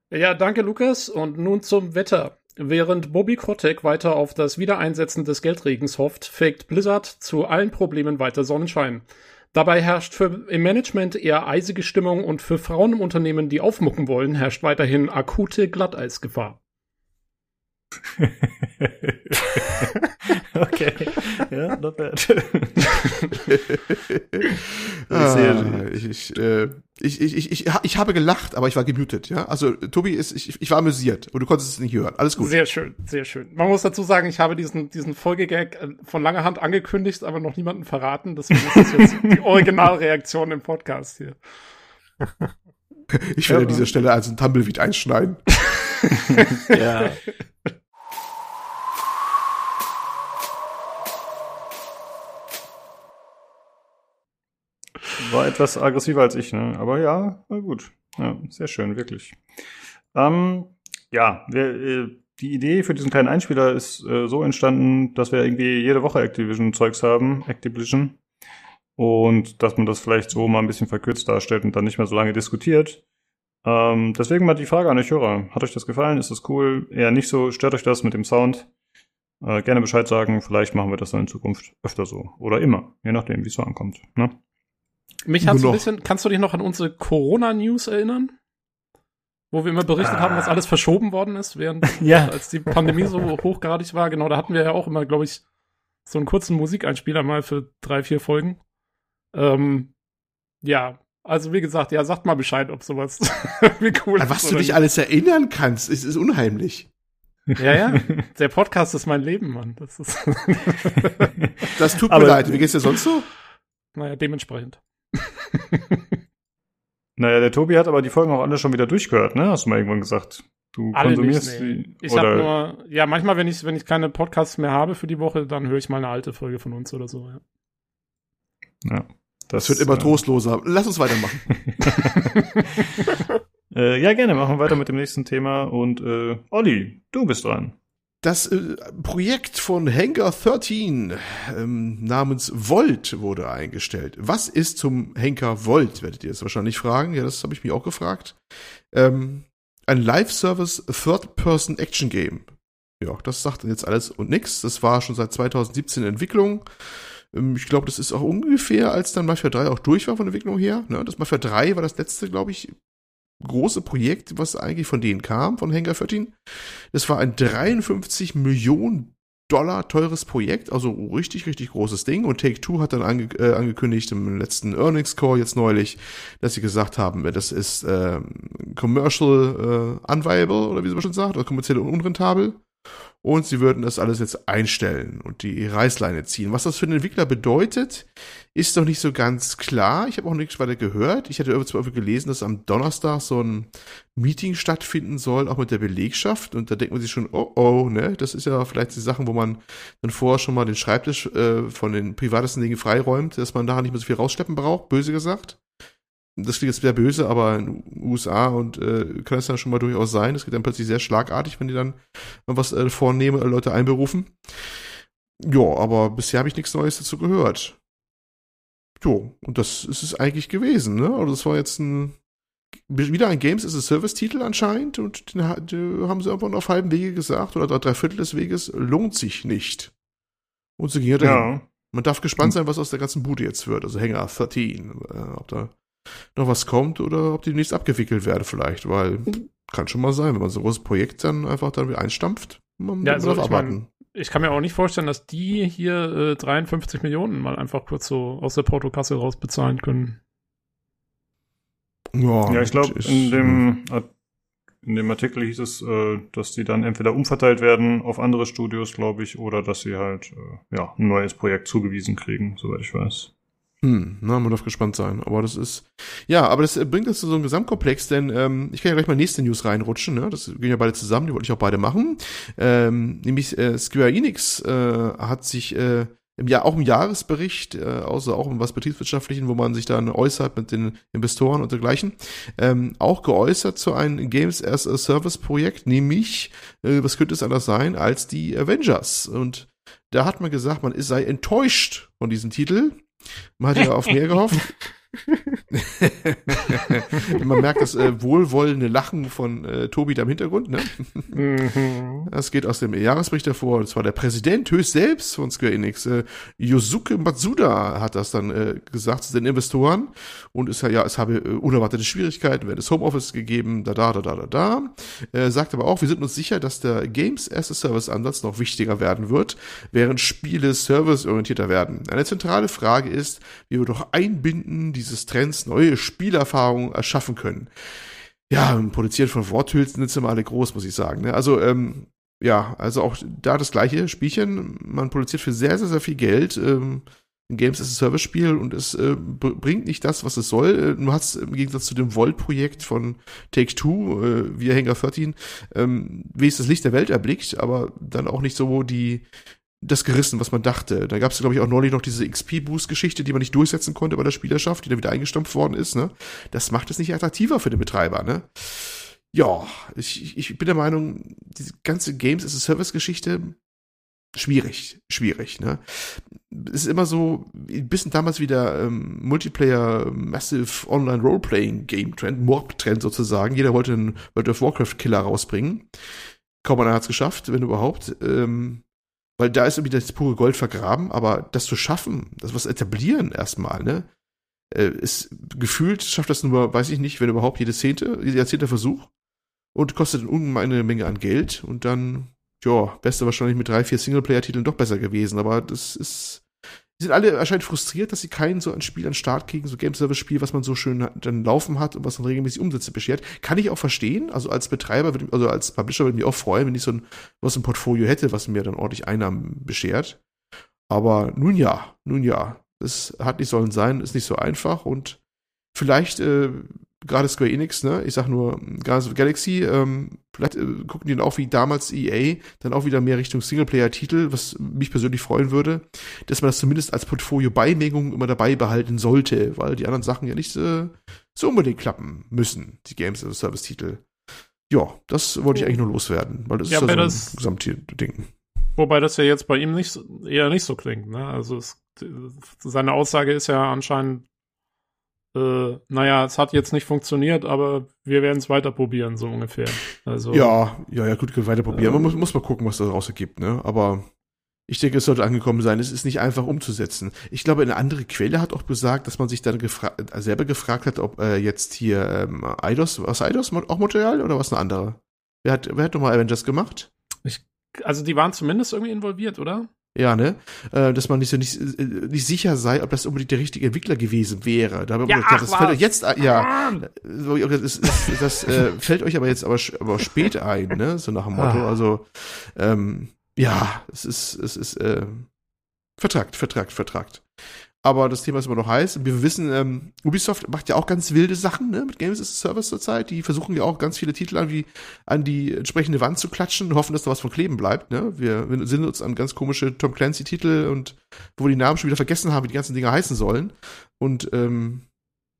Ja, danke Lukas. Und nun zum Wetter. Während Bobby Kotick weiter auf das Wiedereinsetzen des Geldregens hofft, fegt Blizzard zu allen Problemen weiter Sonnenschein. Dabei herrscht für im Management eher eisige Stimmung und für Frauen im Unternehmen, die aufmucken wollen, herrscht weiterhin akute Glatteisgefahr. okay. Ja, not bad. Ah, ich, ich, äh, ich, ich, ich, ich, ich habe gelacht, aber ich war gemutet, ja. Also Tobi ist, ich, ich war amüsiert und du konntest es nicht hören. Alles gut. Sehr schön, sehr schön. Man muss dazu sagen, ich habe diesen, diesen Folgegag äh, von langer Hand angekündigt, aber noch niemanden verraten. Deswegen ist das jetzt die Originalreaktion im Podcast hier. Ich werde an dieser Stelle als ein Tumbleweed einschneiden. Ja. War etwas aggressiver als ich, ne? Aber ja, war gut. Ja, sehr schön, wirklich. Ähm, ja, wir, äh, die Idee für diesen kleinen Einspieler ist äh, so entstanden, dass wir irgendwie jede Woche Activision-Zeugs haben, Activision. Und dass man das vielleicht so mal ein bisschen verkürzt darstellt und dann nicht mehr so lange diskutiert. Ähm, deswegen mal die Frage an euch Hörer. Hat euch das gefallen? Ist das cool? Eher nicht so? Stört euch das mit dem Sound? Äh, gerne Bescheid sagen. Vielleicht machen wir das dann in Zukunft öfter so. Oder immer. Je nachdem, wie es so ankommt. Ne? Mich hat's Nur ein bisschen, kannst du dich noch an unsere Corona-News erinnern? Wo wir immer berichtet haben, dass alles verschoben worden ist, während, Ja. als die Pandemie so hochgradig war. Genau, da hatten wir ja auch immer, glaube ich, so einen kurzen Musikeinspieler mal für drei, vier Folgen. Ähm, ja, also wie gesagt, ja, sagt mal Bescheid, ob sowas wie cool An was ist du dich alles erinnern kannst, ist, ist unheimlich. Ja, ja, der Podcast ist mein Leben, Mann. Das ist, Das tut mir Aber- leid. Wie geht's dir sonst so? naja, dementsprechend. Naja, der Tobi hat aber die Folgen auch alle schon wieder durchgehört, ne? Hast du mal irgendwann gesagt. Du Alle konsumierst nicht, nee. die. Ich habe nur, ja, manchmal, wenn ich, wenn ich keine Podcasts mehr habe für die Woche, dann höre ich mal eine alte Folge von uns oder so, ja. ja, Das wird immer äh, trostloser. Lass uns weitermachen. Äh, ja, gerne, machen wir weiter mit dem nächsten Thema. Und äh, Olli, du bist dran. Das äh, Projekt von Henker 13 ähm, namens Volt wurde eingestellt. Was ist zum Henker Volt, werdet ihr jetzt wahrscheinlich fragen. Ja, das habe ich mich auch gefragt. Ähm, ein Live-Service Third-Person-Action-Game. Ja, das sagt jetzt alles und nix. Das war schon seit 2017 in Entwicklung. Ähm, ich glaube, das ist auch ungefähr, als dann Mafia 3 auch durch war von der Entwicklung her. Ne? Das Mafia 3 war das letzte, glaube ich, große Projekt, was eigentlich von denen kam, von Hangar 13. Das war ein 53 Millionen Dollar teures Projekt, also richtig, richtig großes Ding. Und Take-Two hat dann ange äh, angekündigt im letzten Earnings Call jetzt neulich, dass sie gesagt haben, das ist äh, commercial äh, unviable, oder wie sie schon sagt, oder kommerziell unrentabel und sie würden das alles jetzt einstellen und die Reißleine ziehen. Was das für den Entwickler bedeutet, ist noch nicht so ganz klar. Ich habe auch nichts weiter gehört. Ich hatte irgendwo gelesen, dass am Donnerstag so ein Meeting stattfinden soll, auch mit der Belegschaft. Und da denkt man sich schon, oh oh, ne, das ist ja vielleicht die Sachen, wo man dann vorher schon mal den Schreibtisch äh, von den privatesten Dingen freiräumt, dass man da nicht mehr so viel rausschleppen braucht, böse gesagt das klingt jetzt sehr böse, aber in den USA und äh, kann es dann schon mal durchaus sein. Das geht dann plötzlich sehr schlagartig, wenn die dann was äh, vornehmen, Leute einberufen. Ja, aber bisher habe ich nichts Neues dazu gehört. Jo, und das ist es eigentlich gewesen, ne? Also das war jetzt ein wieder ein Games as a Service Titel anscheinend und den, den haben sie irgendwann auf halbem Wege gesagt oder drei Viertel des Weges lohnt sich nicht. Und so ging er dann. Ja. Man darf gespannt sein, was aus der ganzen Bude jetzt wird. Also Hänger 13, äh, ob da noch was kommt oder ob die demnächst abgewickelt werden vielleicht, weil kann schon mal sein, wenn man so ein großes Projekt dann einfach dann wieder einstampft. Man ja, also ich, mein, ich kann mir auch nicht vorstellen, dass die hier äh, 53 Millionen mal einfach kurz so aus der Portokasse raus bezahlen können. Ja, ja ich glaube, in dem, in dem Artikel hieß es, äh, dass die dann entweder umverteilt werden auf andere Studios, glaube ich, oder dass sie halt äh, ja, ein neues Projekt zugewiesen kriegen, soweit ich weiß. Hm, na, man darf gespannt sein. Aber das ist, ja, aber das bringt uns zu so einem Gesamtkomplex, denn ähm, ich kann ja gleich mal nächste News reinrutschen, ne? Das gehen ja beide zusammen, die wollte ich auch beide machen. Ähm, nämlich äh, Square Enix äh, hat sich äh, im Jahr auch im Jahresbericht, äh, außer auch im was betriebswirtschaftlichen, wo man sich dann äußert mit den Investoren und dergleichen, ähm, auch geäußert zu einem Games as a Service Projekt, nämlich, äh, was könnte es anders sein, als die Avengers. Und da hat man gesagt, man sei enttäuscht von diesem Titel man hat ja auf mehr gehofft. Man merkt das äh, wohlwollende Lachen von äh, Tobi da im Hintergrund. Ne? Mhm. Das geht aus dem Jahresbericht hervor. Und zwar der Präsident höchst selbst von Square Enix, äh, Yosuke Matsuda, hat das dann äh, gesagt zu den Investoren. Und es, ja, es habe äh, unerwartete Schwierigkeiten während des Homeoffice gegeben, da, da, da, da, da, da. Er sagt aber auch, wir sind uns sicher, dass der Games as a Service Ansatz noch wichtiger werden wird, während Spiele serviceorientierter werden. Eine zentrale Frage ist, wie wir doch einbinden, dieses Trends neue Spielerfahrungen erschaffen können. Ja, produziert von Worthülsen sind immer alle groß, muss ich sagen. Ne? Also, ähm, ja, also auch da das gleiche Spielchen. Man produziert für sehr, sehr, sehr viel Geld. Ähm, ein Games as a Service Spiel und es äh, bringt nicht das, was es soll. Äh, du hast im Gegensatz zu dem Volt-Projekt von Take Two, äh, via Hangar 13, ähm, es das Licht der Welt erblickt, aber dann auch nicht so die, das gerissen, was man dachte. Da gab es, glaube ich, auch neulich noch diese XP-Boost-Geschichte, die man nicht durchsetzen konnte bei der Spielerschaft, die dann wieder eingestampft worden ist. Ne? Das macht es nicht attraktiver für den Betreiber. Ne? Ja, ich, ich bin der Meinung, diese ganze Games as a Service-Geschichte schwierig, schwierig. Ne? Es ist immer so, ein bisschen damals wieder ähm, Multiplayer, Massive Online Roleplaying Game Trend, Mob Trend sozusagen. Jeder wollte einen World of Warcraft Killer rausbringen. Kaum einer hat es geschafft, wenn überhaupt. Ähm, weil da ist irgendwie das pure Gold vergraben, aber das zu schaffen, das was etablieren erstmal, ne? Äh, ist gefühlt schafft das nur, weiß ich nicht, wenn überhaupt jede zehnte, jeder zehnte Versuch und kostet eine ungemeine Menge an Geld und dann, ja, beste wahrscheinlich mit drei, vier Singleplayer-Titeln doch besser gewesen, aber das ist die sind alle erscheint frustriert, dass sie kein so ein Spiel an Start kriegen, so Game Service Spiel, was man so schön dann laufen hat und was dann regelmäßig Umsätze beschert. Kann ich auch verstehen. Also als Betreiber, also als Publisher würde ich mich auch freuen, wenn ich so ein, was ein Portfolio hätte, was mir dann ordentlich Einnahmen beschert. Aber nun ja, nun ja. Es hat nicht sollen sein, ist nicht so einfach und vielleicht äh, gerade Square Enix, ne, ich sag nur Guardians of Galaxy, ähm, vielleicht äh, gucken die dann auch wie damals EA, dann auch wieder mehr Richtung Singleplayer-Titel, was mich persönlich freuen würde, dass man das zumindest als Portfolio-Beimengung immer dabei behalten sollte, weil die anderen Sachen ja nicht äh, so unbedingt klappen müssen, die Games as Service-Titel. Ja, das wollte ich eigentlich nur loswerden, weil das ja, ist ja so ein Gesamtding. Wobei das ja jetzt bei ihm nicht eher nicht so klingt, ne? Also es, seine Aussage ist ja anscheinend äh, naja, es hat jetzt nicht funktioniert, aber wir werden es weiter probieren, so ungefähr. Also, Ja, ja, ja, gut, weiter probieren. Man muss, muss mal gucken, was daraus ergibt, ne? Aber ich denke, es sollte angekommen sein. Es ist nicht einfach umzusetzen. Ich glaube, eine andere Quelle hat auch gesagt, dass man sich dann gefra äh, selber gefragt hat, ob äh, jetzt hier ähm, Eidos, was Eidos auch Montreal oder was eine andere? Wer hat, wer hat nochmal Avengers gemacht? also die waren zumindest irgendwie involviert, oder? Ja, ne? Äh, dass man nicht so nicht, äh, nicht sicher sei, ob das unbedingt der richtige Entwickler gewesen wäre. Da haben Ja, gedacht, ach, das fällt was? euch jetzt, ein- ja, das, ist, das äh, fällt euch aber jetzt aber, aber spät ein, ne? So nach dem Motto. Ah. Also, ähm, ja, es ist, es ist, äh, vertragt, vertragt, vertragt. Aber das Thema ist immer noch heiß. Und wir wissen, ähm, Ubisoft macht ja auch ganz wilde Sachen ne, mit Games as a Service zurzeit. Die versuchen ja auch ganz viele Titel an, wie, an die entsprechende Wand zu klatschen und hoffen, dass da was von kleben bleibt. Ne? Wir, sind uns an ganz komische Tom Clancy-Titel und wo wir die Namen schon wieder vergessen haben, wie die ganzen Dinger heißen sollen. Und ähm,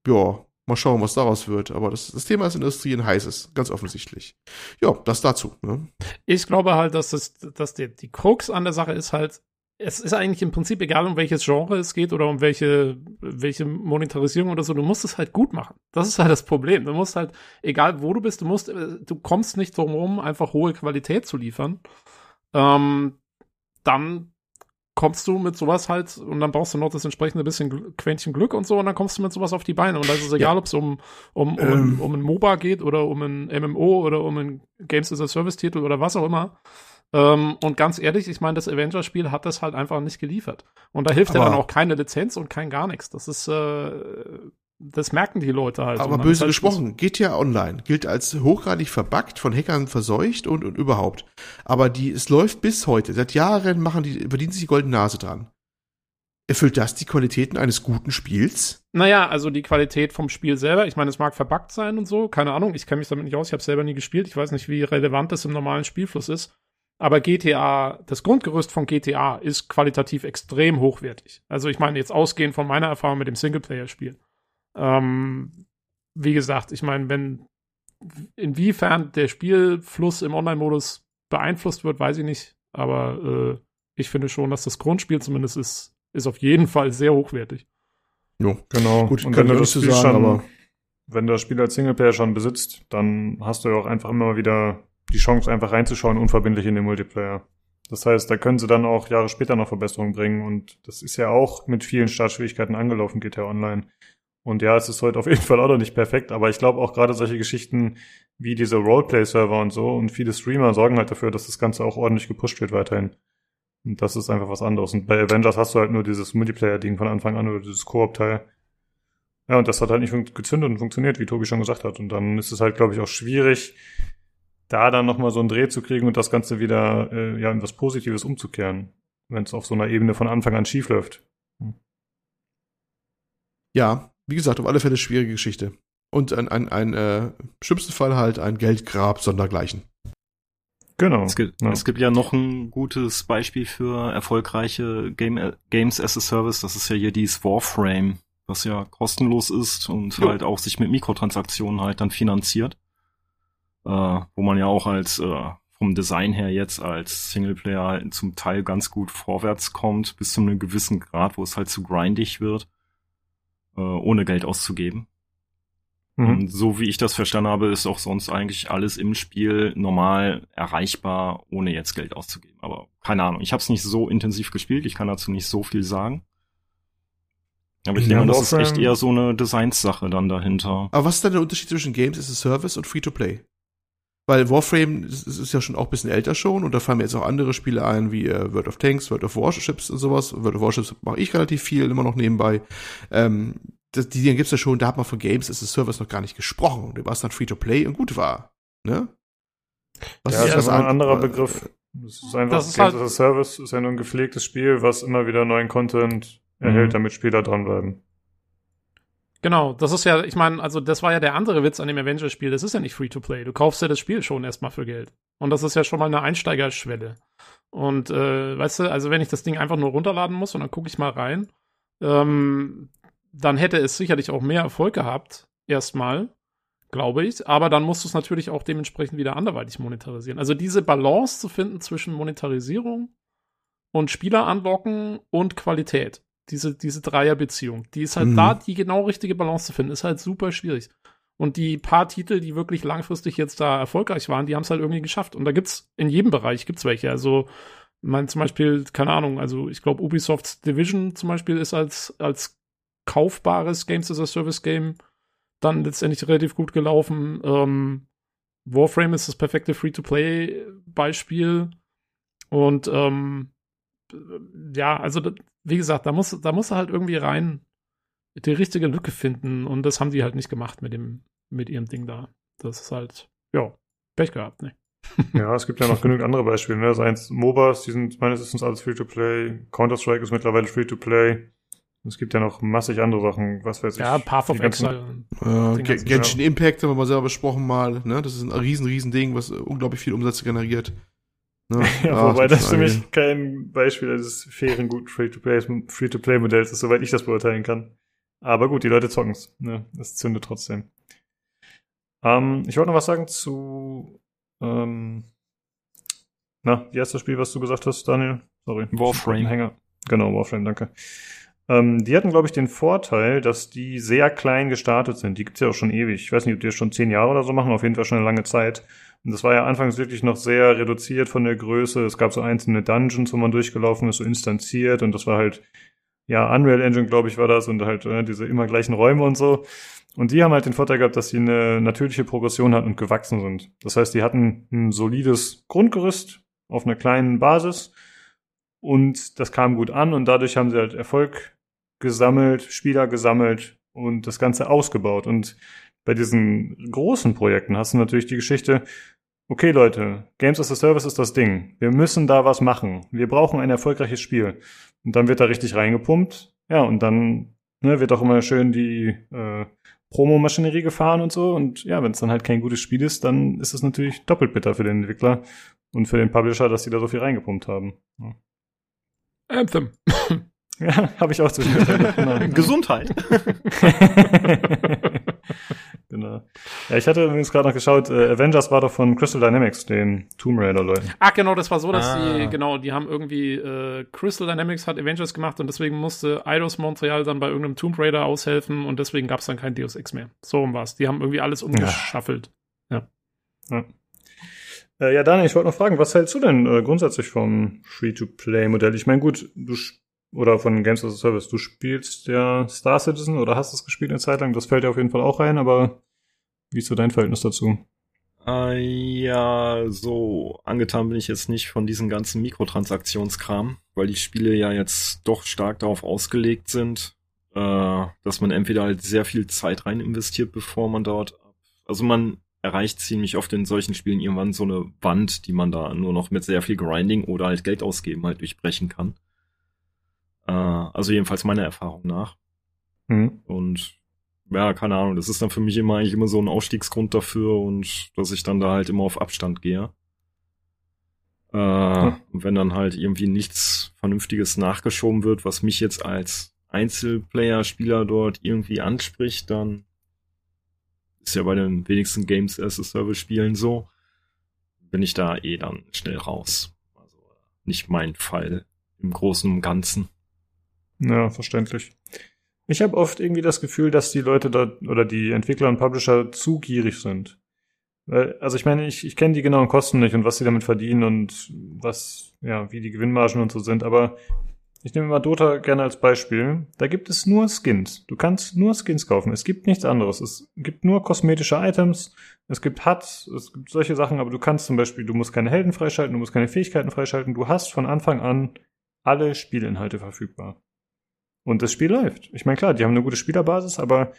ja, mal schauen, was daraus wird. Aber das, das Thema ist Industrie ein heißes, ganz offensichtlich. Ja, das dazu. Ne? Ich glaube halt, dass, das, dass der, die Krux an der Sache ist halt, es ist eigentlich im Prinzip egal, um welches Genre es geht oder um welche, welche Monetarisierung oder so, du musst es halt gut machen. Das ist halt das Problem. Du musst halt, egal wo du bist, du musst, du kommst nicht drum herum, einfach hohe Qualität zu liefern. Ähm, dann kommst du mit sowas halt und dann brauchst du noch das entsprechende bisschen Quäntchen Glück und so und dann kommst du mit sowas auf die Beine und da ist es egal, ob es um, um, um, Ähm. um ein MOBA geht oder um ein MMO oder um ein Games as a Service Titel oder was auch immer. Ähm, und ganz ehrlich, ich meine, das Avengers-Spiel hat das halt einfach nicht geliefert. Und da hilft ja Aber- dann auch keine Lizenz und kein gar nichts. Das ist, äh, das merken die Leute halt. Aber böse halt gesprochen, GTA Online gilt als hochgradig verbuggt, von Hackern verseucht und, und überhaupt. Aber die, es läuft bis heute. Seit Jahren machen die, verdienen sich die goldene Nase dran. Erfüllt das die Qualitäten eines guten Spiels? Naja, also die Qualität vom Spiel selber, ich meine, es mag verbuggt sein und so, keine Ahnung, ich kenne mich damit nicht aus, ich habe selber nie gespielt, ich weiß nicht, wie relevant das im normalen Spielfluss ist. Aber GTA, das Grundgerüst von GTA ist qualitativ extrem hochwertig. Also ich meine, jetzt ausgehend von meiner Erfahrung mit dem Singleplayer-Spiel. Ähm, wie gesagt, ich meine, wenn inwiefern der Spielfluss im Online-Modus beeinflusst wird, weiß ich nicht. Aber äh, ich finde schon, dass das Grundspiel zumindest ist, ist auf jeden Fall sehr hochwertig. Jo. Genau. Gut, und kann wenn du das nicht Spiel sagen, schon, aber- wenn du das Spiel als Singleplayer schon besitzt, dann hast du ja auch einfach immer wieder die Chance, einfach reinzuschauen, unverbindlich in den Multiplayer. Das heißt, da können sie dann auch Jahre später noch Verbesserungen bringen und das ist ja auch mit vielen Startschwierigkeiten angelaufen, GTA Online. Und ja, es ist heute auf jeden Fall auch noch nicht perfekt, aber ich glaube auch gerade solche Geschichten wie diese Roleplay-Server und so und viele Streamer sorgen halt dafür, dass das Ganze auch ordentlich gepusht wird weiterhin. Und das ist einfach was anderes. Und bei Avengers hast du halt nur dieses Multiplayer-Ding von Anfang an oder dieses Koop-Teil. Ja, und das hat halt nicht gezündet und funktioniert, wie Tobi schon gesagt hat. Und dann ist es halt, glaube ich, auch schwierig, da dann nochmal so einen Dreh zu kriegen und das Ganze wieder äh, ja, in was Positives umzukehren, wenn es auf so einer Ebene von Anfang an schief läuft. Ja, wie gesagt, auf alle Fälle schwierige Geschichte. Und ein, ein, ein äh, schlimmsten Fall halt ein Geldgrab sondergleichen. Genau. Es gibt, ja. es gibt ja noch ein gutes Beispiel für erfolgreiche Game, Games as a Service. Das ist ja hier dieses Warframe, was ja kostenlos ist und Jo. halt auch sich mit Mikrotransaktionen halt dann finanziert. Äh, wo man ja auch als äh, vom Design her jetzt als Singleplayer halt zum Teil ganz gut vorwärts kommt, bis zu einem gewissen Grad, wo es halt zu grindig wird, äh, ohne Geld auszugeben. Mhm. Und so wie ich das verstanden habe, ist auch sonst eigentlich alles im Spiel normal erreichbar, ohne jetzt Geld auszugeben. Aber keine Ahnung, ich habe es nicht so intensiv gespielt, ich kann dazu nicht so viel sagen. Aber ich Ja, denke, das ist echt eher so eine Designssache dann dahinter. Aber was ist denn der Unterschied zwischen Games as a Service und Free-to-Play? Weil Warframe ist, ist ja schon auch ein bisschen älter schon und da fallen mir jetzt auch andere Spiele ein, wie äh, World of Tanks, World of Warships und sowas. World of Warships mache ich relativ viel, immer noch nebenbei. Ähm, das, die Dinge gibt's ja schon, da hat man von Games as a Service noch gar nicht gesprochen. Du warst dann Free-to-Play und gut war. Ne? Was ja, ist das einfach ein an- anderer äh, Begriff. Das ist einfach, Das ist Games halt- as a Service ist ja nur ein gepflegtes Spiel, was immer wieder neuen Content erhält, Mhm. damit Spieler dranbleiben. Genau, das ist ja, ich meine, also das war ja der andere Witz an dem Avengers-Spiel. Das ist ja nicht Free-to-Play. Du kaufst ja das Spiel schon erstmal für Geld. Und das ist ja schon mal eine Einsteigerschwelle. Und äh, weißt du, also wenn ich das Ding einfach nur runterladen muss und dann gucke ich mal rein, ähm, dann hätte es sicherlich auch mehr Erfolg gehabt, erstmal, glaube ich. Aber dann musst du es natürlich auch dementsprechend wieder anderweitig monetarisieren. Also diese Balance zu finden zwischen Monetarisierung und Spieler anlocken und Qualität. Diese, diese Dreierbeziehung. Die ist halt Mhm. da, die genau richtige Balance zu finden, ist halt super schwierig. Und die paar Titel, die wirklich langfristig jetzt da erfolgreich waren, die haben es halt irgendwie geschafft. Und da gibt's in jedem Bereich gibt's welche. Also, man zum Beispiel, keine Ahnung, also ich glaube, Ubisofts Division zum Beispiel ist als, als kaufbares Games as a Service Game dann letztendlich relativ gut gelaufen. Ähm, Warframe ist das perfekte Free-to-Play-Beispiel. Und ähm, ja, also wie gesagt, da muss, da muss er halt irgendwie rein die richtige Lücke finden. Und das haben die halt nicht gemacht mit dem, mit ihrem Ding da. Das ist halt, ja, Pech gehabt, ne? Ja, es gibt ja noch genügend andere Beispiele. Ne? Seien es MOBAs, die sind meines Wissens alles Free-to-Play. Counter-Strike ist mittlerweile Free-to-Play. Es gibt ja noch massig andere Sachen, was weiß ich. Ja, Path of Exile. Äh, Genshin Impact haben wir mal selber besprochen mal, ne? Das ist ein riesen, riesen Ding, was unglaublich viel Umsätze generiert. Ne? Ja, wobei das für mich kein Beispiel eines fairen, guten Free-to-Play- Free-to-Play-Modells ist, soweit ich das beurteilen kann. Aber gut, die Leute zocken's. Ne? Es zündet trotzdem. Ähm, ich wollte noch was sagen zu, ähm, na, wie heißt das Spiel, was du gesagt hast, Daniel? Sorry. Warframe. Hänger. Genau, Warframe, danke. Ähm, die hatten, glaube ich, den Vorteil, dass die sehr klein gestartet sind. Die gibt's ja auch schon ewig. Ich weiß nicht, ob die das schon zehn Jahre oder so machen, auf jeden Fall schon eine lange Zeit. Und das war ja anfangs wirklich noch sehr reduziert von der Größe. Es gab so einzelne Dungeons, wo man durchgelaufen ist, so instanziert. Und das war halt, ja, Unreal Engine, glaube ich, war das. Und halt äh, diese immer gleichen Räume und so. Und die haben halt den Vorteil gehabt, dass sie eine natürliche Progression hatten und gewachsen sind. Das heißt, die hatten ein solides Grundgerüst auf einer kleinen Basis. Und das kam gut an und dadurch haben sie halt Erfolg gesammelt, Spieler gesammelt und das Ganze ausgebaut. Und bei diesen großen Projekten hast du natürlich die Geschichte, okay Leute, Games as a Service ist das Ding. Wir müssen da was machen. Wir brauchen ein erfolgreiches Spiel. Und dann wird da richtig reingepumpt. Ja, und dann ne, wird auch immer schön die äh, Promo-Maschinerie gefahren und so. Und ja, wenn es dann halt kein gutes Spiel ist, dann ist es natürlich doppelt bitter für den Entwickler und für den Publisher, dass die da so viel reingepumpt haben. Ja, Anthem. ja habe ich auch zwischendurch. genau. Gesundheit. genau. Ja, ich hatte übrigens gerade noch geschaut, äh, Avengers war doch von Crystal Dynamics, den Tomb Raider-Leuten. Ach, genau, das war so, dass Ah. die, genau, die haben irgendwie, äh, Crystal Dynamics hat Avengers gemacht und deswegen musste Eidos Montreal dann bei irgendeinem Tomb Raider aushelfen und deswegen gab es dann kein Deus Ex mehr. So um was. Die haben irgendwie alles umgeschaffelt. Äh, ja, Daniel, ich wollte noch fragen, was hältst du denn äh, grundsätzlich vom Free-to-Play-Modell? Ich meine, gut, du oder von Games as a Service, du spielst ja Star Citizen oder hast es gespielt eine Zeit lang, das fällt ja auf jeden Fall auch rein, aber wie ist so dein Verhältnis dazu? Äh, ja, so angetan bin ich jetzt nicht von diesem ganzen Mikrotransaktionskram, weil die Spiele ja jetzt doch stark darauf ausgelegt sind, äh, dass man entweder halt sehr viel Zeit rein investiert, bevor man dort, also man erreicht ziemlich oft in solchen Spielen irgendwann so eine Wand, die man da nur noch mit sehr viel Grinding oder halt Geld ausgeben halt durchbrechen kann. Äh, also jedenfalls meiner Erfahrung nach. Hm. Und ja, keine Ahnung, das ist dann für mich immer eigentlich immer so ein Ausstiegsgrund dafür und dass ich dann da halt immer auf Abstand gehe. Äh, Und wenn dann halt irgendwie nichts Vernünftiges nachgeschoben wird, was mich jetzt als Einzelplayer-Spieler dort irgendwie anspricht, dann ist ja bei den wenigsten Games as a Service Spielen so, bin ich da eh dann schnell raus. Also nicht mein Fall im Großen und Ganzen. Ja, verständlich. Ich habe oft irgendwie das Gefühl, dass die Leute da oder die Entwickler und Publisher zu gierig sind. Weil, also ich meine, ich, ich kenne die genauen Kosten nicht und was sie damit verdienen und was, ja, wie die Gewinnmargen und so sind, aber ich nehme mal Dota gerne als Beispiel. Da gibt es nur Skins. Du kannst nur Skins kaufen. Es gibt nichts anderes. Es gibt nur kosmetische Items. Es gibt HUDs. Es gibt solche Sachen, aber du kannst zum Beispiel, du musst keine Helden freischalten, du musst keine Fähigkeiten freischalten. Du hast von Anfang an alle Spielinhalte verfügbar. Und das Spiel läuft. Ich meine, klar, die haben eine gute Spielerbasis, aber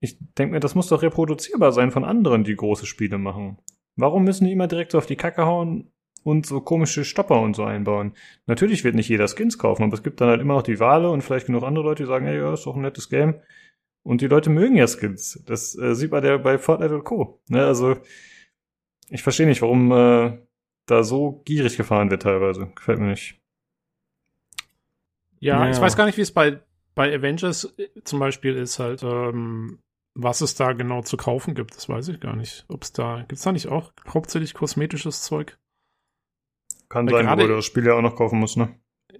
ich denke mir, das muss doch reproduzierbar sein von anderen, die große Spiele machen. Warum müssen die immer direkt so auf die Kacke hauen und so komische Stopper und so einbauen? Natürlich wird nicht jeder Skins kaufen, aber es gibt dann halt immer noch die Wale und vielleicht genug andere Leute, die sagen, ey, ja, ist doch ein nettes Game. Und die Leute mögen ja Skins. Das äh, sieht man ja bei Fortnite und Co. Ne, also, ich verstehe nicht, warum äh, da so gierig gefahren wird teilweise. Gefällt mir nicht. Ja, Naja. ich weiß gar nicht, wie es bei, bei Avengers äh, zum Beispiel ist halt, ähm, was es da genau zu kaufen gibt. Das weiß ich gar nicht. Ob es da, gibt's da nicht auch hauptsächlich kosmetisches Zeug? Kann Weil sein, gerade- wo du das Spiel ja auch noch kaufen musst, ne?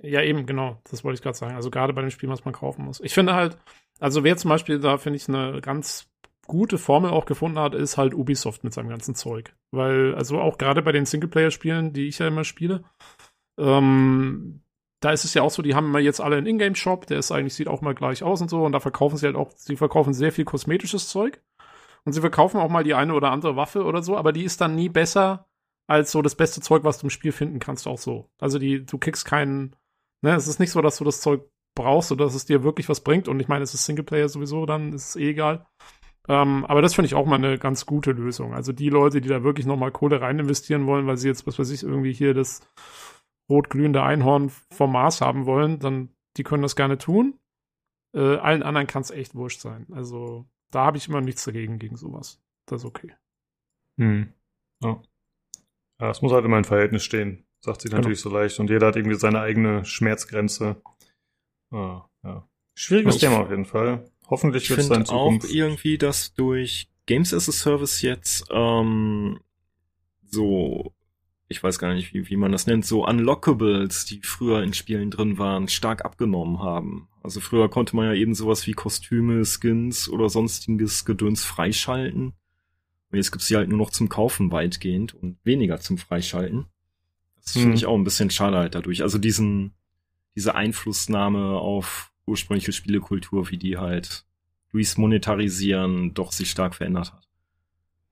Ja, eben, genau. Das wollte ich gerade sagen. Also gerade bei dem Spiel, was man kaufen muss. Ich finde halt, also wer zum Beispiel da, finde ich, eine ganz gute Formel auch gefunden hat, ist halt Ubisoft mit seinem ganzen Zeug. Weil, also auch gerade bei den Singleplayer-Spielen, die ich ja immer spiele, ähm, da ist es ja auch so, die haben immer jetzt alle einen Ingame-Shop, der ist eigentlich, sieht auch mal gleich aus und so, und da verkaufen sie halt auch, sie verkaufen sehr viel kosmetisches Zeug. Und sie verkaufen auch mal die eine oder andere Waffe oder so, aber die ist dann nie besser als so das beste Zeug, was du im Spiel finden kannst, auch so. Also die, du kriegst keinen, ne, es ist nicht so, dass du das Zeug brauchst oder dass es dir wirklich was bringt. Und ich meine, es ist Singleplayer sowieso, dann ist es eh egal. Ähm, aber das finde ich auch mal eine ganz gute Lösung. Also die Leute, die da wirklich nochmal Kohle rein investieren wollen, weil sie jetzt, was weiß ich, irgendwie hier das rot-glühende Einhorn vom Mars haben wollen, dann die können das gerne tun. Äh, allen anderen kann es echt wurscht sein. Also da habe ich immer nichts dagegen gegen sowas. Das ist okay. Hm. Ja. Ja, es muss halt immer ein Verhältnis stehen. Sagt sich Genau. natürlich so leicht. Und jeder hat irgendwie seine eigene Schmerzgrenze. Ah, ja. Schwieriges Ich- Thema auf jeden Fall. Hoffentlich Ich wird es da in finde auch Zukunft. irgendwie, dass durch Games as a Service jetzt ähm, so, ich weiß gar nicht, wie, wie man das nennt, so Unlockables, die früher in Spielen drin waren, stark abgenommen haben. Also früher konnte man ja eben sowas wie Kostüme, Skins oder sonstiges Gedöns freischalten. Und jetzt gibt's die halt nur noch zum Kaufen weitgehend und weniger zum Freischalten. Das Hm. finde ich auch ein bisschen schade halt dadurch. Also diesen, diese Einflussnahme auf ursprüngliche Spielekultur, wie die halt durchs Monetarisieren doch sich stark verändert hat.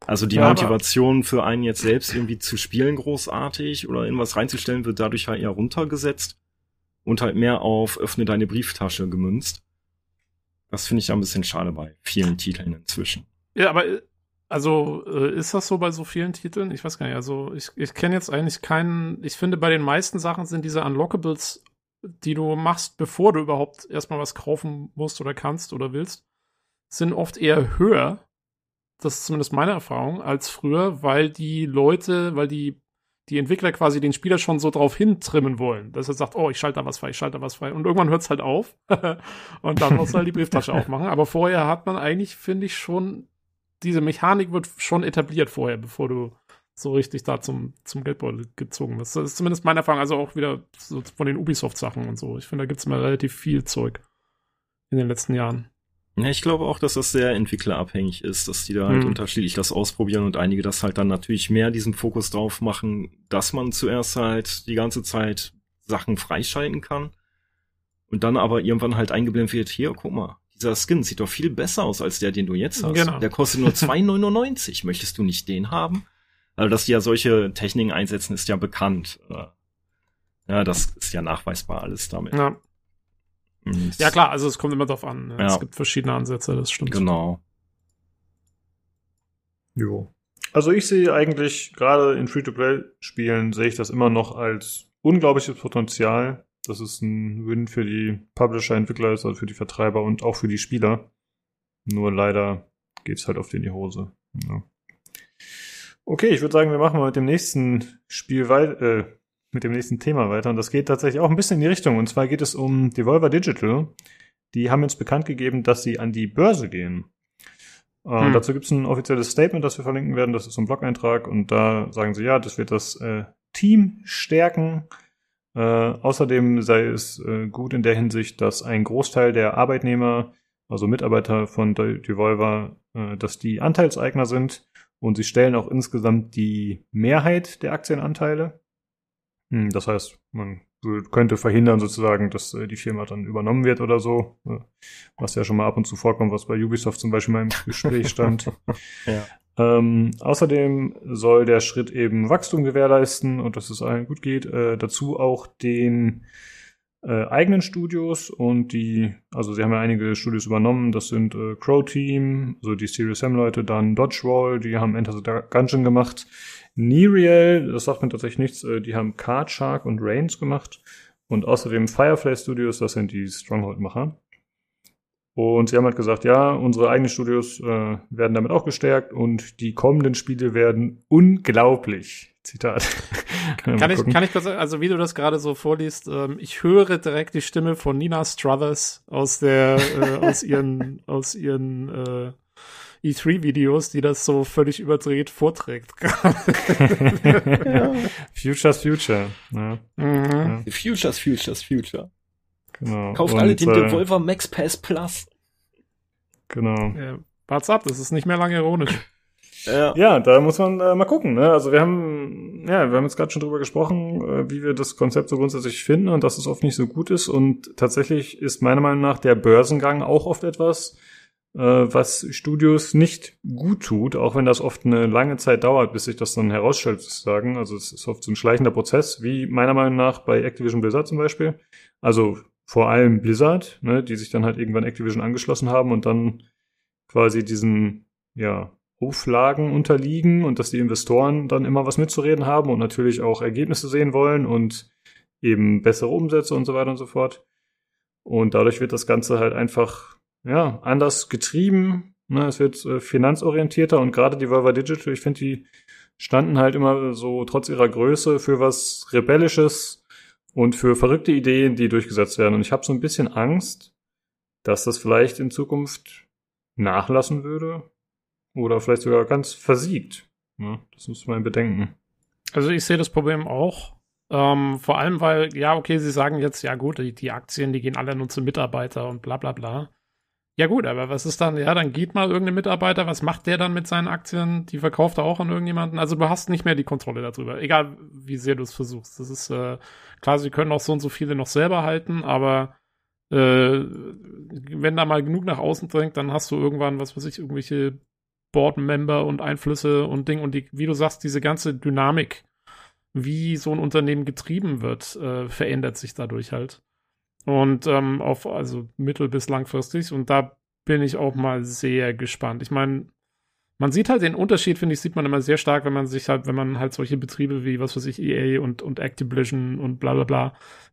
Also die Ja, Motivation für einen jetzt selbst irgendwie zu spielen großartig oder in was reinzustellen, wird dadurch halt eher runtergesetzt und halt mehr auf öffne deine Brieftasche gemünzt. Das finde ich ja ein bisschen schade bei vielen Titeln inzwischen. Ja, aber äh, also äh, ist das so bei so vielen Titeln? Ich weiß gar nicht. Also ich, ich kenne jetzt eigentlich keinen. Ich finde, bei den meisten Sachen sind diese Unlockables, die du machst, bevor du überhaupt erstmal was kaufen musst oder kannst oder willst, sind oft eher höher. Das ist zumindest meine Erfahrung als früher, weil die Leute, weil die die Entwickler quasi den Spieler schon so drauf hintrimmen wollen, dass er sagt, oh, ich schalte da was frei, ich schalte da was frei. Und irgendwann hört es halt auf. und dann musst du halt die Brieftasche aufmachen. Aber vorher hat man eigentlich, finde ich, schon, diese Mechanik wird schon etabliert vorher, bevor du so richtig da zum, zum Geldbeutel gezogen wirst. Das ist zumindest meine Erfahrung, also auch wieder so von den Ubisoft-Sachen und so. Ich finde, da gibt's mal relativ viel Zeug in den letzten Jahren. Ja, ich glaube auch, dass das sehr entwicklerabhängig ist, dass die da halt Hm. unterschiedlich das ausprobieren und einige das halt dann natürlich mehr diesen Fokus drauf machen, dass man zuerst halt die ganze Zeit Sachen freischalten kann und dann aber irgendwann halt eingeblendet wird, hier, guck mal, dieser Skin sieht doch viel besser aus als der, den du jetzt hast. Genau. Der kostet nur 2,99. Möchtest du nicht den haben? Also, dass die ja solche Techniken einsetzen, ist ja bekannt. Ja, das ist ja nachweisbar alles damit. Ja, Und- ja klar, also es kommt immer drauf an. ne? Ja. Es gibt verschiedene Ansätze, das stimmt. Genau. Jo. Also ich sehe eigentlich, gerade in Free-to-Play-Spielen, sehe ich das immer noch als unglaubliches Potenzial. Das ist ein Win für die Publisher, Entwickler, also für die Vertreiber und auch für die Spieler. Nur leider geht's halt die in die Hose. Ja. Okay, ich würde sagen, wir machen mal mit dem nächsten Spiel weiter, äh, mit dem nächsten Thema weiter. Und das geht tatsächlich auch ein bisschen in die Richtung. Und zwar geht es um Devolver Digital. Die haben jetzt bekannt gegeben, dass sie an die Börse gehen. Äh, Hm. Dazu gibt es ein offizielles Statement, das wir verlinken werden. Das ist so ein Blog-Eintrag. Und da sagen sie, ja, das wird das äh, Team stärken. Äh, außerdem sei es äh, gut in der Hinsicht, dass ein Großteil der Arbeitnehmer, also Mitarbeiter von De Devolver, äh, dass die Anteilseigner sind. Und sie stellen auch insgesamt die Mehrheit der Aktienanteile. Hm, Das heißt, man könnte verhindern sozusagen, dass äh, die Firma dann übernommen wird oder so. äh, Was ja schon mal ab und zu vorkommt, was bei Ubisoft zum Beispiel mal im Gespräch stand. Ja. Ähm, außerdem soll der Schritt eben Wachstum gewährleisten und dass es allen gut geht. Äh, dazu auch den äh, eigenen Studios und die, also sie haben ja einige Studios übernommen. Das sind äh, Crow Team, so die Serious Sam Leute, dann Dodgewall, die haben Enter the Gungeon gemacht. Nereal, das sagt mir tatsächlich nichts, äh, die haben Card Shark und Reigns gemacht. Und außerdem Firefly Studios, das sind die Stronghold-Macher. Und sie haben halt gesagt, ja, unsere eigenen Studios äh, werden damit auch gestärkt und die kommenden Spiele werden unglaublich. Zitat. Kann ich, kann ich kurz, also wie du das gerade so vorliest, ähm, ich höre direkt die Stimme von Nina Struthers aus der, äh, aus ihren, aus ihren, äh, E3-Videos, die das so völlig überdreht vorträgt. ja. Future's Future. Ja. Mhm. Ja. Future's Future's Future. Genau. Kauft Und, alle den äh, Devolver Max Pass Plus. Genau. Ja, wart's ab, das ist nicht mehr lange ironisch. Ja. ja, da muss man äh, mal gucken. Ne? Also wir haben, ja, wir haben jetzt gerade schon drüber gesprochen, äh, wie wir das Konzept so grundsätzlich finden und dass es oft nicht so gut ist. Und tatsächlich ist meiner Meinung nach der Börsengang auch oft etwas, äh, was Studios nicht gut tut, auch wenn das oft eine lange Zeit dauert, bis sich das dann herausstellt, sozusagen. Also es ist oft so ein schleichender Prozess, wie meiner Meinung nach bei Activision Blizzard zum Beispiel. Also vor allem Blizzard, ne, die sich dann halt irgendwann Activision angeschlossen haben und dann quasi diesen, ja, Auflagen unterliegen und dass die Investoren dann immer was mitzureden haben und natürlich auch Ergebnisse sehen wollen und eben bessere Umsätze und so weiter und so fort. Und dadurch wird das Ganze halt einfach, ja, anders getrieben. Ne? Es wird äh, finanzorientierter und gerade die Volvo Digital, ich finde, die standen halt immer so trotz ihrer Größe für was Rebellisches und für verrückte Ideen, die durchgesetzt werden. Und ich habe so ein bisschen Angst, dass das vielleicht in Zukunft nachlassen würde oder vielleicht sogar ganz versiegt. Ja, das muss man bedenken. Also ich sehe das Problem auch. Ähm, vor allem, weil, ja, okay, sie sagen jetzt, ja gut, die, die Aktien, die gehen alle nur zu Mitarbeiter und bla bla bla. Ja gut, aber was ist dann, ja, dann geht mal irgendein Mitarbeiter, was macht der dann mit seinen Aktien? Die verkauft er auch an irgendjemanden. Also du hast nicht mehr die Kontrolle darüber, egal wie sehr du es versuchst. Das ist äh, klar, sie können auch so und so viele noch selber halten, aber äh, wenn da mal genug nach außen drängt, dann hast du irgendwann, was weiß ich, irgendwelche Board-Member und Einflüsse und Ding und die, wie du sagst, diese ganze Dynamik, wie so ein Unternehmen getrieben wird, äh, verändert sich dadurch halt. Und ähm, auf also mittel- bis langfristig. Und da bin ich auch mal sehr gespannt. Ich meine, man sieht halt den Unterschied, finde ich, sieht man immer sehr stark, wenn man sich halt, wenn man halt solche Betriebe wie, was weiß ich, EA und, und Activision und bla bla bla,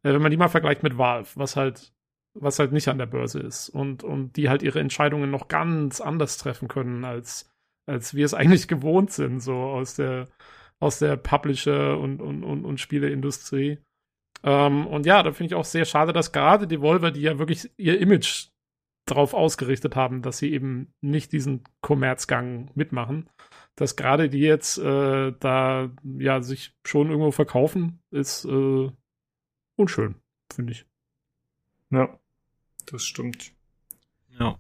äh, wenn man die mal vergleicht mit Valve, was halt, was halt nicht an der Börse ist und, und die halt ihre Entscheidungen noch ganz anders treffen können, als als wir es eigentlich gewohnt sind, so aus der, aus der Publisher- und, und, und, und Spieleindustrie. Ähm, und ja, da finde ich auch sehr schade, dass gerade die Volver, die ja wirklich ihr Image darauf ausgerichtet haben, dass sie eben nicht diesen Kommerzgang mitmachen, dass gerade die jetzt äh, da ja sich schon irgendwo verkaufen, ist äh, unschön, finde ich. Ja, das stimmt. Ja.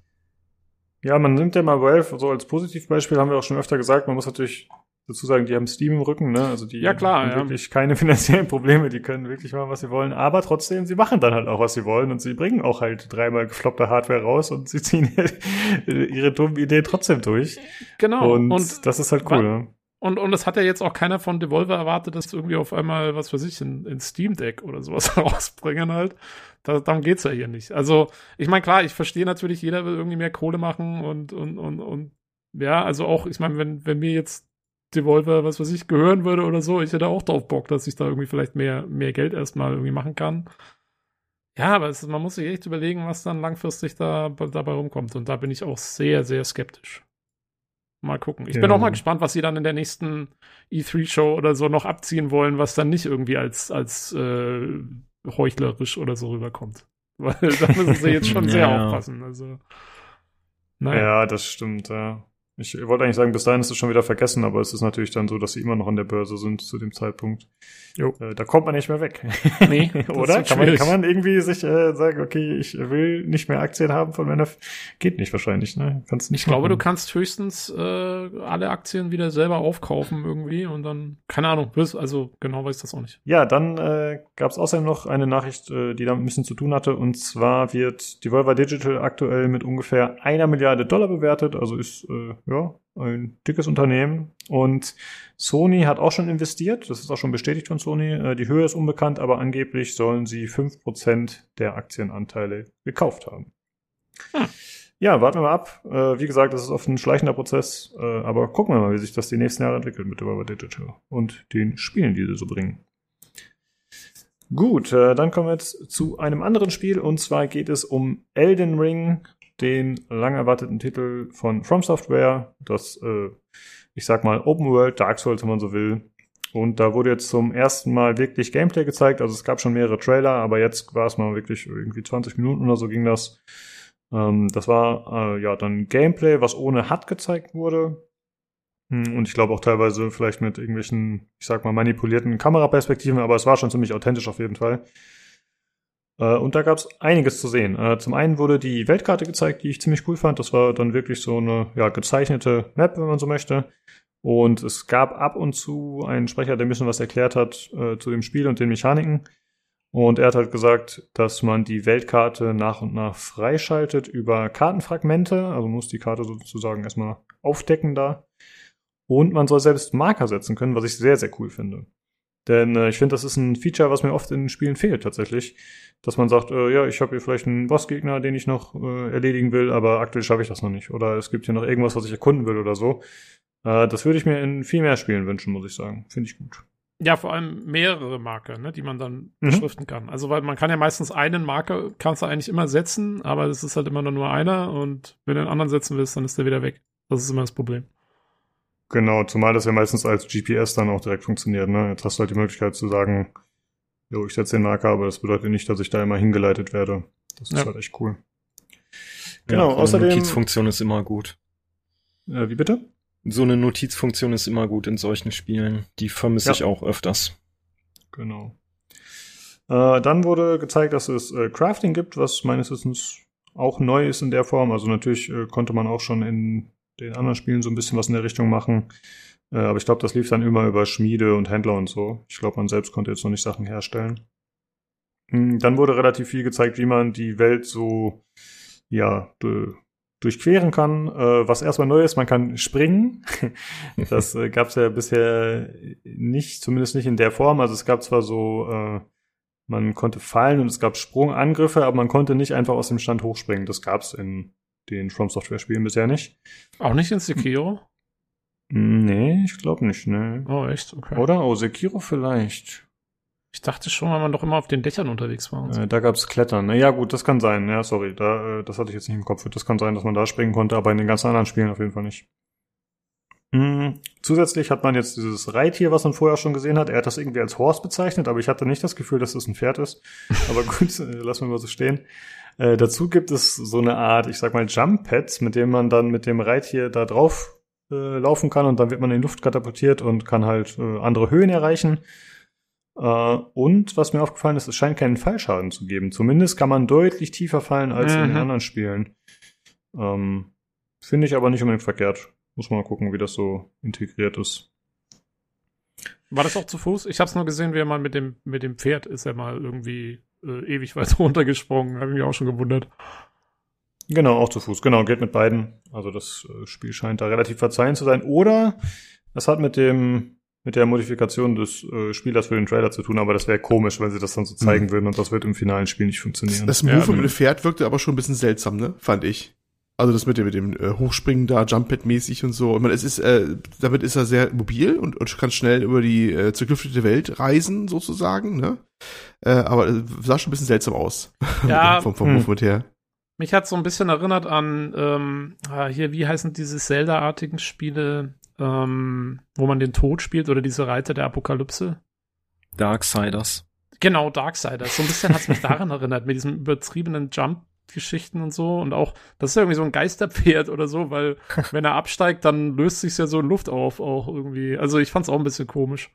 Ja, man nimmt ja mal Valve so als Positivbeispiel, haben wir auch schon öfter gesagt. Man muss natürlich dazu sagen, die haben Steam im Rücken, ne? Also die ja, klar, haben ja. wirklich keine finanziellen Probleme, die können wirklich machen, was sie wollen. Aber trotzdem, sie machen dann halt auch, was sie wollen und sie bringen auch halt dreimal gefloppte Hardware raus und sie ziehen ihre dummen Ideen trotzdem durch. Genau. Und, und das ist halt cool, ne? Und, und das hat ja jetzt auch keiner von Devolver erwartet, dass irgendwie auf einmal, was weiß ich, in, in Steam Deck oder sowas rausbringen halt. Da, darum geht's ja hier nicht. Also, ich meine, klar, ich verstehe natürlich, jeder will irgendwie mehr Kohle machen und, und, und, und ja, also auch, ich meine, wenn, wenn mir jetzt Devolver, was weiß ich, gehören würde oder so, ich hätte auch drauf Bock, dass ich da irgendwie vielleicht mehr, mehr Geld erstmal irgendwie machen kann. Ja, aber es, man muss sich echt überlegen, was dann langfristig da, dabei rumkommt. Und da bin ich auch sehr, sehr skeptisch. Mal gucken. Ich ja. bin auch mal gespannt, was sie dann in der nächsten E3-Show oder so noch abziehen wollen, was dann nicht irgendwie als, als äh, heuchlerisch oder so rüberkommt. Weil da müssen sie jetzt schon sehr ja. aufpassen. Also, naja. Ja, das stimmt, ja. Ich wollte eigentlich sagen, bis dahin ist es schon wieder vergessen, aber es ist natürlich dann so, dass sie immer noch an der Börse sind zu dem Zeitpunkt. Jo. Äh, da kommt man nicht mehr weg. Nee, oder? Kann man, kann man irgendwie sich äh, sagen, okay, ich will nicht mehr Aktien haben von meiner. F Geht nicht wahrscheinlich, ne? Kannst nicht. Ich machen. glaube, du kannst höchstens äh, alle Aktien wieder selber aufkaufen irgendwie und dann, keine Ahnung, also genau weiß ich das auch nicht. Ja, dann äh, gab es außerdem noch eine Nachricht, äh, die damit ein bisschen zu tun hatte, und zwar wird Devolver Digital aktuell mit ungefähr einer Milliarde Dollar bewertet, also ist äh, ja, ein dickes Unternehmen. Und Sony hat auch schon investiert. Das ist auch schon bestätigt von Sony. Äh, die Höhe ist unbekannt, aber angeblich sollen sie fünf Prozent der Aktienanteile gekauft haben. Hm. Ja, warten wir mal ab. Äh, wie gesagt, das ist oft ein schleichender Prozess, äh, aber gucken wir mal, wie sich das die nächsten Jahre entwickelt mit Devolver Digital und den Spielen, die sie so bringen. Gut, dann kommen wir jetzt zu einem anderen Spiel und zwar geht es um Elden Ring den lang erwarteten Titel von From Software, das, äh, ich sag mal, Open World Dark Souls, wenn man so will. Und da wurde jetzt zum ersten Mal wirklich Gameplay gezeigt. Also es gab schon mehrere Trailer, aber jetzt war es mal wirklich irgendwie 20 Minuten oder so ging das. Ähm, das war äh, ja dann Gameplay, was ohne HUD gezeigt wurde. Hm, Und ich glaube auch teilweise vielleicht mit irgendwelchen, ich sag mal, manipulierten Kameraperspektiven, aber es war schon ziemlich authentisch auf jeden Fall. Äh, und da gab es einiges zu sehen. Äh, zum einen wurde die Weltkarte gezeigt, die ich ziemlich cool fand. Das war dann wirklich so eine ja, gezeichnete Map, wenn man so möchte. Und es gab ab und zu einen Sprecher, der ein bisschen was erklärt hat äh, zu dem Spiel und den Mechaniken. Und er hat halt gesagt, dass man die Weltkarte nach und nach freischaltet über Kartenfragmente. Also muss die Karte sozusagen erstmal aufdecken da. Und man soll selbst Marker setzen können, was ich sehr, sehr cool finde. Denn äh, ich finde, das ist ein Feature, was mir oft in Spielen fehlt tatsächlich. Dass man sagt, äh, ja, ich habe hier vielleicht einen Bossgegner, den ich noch äh, erledigen will, aber aktuell schaffe ich das noch nicht. Oder es gibt hier noch irgendwas, was ich erkunden will oder so. Äh, das würde ich mir in viel mehr Spielen wünschen, muss ich sagen. Finde ich gut. Ja, vor allem mehrere Marker, ne, die man dann Mhm. beschriften kann. Also weil man kann ja meistens einen Marker, kannst du eigentlich immer setzen, aber es ist halt immer nur einer und wenn du einen anderen setzen willst, dann ist der wieder weg. Das ist immer das Problem. Genau, zumal das ja meistens als GPS dann auch direkt funktioniert. Ne? Jetzt hast du halt die Möglichkeit zu sagen, jo, ich setze den Marker, aber das bedeutet nicht, dass ich da immer hingeleitet werde. Das ist Ja. halt echt cool. Genau, ja, so außerdem- Eine Notizfunktion ist immer gut. Äh, wie bitte? So eine Notizfunktion ist immer gut in solchen Spielen. Die vermisse Ja. ich auch öfters. Genau. Äh, dann wurde gezeigt, dass es äh, Crafting gibt, was meines Wissens auch neu ist in der Form. Also natürlich äh, konnte man auch schon in den anderen Spielen so ein bisschen was in der Richtung machen. Äh, aber ich glaube, das lief dann immer über Schmiede und Händler und so. Ich glaube, man selbst konnte jetzt noch nicht Sachen herstellen. Mm, Dann wurde relativ viel gezeigt, wie man die Welt so, ja, du- durchqueren kann. Äh, was erstmal neu ist, man kann springen. Das äh, gab es ja bisher nicht, zumindest nicht in der Form. Also es gab zwar so, äh, man konnte fallen und es gab Sprungangriffe, aber man konnte nicht einfach aus dem Stand hochspringen. Das gab es in den From Software Spielen bisher nicht. Auch nicht in Sekiro? Mm, Nee, ich glaube nicht, ne. Oh, echt? Okay. Oder? Oh, Sekiro vielleicht. Ich dachte schon, weil man doch immer auf den Dächern unterwegs war. So. Äh, da gab's Klettern. Ne? Ja, gut, das kann sein. Ja, sorry, da, äh, das hatte ich jetzt nicht im Kopf. Das kann sein, dass man da springen konnte, aber in den ganzen anderen Spielen auf jeden Fall nicht. Mm, zusätzlich hat man jetzt dieses Reittier, was man vorher schon gesehen hat. Er hat das irgendwie als Horse bezeichnet, aber ich hatte nicht das Gefühl, dass das ein Pferd ist. Aber gut, äh, lassen wir mal so stehen. Äh, dazu gibt es so eine Art, ich sag mal, Jump-Pads, mit dem man dann mit dem Reittier da drauf äh, laufen kann und dann wird man in die Luft katapultiert und kann halt äh, andere Höhen erreichen. Äh, und was mir aufgefallen ist, es scheint keinen Fallschaden zu geben. Zumindest kann man deutlich tiefer fallen als in den Mhm. anderen Spielen. Ähm, Finde ich aber nicht unbedingt verkehrt. Muss man mal gucken, wie das so integriert ist. War das auch zu Fuß? Ich habe es nur gesehen, wie er mal mit dem, mit dem Pferd ist er mal irgendwie äh, ewig weit runtergesprungen. Habe ich mich auch schon gewundert. Genau, auch zu Fuß. Genau, geht mit beiden. Also das äh, Spiel scheint da relativ verzeihend zu sein. Oder es hat mit dem mit der Modifikation des äh, Spielers für den Trailer zu tun, aber das wäre komisch, wenn sie das dann so zeigen würden und das wird im finalen Spiel nicht funktionieren. Das Ja, Move mit nö. dem Pferd wirkte aber schon ein bisschen seltsam, ne? Fand ich. Also das mit dem, mit dem äh, Hochspringen da, Jump-Pad-mäßig und so. Ich meine, es ist, äh, damit ist er sehr mobil und, und kann schnell über die äh, zerklüftete Welt reisen, sozusagen, ne? Äh, aber es sah schon ein bisschen seltsam aus. Ja. vom, vom Hm. Movement her. Mich hat so ein bisschen erinnert an ähm, ah, hier, wie heißen diese Zelda-artigen Spiele, ähm, wo man den Tod spielt oder diese Reiter der Apokalypse? Darksiders. Genau, Darksiders. So ein bisschen hat es mich daran erinnert, mit diesem übertriebenen Jump-Geschichten und so. Und auch, das ist ja irgendwie so ein Geisterpferd oder so, weil wenn er absteigt, dann löst sich ja so in Luft auf, auch irgendwie. Also ich fand es auch ein bisschen komisch.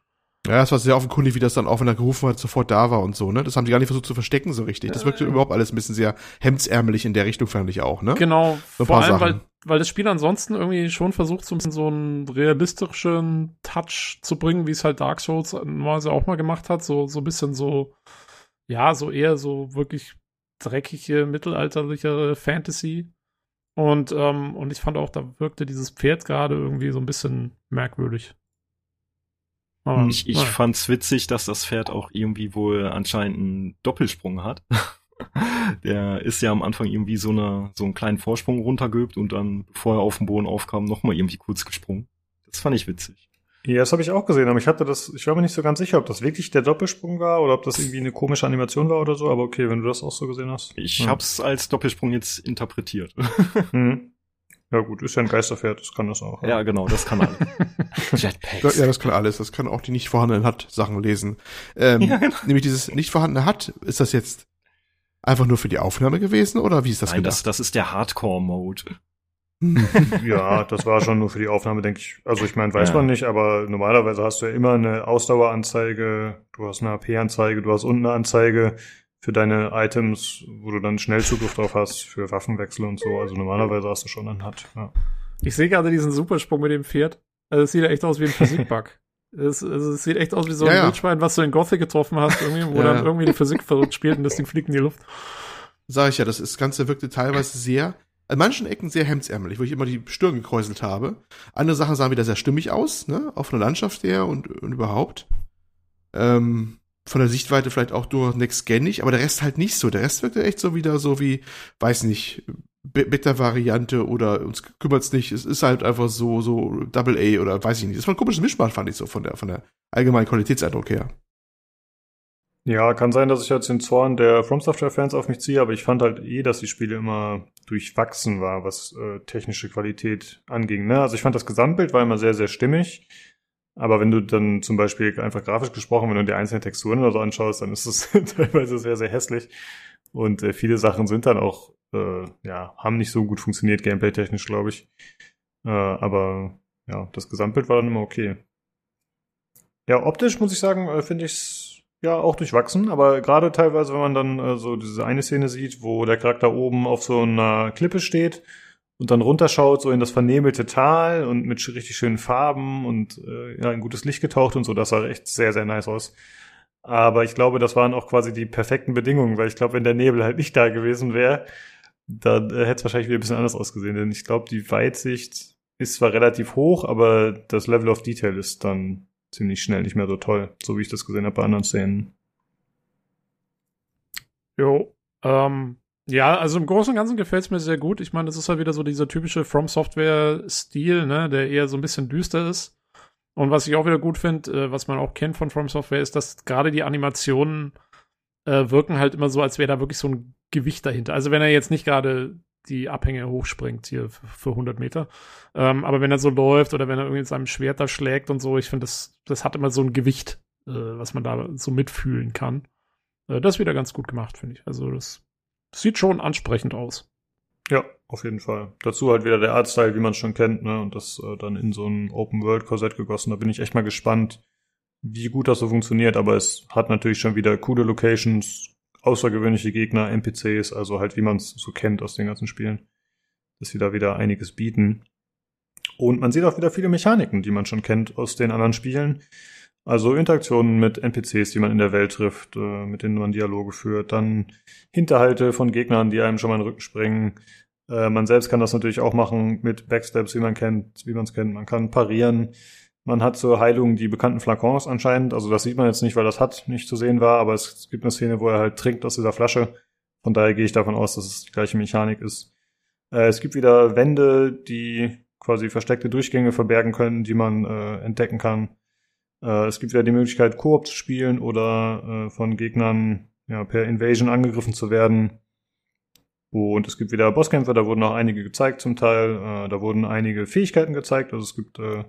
Ja, es war sehr offenkundig, wie das dann auch, wenn er gerufen hat, sofort da war und so, ne? Das haben die gar nicht versucht zu verstecken so richtig. Das wirkte Äh. überhaupt alles ein bisschen sehr hemdsärmelig in der Richtung, fand ich auch, ne? Genau, So vor allem, weil, weil das Spiel ansonsten irgendwie schon versucht, so ein bisschen so einen realistischen Touch zu bringen, wie es halt Dark Souls normalerweise auch mal gemacht hat. So, so ein bisschen so, ja, so eher so wirklich dreckige, mittelalterliche Fantasy. Und, ähm, und ich fand auch, da wirkte dieses Pferd gerade irgendwie so ein bisschen merkwürdig. Aber, Ich, ich naja. fand's witzig, dass das Pferd auch irgendwie wohl anscheinend einen Doppelsprung hat. Der ist ja am Anfang irgendwie so, eine, so einen kleinen Vorsprung runtergeübt und dann, bevor er auf den Boden aufkam, nochmal irgendwie kurz gesprungen. Das fand ich witzig. Ja, das habe ich auch gesehen, aber ich hatte das, ich war mir nicht so ganz sicher, ob das wirklich der Doppelsprung war oder ob das irgendwie eine komische Animation war oder so, aber okay, wenn du das auch so gesehen hast. Ich ja. hab's als Doppelsprung jetzt interpretiert. Hm. Ja gut, ist ja ein Geisterpferd, das kann das auch. ja, genau, das kann alles. Ja, Jetpacks. ja, das kann alles. Das kann auch die nicht vorhandenen HUD-Sachen lesen. Ähm, Ja, genau. Nämlich dieses nicht vorhandene HUD, ist das jetzt einfach nur für die Aufnahme gewesen oder wie ist das Nein, gedacht? das, das ist der Hardcore-Mode. ja, das war schon nur für die Aufnahme, denke ich. Also ich meine, weiß Ja. man nicht, aber normalerweise hast du ja immer eine Ausdaueranzeige, du hast eine AP-Anzeige, du hast unten eine Anzeige für deine Items, wo du dann Schnellzugriff drauf hast, für Waffenwechsel und so. Also normalerweise hast du schon einen HUD. Ja. Ich sehe gerade diesen Supersprung mit dem Pferd. Also es sieht ja echt aus wie ein Physikbug. es, also es sieht echt aus wie so ein Ja, ja. Wildschwein, was du in Gothic getroffen hast, irgendwie, wo Ja, dann irgendwie die Physik verrückt spielt und das Ding fliegt in die Luft. Sag ich ja, das, ist- das Ganze wirkte teilweise sehr, an manchen Ecken sehr hemdsärmelig, wo ich immer die Stirn gekräuselt habe. Andere Sachen sahen wieder sehr stimmig aus, ne, auf einer Landschaft her und, und überhaupt. Ähm, von der Sichtweite vielleicht auch nur next nicht, aber der Rest halt nicht so. Der Rest wirkte echt so wieder so wie, weiß nicht, Be- Beta-Variante oder uns kümmert's nicht. Es ist halt einfach so, so Double A oder weiß ich nicht. Das war ein komisches Mischmasch, fand ich so von der, von der allgemeinen Qualitätseindruck her. Ja, kann sein, dass ich jetzt den Zorn der From Software-Fans auf mich ziehe, aber ich fand halt eh, dass die Spiele immer durchwachsen war, was äh, technische Qualität anging. Ne? Also ich fand das Gesamtbild war immer sehr, sehr stimmig. Aber wenn du dann zum Beispiel einfach grafisch gesprochen, wenn du dir einzelne Texturen oder so anschaust, dann ist es teilweise sehr, sehr hässlich. Und äh, viele Sachen sind dann auch, äh, ja, haben nicht so gut funktioniert, gameplay-technisch, glaube ich. Äh, aber ja, das Gesamtbild war dann immer okay. Ja, optisch muss ich sagen, äh, finde ich's ja auch durchwachsen, aber gerade teilweise, wenn man dann äh, so diese eine Szene sieht, wo der Charakter oben auf so einer Klippe steht und dann runterschaut, so in das vernebelte Tal und mit richtig schönen Farben und äh, ja, in gutes Licht getaucht und so, das sah echt sehr, sehr nice aus. Aber ich glaube, das waren auch quasi die perfekten Bedingungen, weil ich glaube, wenn der Nebel halt nicht da gewesen wäre, dann äh, hätte es wahrscheinlich wieder ein bisschen anders ausgesehen. Denn ich glaube, die Weitsicht ist zwar relativ hoch, aber das Level of Detail ist dann ziemlich schnell nicht mehr so toll, so wie ich das gesehen habe bei anderen Szenen. Jo. Ähm, ja, also im Großen und Ganzen gefällt es mir sehr gut. Ich meine, das ist halt wieder so dieser typische From Software-Stil, ne, der eher so ein bisschen düster ist. Und was ich auch wieder gut finde, äh, was man auch kennt von From Software, ist, dass gerade die Animationen äh, wirken halt immer so, als wäre da wirklich so ein Gewicht dahinter. Also wenn er jetzt nicht gerade die Abhänge hochspringt hier für, für 100 Meter, ähm, aber wenn er so läuft oder wenn er irgendwie mit seinem Schwert da schlägt und so, ich finde, das, das hat immer so ein Gewicht, äh, was man da so mitfühlen kann. Äh, das ist wieder ganz gut gemacht, finde ich. Also das sieht schon ansprechend aus. Ja, auf jeden Fall. Dazu halt wieder der Artstyle, wie man es schon kennt, ne? Und das äh, dann in so ein Open-World-Korsett gegossen. Da bin ich echt mal gespannt, wie gut das so funktioniert. Aber es hat natürlich schon wieder coole Locations, außergewöhnliche Gegner, NPCs, also halt wie man es so kennt aus den ganzen Spielen. Dass sie da wieder einiges bieten. Und man sieht auch wieder viele Mechaniken, die man schon kennt aus den anderen Spielen. Also Interaktionen mit NPCs, die man in der Welt trifft, äh, mit denen man Dialoge führt, dann Hinterhalte von Gegnern, die einem schon mal in den Rücken springen. Äh, man selbst kann das natürlich auch machen mit Backstabs, wie man kennt, wie man es kennt. Man kann parieren. Man hat zur Heilung die bekannten Flakons anscheinend. Also das sieht man jetzt nicht, weil das hat nicht zu sehen war, aber es gibt eine Szene, wo er halt trinkt aus dieser Flasche. Von daher gehe ich davon aus, dass es die gleiche Mechanik ist. Äh, es gibt wieder Wände, die quasi versteckte Durchgänge verbergen können, die man äh, entdecken kann. Äh, es gibt wieder die Möglichkeit, Koop zu spielen oder äh, von Gegnern ja, per Invasion angegriffen zu werden. Und es gibt wieder Bosskämpfe, da wurden auch einige gezeigt zum Teil. Äh, da wurden einige Fähigkeiten gezeigt. Also es gibt äh,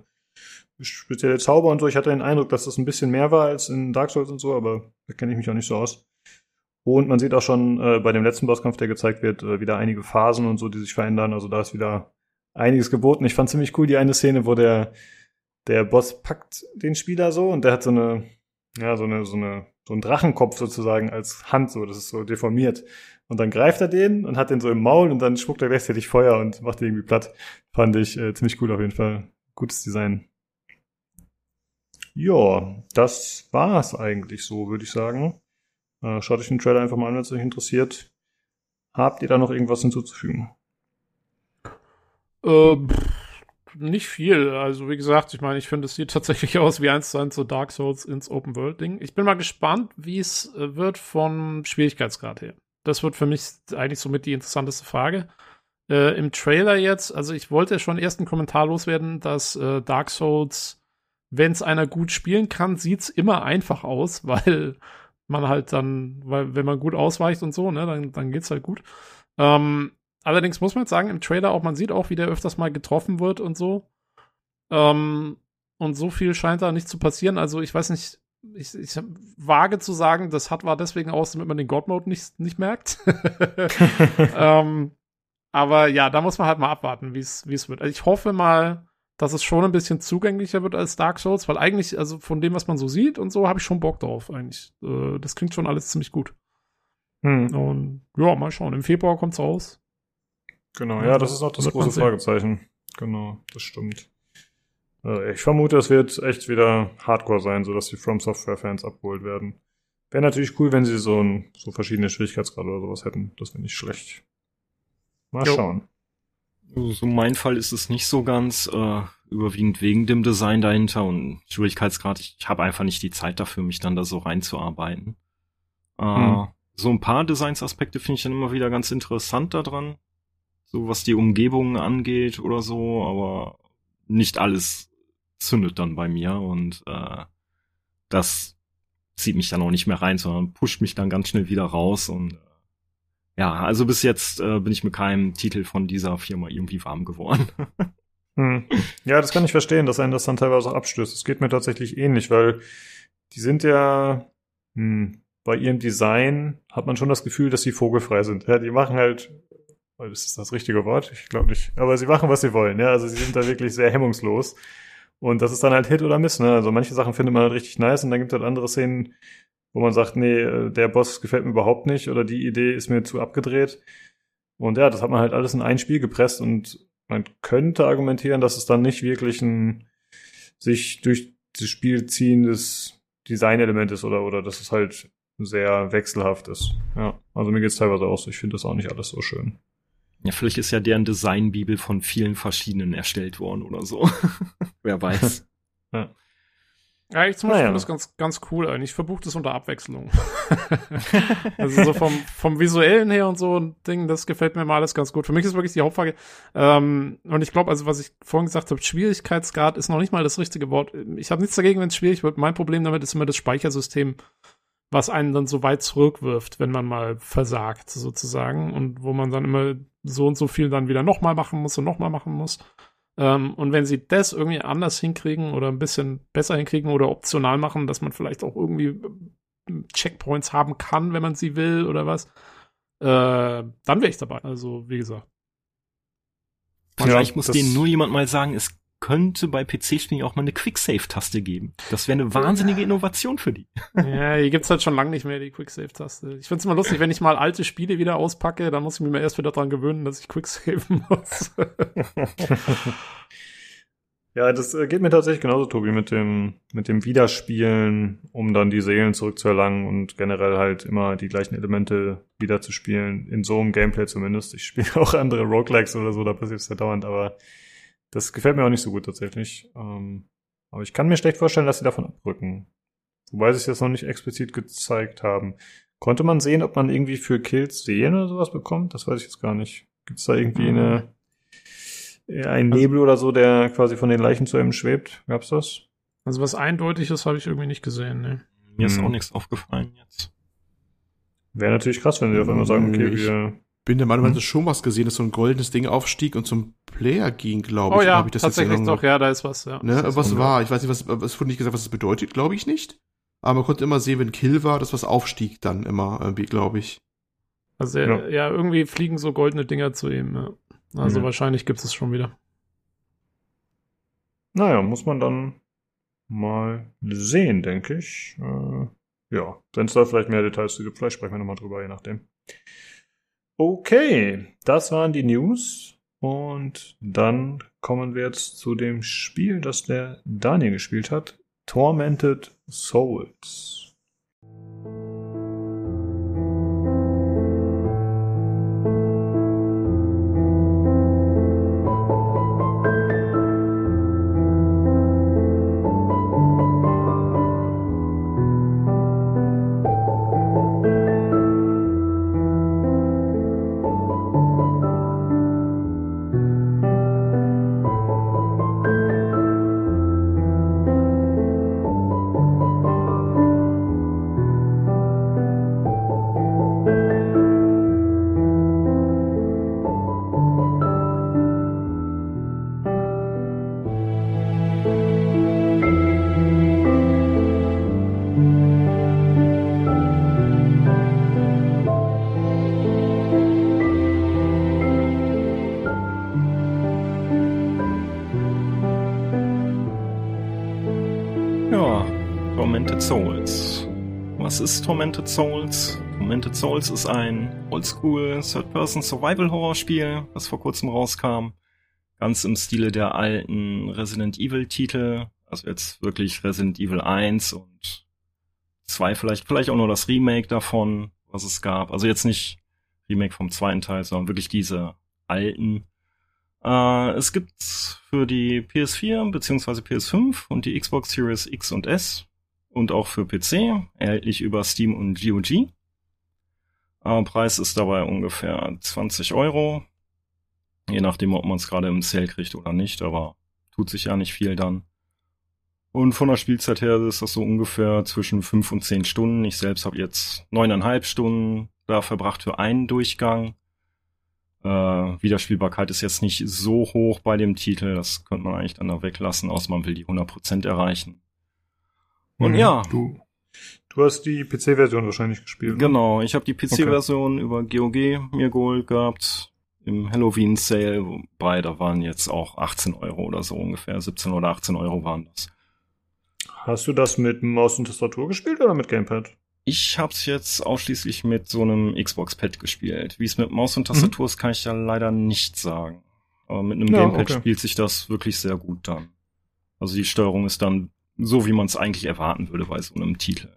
spezielle Zauber und so. Ich hatte den Eindruck, dass das ein bisschen mehr war als in Dark Souls und so, aber da kenne ich mich auch nicht so aus. Und man sieht auch schon äh, bei dem letzten Bosskampf, der gezeigt wird, äh, wieder einige Phasen und so, die sich verändern. Also da ist wieder einiges geboten. Ich fand ziemlich cool die eine Szene, wo der der Boss packt den Spieler so und der hat so eine ja so eine so eine so einen Drachenkopf sozusagen als Hand so, das ist so deformiert. Und dann greift er den und hat den so im Maul und dann spuckt er gleichzeitig Feuer und macht den irgendwie platt. Fand ich äh, ziemlich cool auf jeden Fall. Gutes Design. Ja, das war's eigentlich so, würde ich sagen. Äh, schaut euch den Trailer einfach mal an, wenn es euch interessiert. Habt ihr da noch irgendwas hinzuzufügen? Äh, pff, nicht viel. Also, wie gesagt, ich meine, ich finde, es sieht tatsächlich aus wie eins zu eins so Dark Souls ins Open-World-Ding. Ich bin mal gespannt, wie es äh, wird vom Schwierigkeitsgrad her. Das wird für mich eigentlich somit die interessanteste Frage. Äh, Im Trailer jetzt, also ich wollte schon erst einen Kommentar loswerden, dass äh, Dark Souls, wenn es einer gut spielen kann, sieht's immer einfach aus, weil man halt dann, weil wenn man gut ausweicht und so, ne, dann, dann geht's halt gut. Ähm, allerdings muss man jetzt sagen, im Trailer auch, man sieht auch, wie der öfters mal getroffen wird und so. Ähm, und so viel scheint da nicht zu passieren. Also ich weiß nicht, ich, ich wage zu sagen, das hat war deswegen aus, damit man den God Mode nicht, nicht merkt. ähm, aber ja, da muss man halt mal abwarten, wie es wie es wird. Also ich hoffe mal, dass es schon ein bisschen zugänglicher wird als Dark Souls, weil eigentlich, also von dem, was man so sieht und so, habe ich schon Bock drauf eigentlich. Äh, das klingt schon alles ziemlich gut. Hm. Und ja, mal schauen. Im Februar kommt's raus. Genau, ja, das ist auch das große Fragezeichen. Genau, das stimmt. Äh, ich vermute, es wird echt wieder Hardcore sein, sodass die From Software-Fans abgeholt werden. Wäre natürlich cool, wenn sie so, ein, so verschiedene Schwierigkeitsgrade oder sowas hätten. Das wäre nicht schlecht. Mal jo. schauen. So mein Fall ist es nicht so ganz, äh, überwiegend wegen dem Design dahinter und Schwierigkeitsgrad. Ich, ich habe einfach nicht die Zeit dafür, mich dann da so reinzuarbeiten. Äh, hm. So ein paar Designsaspekte finde ich dann immer wieder ganz interessant daran. So was die Umgebung angeht oder so, aber nicht alles zündet dann bei mir und äh, das zieht mich dann auch nicht mehr rein, sondern pusht mich dann ganz schnell wieder raus und äh, ja, also bis jetzt äh, bin ich mit keinem Titel von dieser Firma irgendwie warm geworden. hm. Ja, das kann ich verstehen, dass einen das dann teilweise auch abstößt. Es geht mir tatsächlich ähnlich, weil die sind ja hm, bei ihrem Design hat man schon das Gefühl, dass sie vogelfrei sind. Ja, die machen halt, ist das das richtige Wort? Ich glaube nicht. Aber sie machen, was sie wollen. Ja, also sie sind da wirklich sehr hemmungslos. Und das ist dann halt Hit oder Miss. Ne? Also manche Sachen findet man halt richtig nice und dann gibt es halt andere Szenen, wo man sagt, nee, äh, der Boss gefällt mir überhaupt nicht oder die Idee ist mir zu abgedreht. Und ja, das hat man halt alles in ein Spiel gepresst und man könnte argumentieren, dass es dann nicht wirklich ein sich durch das Spiel ziehendes Designelement ist oder, oder dass es halt sehr wechselhaft ist. Ja, also mir geht's teilweise auch so. Ich finde das auch nicht alles so schön. Ja, vielleicht ist ja deren Designbibel von vielen verschiedenen erstellt worden oder so. Wer weiß. ja. Ja, ich zum Beispiel naja. finde das ganz, ganz cool eigentlich. Ich verbuche das unter Abwechslung. also so vom, vom visuellen her und so ein Ding, das gefällt mir mal alles ganz gut. Für mich ist wirklich die Hauptfrage. Ähm, und ich glaube, also was ich vorhin gesagt habe, Schwierigkeitsgrad ist noch nicht mal das richtige Wort. Ich habe nichts dagegen, wenn es schwierig wird. Mein Problem damit ist immer das Speichersystem was einen dann so weit zurückwirft, wenn man mal versagt, sozusagen. Und wo man dann immer so und so viel dann wieder nochmal machen muss und nochmal machen muss. Ähm, und wenn sie das irgendwie anders hinkriegen oder ein bisschen besser hinkriegen oder optional machen, dass man vielleicht auch irgendwie äh, Checkpoints haben kann, wenn man sie will oder was, äh, dann wäre ich dabei. Also, wie gesagt. Ja, muss denen nur jemand mal sagen, es könnte bei PC-Spielen auch mal eine Quick-Save-Taste geben. Das wäre eine wahnsinnige Innovation für die. Ja, die gibt's halt schon lange nicht mehr, die Quick-Save-Taste. Ich find's immer lustig, wenn ich mal alte Spiele wieder auspacke, dann muss ich mich mal erst wieder dran gewöhnen, dass ich Quick-Saven muss. ja, das äh, geht mir tatsächlich genauso, Tobi, mit dem, mit dem Wiederspielen, um dann die Seelen zurückzuerlangen und generell halt immer die gleichen Elemente wieder zu spielen. In so einem Gameplay zumindest. Ich spiele auch andere Roguelikes oder so, da passiert es ja dauernd, aber das gefällt mir auch nicht so gut tatsächlich. Ähm, aber ich kann mir schlecht vorstellen, dass sie davon abrücken. Wobei sie es jetzt noch nicht explizit gezeigt haben. Konnte man sehen, ob man irgendwie für Kills Seelen oder sowas bekommt? Das weiß ich jetzt gar nicht. Gibt es da irgendwie mhm. eine ein also Nebel oder so, der quasi von den Leichen zu einem schwebt? Gab's das? Also was Eindeutiges habe ich irgendwie nicht gesehen, ne. Mir ist hm. auch nichts aufgefallen jetzt. Wäre natürlich krass, wenn sie auf einmal sagen, okay, wir bin der Meinung, man hm. schon was gesehen, dass so ein goldenes Ding aufstieg und zum Player ging, glaube ich. Oh ja, ich das tatsächlich doch, ja, da ist was, ja. Ne, was war, ich weiß nicht, was, es wurde nicht gesagt, was es bedeutet, glaube ich nicht. Aber man konnte immer sehen, wenn Kill war, dass was aufstieg dann immer, irgendwie, glaube ich. Also, ja. ja. irgendwie fliegen so goldene Dinger zu ihm, ja. Also, mhm. wahrscheinlich gibt es schon wieder. Naja, muss man dann mal sehen, denke ich. Äh, ja, wenn es da vielleicht mehr Details gibt, vielleicht sprechen wir nochmal drüber, je nachdem. Okay, das waren die News. Und dann kommen wir jetzt zu dem Spiel, das der Daniel gespielt hat. Tormented Souls. Was ist Tormented Souls? Tormented Souls ist ein Oldschool Third-Person Survival Horror Spiel, das vor kurzem rauskam. Ganz im Stile der alten Resident Evil Titel. Also jetzt wirklich Resident Evil 1 und 2 vielleicht, vielleicht auch nur das Remake davon, was es gab. Also jetzt nicht Remake vom zweiten Teil, sondern wirklich diese alten. Äh, es gibt für die PS4 bzw. PS5 und die Xbox Series X und S und auch für PC, erhältlich über Steam und GOG. Äh, Preis ist dabei ungefähr 20 Euro, je nachdem, ob man es gerade im Sale kriegt oder nicht, aber tut sich ja nicht viel dann. Und von der Spielzeit her ist das so ungefähr zwischen fünf und zehn Stunden. Ich selbst habe jetzt neuneinhalb Stunden da verbracht für einen Durchgang. Äh, Wiederspielbarkeit ist jetzt nicht so hoch bei dem Titel, das könnte man eigentlich dann noch weglassen, außer man will die 100% erreichen. Und mhm, ja. Du, du hast die PC-Version wahrscheinlich gespielt. Ne? Genau, ich habe die PC-Version okay. über GOG mir geholt gehabt im Halloween Sale, wobei da waren jetzt auch 18 Euro oder so ungefähr, 17 oder 18 Euro waren das. Hast du das mit Maus und Tastatur gespielt oder mit Gamepad? Ich hab's jetzt ausschließlich mit so einem Xbox-Pad gespielt. Wie es mit Maus und Tastatur mhm. ist, kann ich ja leider nicht sagen. Aber mit einem ja, Gamepad okay. spielt sich das wirklich sehr gut dann. Also die Steuerung ist dann so, wie man es eigentlich erwarten würde bei so einem Titel.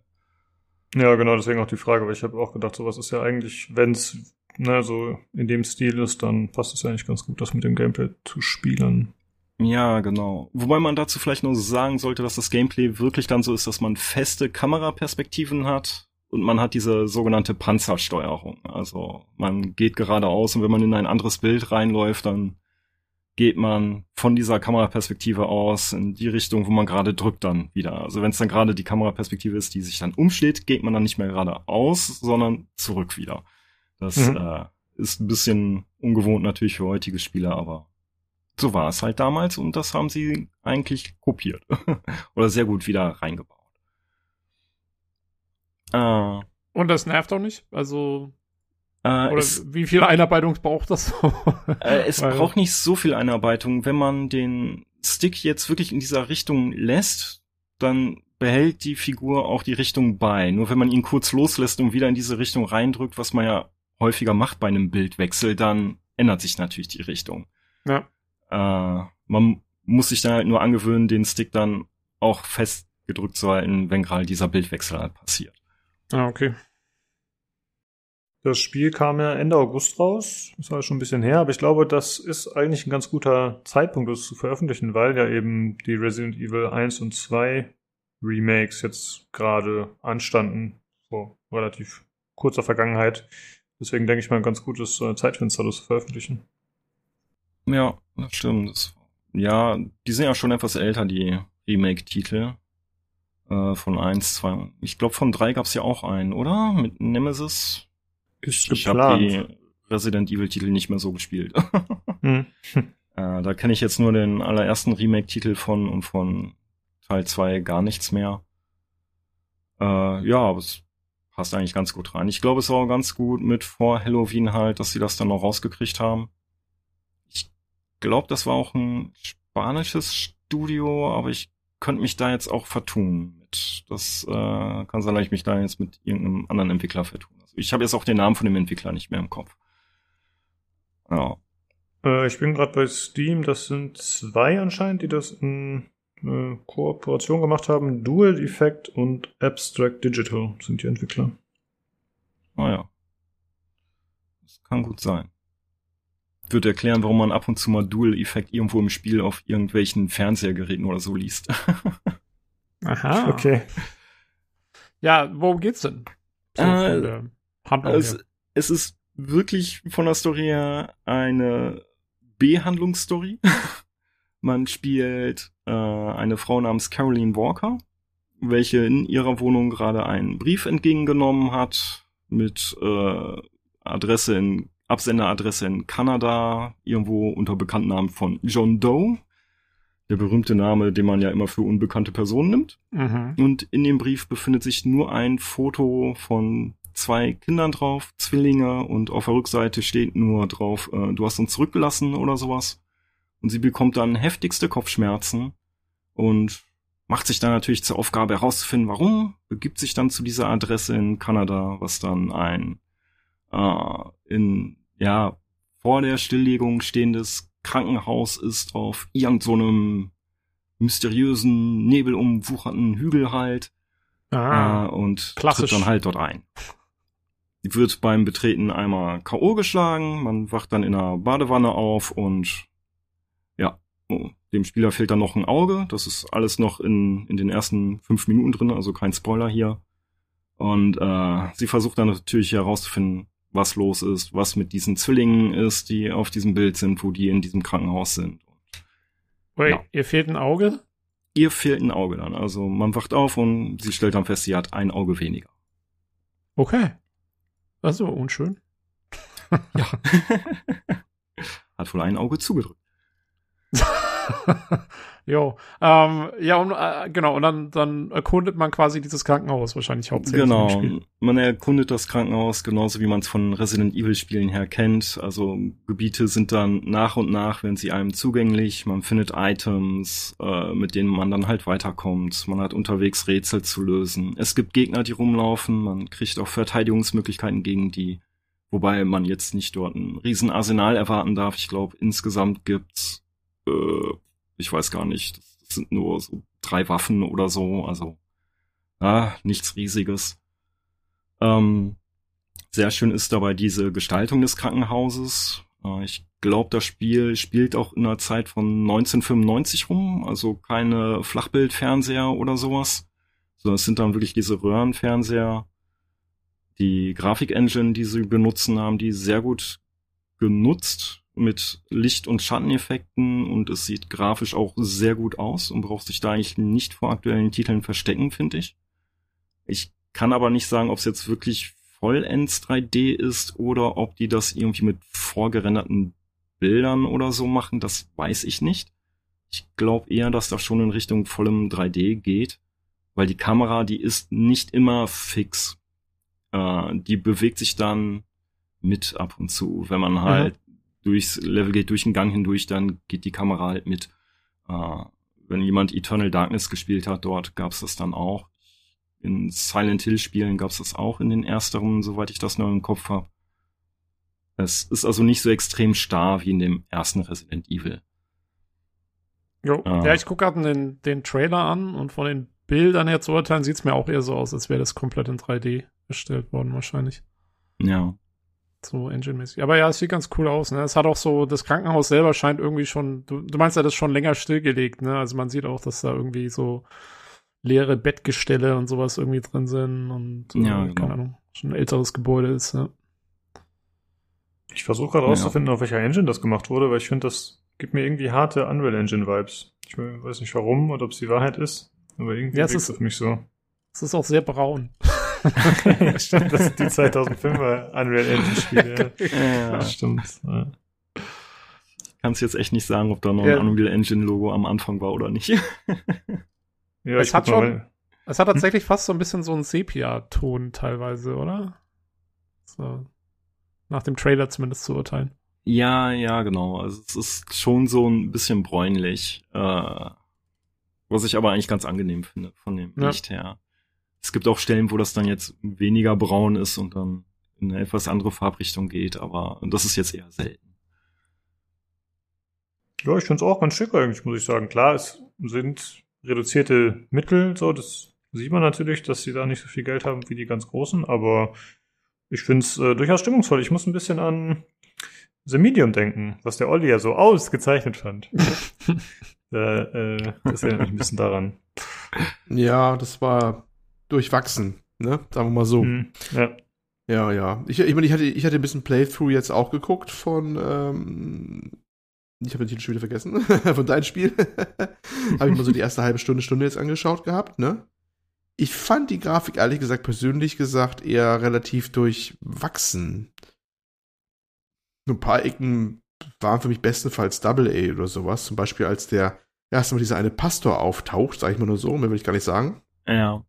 Ja, genau, deswegen auch die Frage, weil ich habe auch gedacht, sowas ist ja eigentlich, wenn's ne, so in dem Stil ist, dann passt es ja eigentlich ganz gut, das mit dem Gameplay zu spielen. Ja, genau. Wobei man dazu vielleicht nur sagen sollte, dass das Gameplay wirklich dann so ist, dass man feste Kameraperspektiven hat und man hat diese sogenannte Panzersteuerung. Also man geht geradeaus und wenn man in ein anderes Bild reinläuft, dann geht man von dieser Kameraperspektive aus in die Richtung, wo man gerade drückt dann wieder. Also wenn es dann gerade die Kameraperspektive ist, die sich dann umschlägt, geht man dann nicht mehr geradeaus, sondern zurück wieder. Das mhm. äh, ist ein bisschen ungewohnt natürlich für heutige Spieler, aber so war es halt damals und das haben sie eigentlich kopiert. Oder sehr gut wieder reingebaut. Äh, und das nervt auch nicht? Also. Äh, oder es, wie viel Einarbeitung braucht das? äh, es Weil, braucht nicht so viel Einarbeitung. Wenn man den Stick jetzt wirklich in dieser Richtung lässt, dann behält die Figur auch die Richtung bei. Nur wenn man ihn kurz loslässt und wieder in diese Richtung reindrückt, was man ja häufiger macht bei einem Bildwechsel, dann ändert sich natürlich die Richtung. Ja. Äh, man muss sich dann halt nur angewöhnen, den Stick dann auch fest gedrückt zu halten, wenn gerade dieser Bildwechsel halt passiert. Ah, okay. Das Spiel kam ja Ende August raus. Das war schon ein bisschen her, aber ich glaube, das ist eigentlich ein ganz guter Zeitpunkt, das zu veröffentlichen, weil ja eben die Resident Evil 1 und 2 Remakes jetzt gerade anstanden, vor relativ kurzer Vergangenheit. Deswegen denke ich mal, ein ganz gutes äh, Zeitfenster, das zu veröffentlichen. Ja, das stimmt. Ja, die sind ja schon etwas älter, die Remake-Titel. Äh, von 1, 2. Ich glaube, von 3 gab's ja auch einen, oder? Mit Nemesis. Ist ich habe die Resident Evil-Titel nicht mehr so gespielt. hm. äh, da kenne ich jetzt nur den allerersten Remake-Titel von und von Teil 2 gar nichts mehr. Äh, ja, aber es passt eigentlich ganz gut rein. Ich glaube, es war auch ganz gut mit vor Halloween halt, dass sie das dann noch rausgekriegt haben glaube, das war auch ein spanisches Studio, aber ich könnte mich da jetzt auch vertun mit. Das äh, kann sein, dass ich mich da jetzt mit irgendeinem anderen Entwickler vertun. Also ich habe jetzt auch den Namen von dem Entwickler nicht mehr im Kopf. Ja. Äh, ich bin gerade bei Steam, das sind zwei anscheinend, die das in äh, Kooperation gemacht haben. Dual Effect und Abstract Digital sind die Entwickler. Ah ja. Das kann gut sein wird erklären, warum man ab und zu mal Dual-Effekt irgendwo im Spiel auf irgendwelchen Fernsehgeräten oder so liest. Aha. Okay. Ja, worum geht's denn? So äh, es, es, ist wirklich von der Story her eine B-Handlungsstory. man spielt äh, eine Frau namens Caroline Walker, welche in ihrer Wohnung gerade einen Brief entgegengenommen hat mit äh, Adresse in Absenderadresse in Kanada, irgendwo unter Bekanntnamen von John Doe. Der berühmte Name, den man ja immer für unbekannte Personen nimmt. Mhm. Und in dem Brief befindet sich nur ein Foto von zwei Kindern drauf, Zwillinge, und auf der Rückseite steht nur drauf, äh, du hast uns zurückgelassen oder sowas. Und sie bekommt dann heftigste Kopfschmerzen und macht sich dann natürlich zur Aufgabe herauszufinden, warum, begibt sich dann zu dieser Adresse in Kanada, was dann ein äh, in ja vor der Stilllegung stehendes Krankenhaus ist auf irgendeinem so mysteriösen, nebelumwucherten Hügel halt. Ah, äh, und klassisch. tritt dann halt dort ein. Wird beim Betreten einmal K.O. geschlagen, man wacht dann in einer Badewanne auf und ja, dem Spieler fehlt dann noch ein Auge. Das ist alles noch in, in den ersten fünf Minuten drin, also kein Spoiler hier. Und äh, sie versucht dann natürlich herauszufinden, was los ist, was mit diesen Zwillingen ist, die auf diesem Bild sind, wo die in diesem Krankenhaus sind. Wait, ja. ihr fehlt ein Auge? Ihr fehlt ein Auge dann. Also man wacht auf und sie stellt dann fest, sie hat ein Auge weniger. Okay. Das ist aber unschön. Ja. hat wohl ein Auge zugedrückt. jo. Ähm, ja, und, äh, genau, und dann, dann erkundet man quasi dieses Krankenhaus wahrscheinlich hauptsächlich. Genau. Man erkundet das Krankenhaus genauso wie man es von Resident Evil Spielen her kennt. Also Gebiete sind dann nach und nach, wenn sie einem zugänglich. Man findet Items, äh, mit denen man dann halt weiterkommt. Man hat unterwegs Rätsel zu lösen. Es gibt Gegner, die rumlaufen. Man kriegt auch Verteidigungsmöglichkeiten gegen die. Wobei man jetzt nicht dort ein Riesenarsenal erwarten darf. Ich glaube, insgesamt gibt's, äh, ich weiß gar nicht, das sind nur so drei Waffen oder so. Also ja, nichts Riesiges. Ähm, sehr schön ist dabei diese Gestaltung des Krankenhauses. Äh, ich glaube, das Spiel spielt auch in der Zeit von 1995 rum, also keine Flachbildfernseher oder sowas, sondern es sind dann wirklich diese Röhrenfernseher. Die Grafikengine, die sie benutzen, haben die sehr gut genutzt mit Licht- und Schatteneffekten und es sieht grafisch auch sehr gut aus und braucht sich da eigentlich nicht vor aktuellen Titeln verstecken, finde ich. Ich kann aber nicht sagen, ob es jetzt wirklich vollends 3D ist oder ob die das irgendwie mit vorgerenderten Bildern oder so machen, das weiß ich nicht. Ich glaube eher, dass das schon in Richtung vollem 3D geht, weil die Kamera, die ist nicht immer fix. Äh, die bewegt sich dann mit ab und zu. Wenn man halt durchs Level geht, durch den Gang hindurch, dann geht die Kamera halt mit. Äh, wenn jemand Eternal Darkness gespielt hat, dort gab's das dann auch. In Silent Hill Spielen gab's das auch in den ersteren, soweit ich das noch im Kopf habe. Es ist also nicht so extrem starr wie in dem ersten Resident Evil. Jo. Ah. Ja, ich gucke gerade den, den Trailer an und von den Bildern her zu urteilen, sieht's mir auch eher so aus, als wäre das komplett in 3D erstellt worden, wahrscheinlich. Ja. So Engine-mäßig. Aber ja, es sieht ganz cool aus, ne? Es hat auch so, das Krankenhaus selber scheint irgendwie schon, du, du meinst ja, das ist schon länger stillgelegt, ne? Also man sieht auch, dass da irgendwie so leere Bettgestelle und sowas irgendwie drin sind und äh, Ja, genau. keine Ahnung, schon ein älteres Gebäude ist, ja. Ich versuche gerade Ja. rauszufinden, auf welcher Engine das gemacht wurde, weil ich finde, das gibt mir irgendwie harte Unreal Engine Vibes. Ich weiß nicht warum oder ob es die Wahrheit ist, aber irgendwie Ja, es ist- es auf mich so. Es ist auch sehr braun. Stimmt, das sind die 2005er Unreal Engine Spiele. Ja. ja. Stimmt. Ja. Kannst jetzt echt nicht sagen, ob da noch Ja. ein Unreal Engine Logo am Anfang war oder nicht. Ja, Es ich hat schon- Es hat tatsächlich fast so ein bisschen so einen Sepia-Ton teilweise, oder? So. Nach dem Trailer zumindest zu urteilen. Ja, ja, genau. Also es ist schon so ein bisschen bräunlich, äh, was ich aber eigentlich ganz angenehm finde von dem Ja. Licht her. Es gibt auch Stellen, wo das dann jetzt weniger braun ist und dann in eine etwas andere Farbrichtung geht, aber das ist jetzt eher selten. Ja, ich finde es auch ganz schick eigentlich, muss ich sagen. Klar, es sind reduzierte Mittel, so, das sieht man natürlich, dass sie da nicht so viel Geld haben wie die ganz Großen, aber ich finde es äh, durchaus stimmungsvoll. Ich muss ein bisschen an The Medium denken, was der Olli ja so ausgezeichnet fand. da, äh, das erinnert mich ein bisschen daran. Ja, das war durchwachsen, ne? Sagen wir mal so. Hm, ja. Ja, ja. Ich, ich meine, ich hatte, ich hatte ein bisschen Playthrough jetzt auch geguckt von, ähm, ich habe den Titel schon wieder vergessen, von deinem Spiel. habe ich mal so die erste halbe Stunde, Stunde jetzt angeschaut gehabt, ne? Ich fand die Grafik, ehrlich gesagt, persönlich gesagt, eher relativ durchwachsen. Ein paar Ecken waren für mich bestenfalls Double A oder sowas. Zum Beispiel, als der erstmal dieser eine Pastor auftaucht, sag ich mal nur so, mehr will ich gar nicht sagen. Ja.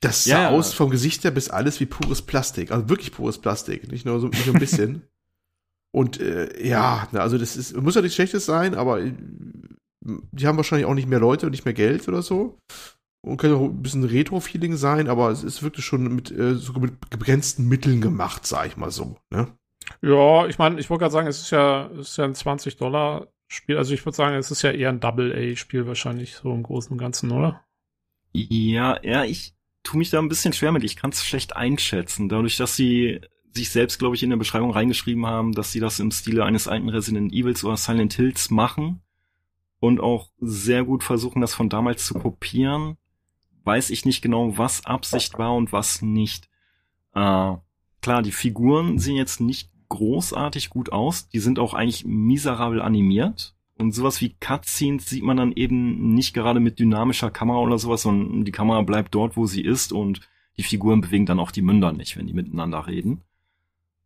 Das sah Ja, ja. aus vom Gesicht her bis alles wie pures Plastik. Also wirklich pures Plastik. Nicht nur so nicht nur ein bisschen. Und äh, ja, na, also das ist, muss ja nichts Schlechtes sein, aber äh, die haben wahrscheinlich auch nicht mehr Leute und nicht mehr Geld oder so. Und könnte auch ein bisschen Retro-Feeling sein, aber es ist wirklich schon mit, äh, sogar mit begrenzten Mitteln gemacht, sag ich mal so. Ne? Ja, ich meine, ich wollte gerade sagen, es ist ja, es ist ja ein 20 Dollar Spiel. Also ich würde sagen, es ist ja eher ein Double-A-Spiel wahrscheinlich so im Großen und Ganzen, oder? Ja, ja, ich tue mich da ein bisschen schwer mit. Ich kann es schlecht einschätzen, dadurch, dass sie sich selbst, glaube ich, in der Beschreibung reingeschrieben haben, dass sie das im Stile eines alten Resident Evils oder Silent Hills machen und auch sehr gut versuchen, das von damals zu kopieren, weiß ich nicht genau, was Absicht war und was nicht. Äh, klar, die Figuren sehen jetzt nicht großartig gut aus. Die sind auch eigentlich miserabel animiert. Und sowas wie Cutscenes sieht man dann eben nicht gerade mit dynamischer Kamera oder sowas, sondern die Kamera bleibt dort, wo sie ist und die Figuren bewegen dann auch die Münder nicht, wenn die miteinander reden.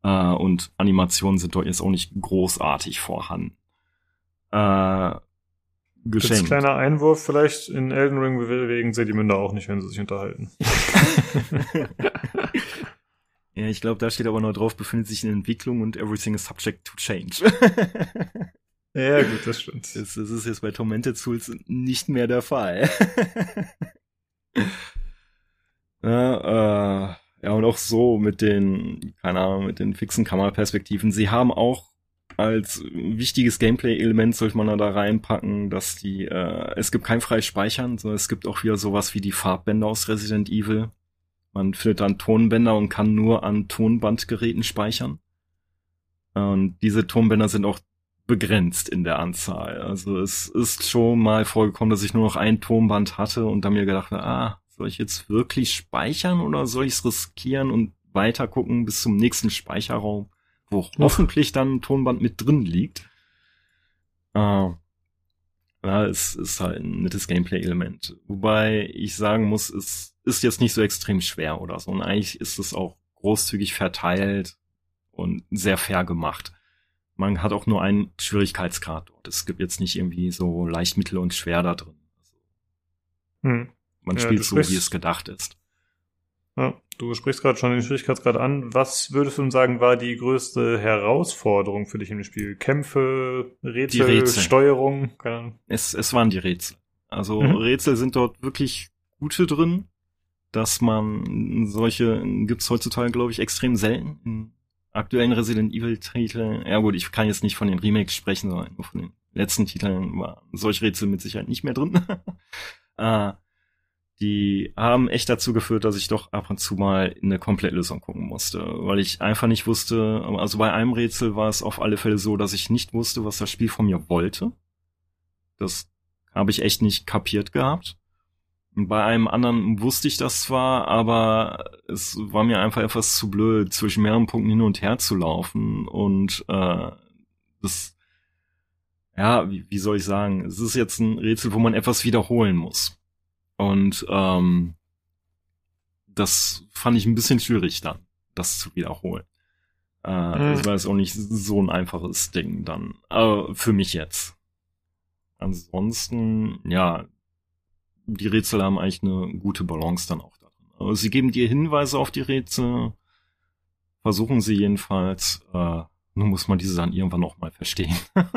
Äh, und Animationen sind dort jetzt auch nicht großartig vorhanden. Äh, geschenkt. Als kleiner Einwurf vielleicht, in Elden Ring bewegen sie die Münder auch nicht, wenn sie sich unterhalten. ja, ich glaube, da steht aber nur drauf, befindet sich in Entwicklung und everything is subject to change. ja, gut, das stimmt. Das, das ist jetzt bei Tormented Souls nicht mehr der Fall. ja, äh, ja, und auch so mit den, keine Ahnung, mit den fixen Kameraperspektiven. Sie haben auch als wichtiges Gameplay-Element sollte man da reinpacken, dass die, äh, es gibt kein freies Speichern, sondern es gibt auch wieder sowas wie die Farbbänder aus Resident Evil. Man findet dann Tonbänder und kann nur an Tonbandgeräten speichern. Und diese Tonbänder sind auch begrenzt in der Anzahl. Also es ist schon mal vorgekommen, dass ich nur noch ein Tonband hatte und dann mir gedacht habe, ah, soll ich jetzt wirklich speichern oder soll ich es riskieren und weiter gucken bis zum nächsten Speicherraum? wo hoffentlich dann ein Tonband mit drin liegt. Äh, ja, es ist halt ein nettes Gameplay-Element. Wobei ich sagen muss, es ist jetzt nicht so extrem schwer oder so. Und eigentlich ist es auch großzügig verteilt und sehr fair gemacht. Man hat auch nur einen Schwierigkeitsgrad dort. Es gibt jetzt nicht irgendwie so leicht, mittel und schwer da drin. Also, hm. Man ja, spielt so, wie es gedacht ist. Ja, du sprichst gerade schon den Schwierigkeitsgrad an. Was würdest du sagen, war die größte Herausforderung für dich im Spiel? Kämpfe, Rätsel, Rätsel. Steuerung? Es, es waren die Rätsel. Also mhm. Rätsel sind dort wirklich gute drin, dass man solche gibt's heutzutage, glaube ich, extrem selten. Aktuellen Resident Evil Titeln, ja gut, ich kann jetzt nicht von den Remakes sprechen, sondern nur von den letzten Titeln war solche Rätsel mit Sicherheit nicht mehr drin. äh, die haben echt dazu geführt, dass ich doch ab und zu mal in eine Komplettlösung gucken musste, weil ich einfach nicht wusste, also bei einem Rätsel war es auf alle Fälle so, dass ich nicht wusste, was das Spiel von mir wollte. Das habe ich echt nicht kapiert gehabt. Bei einem anderen wusste ich das zwar, aber es war mir einfach etwas zu blöd, zwischen mehreren Punkten hin und her zu laufen und äh, das ja, wie, wie soll ich sagen, es ist jetzt ein Rätsel, wo man etwas wiederholen muss. Und ähm, das fand ich ein bisschen schwierig dann, das zu wiederholen. Äh, mhm. Das war jetzt auch nicht so ein einfaches Ding dann. Aber für mich jetzt. Ansonsten, ja, die Rätsel haben eigentlich eine gute Balance dann auch darin. Aber sie geben dir Hinweise auf die Rätsel, versuchen sie jedenfalls. Äh, nur muss man diese dann irgendwann noch mal verstehen.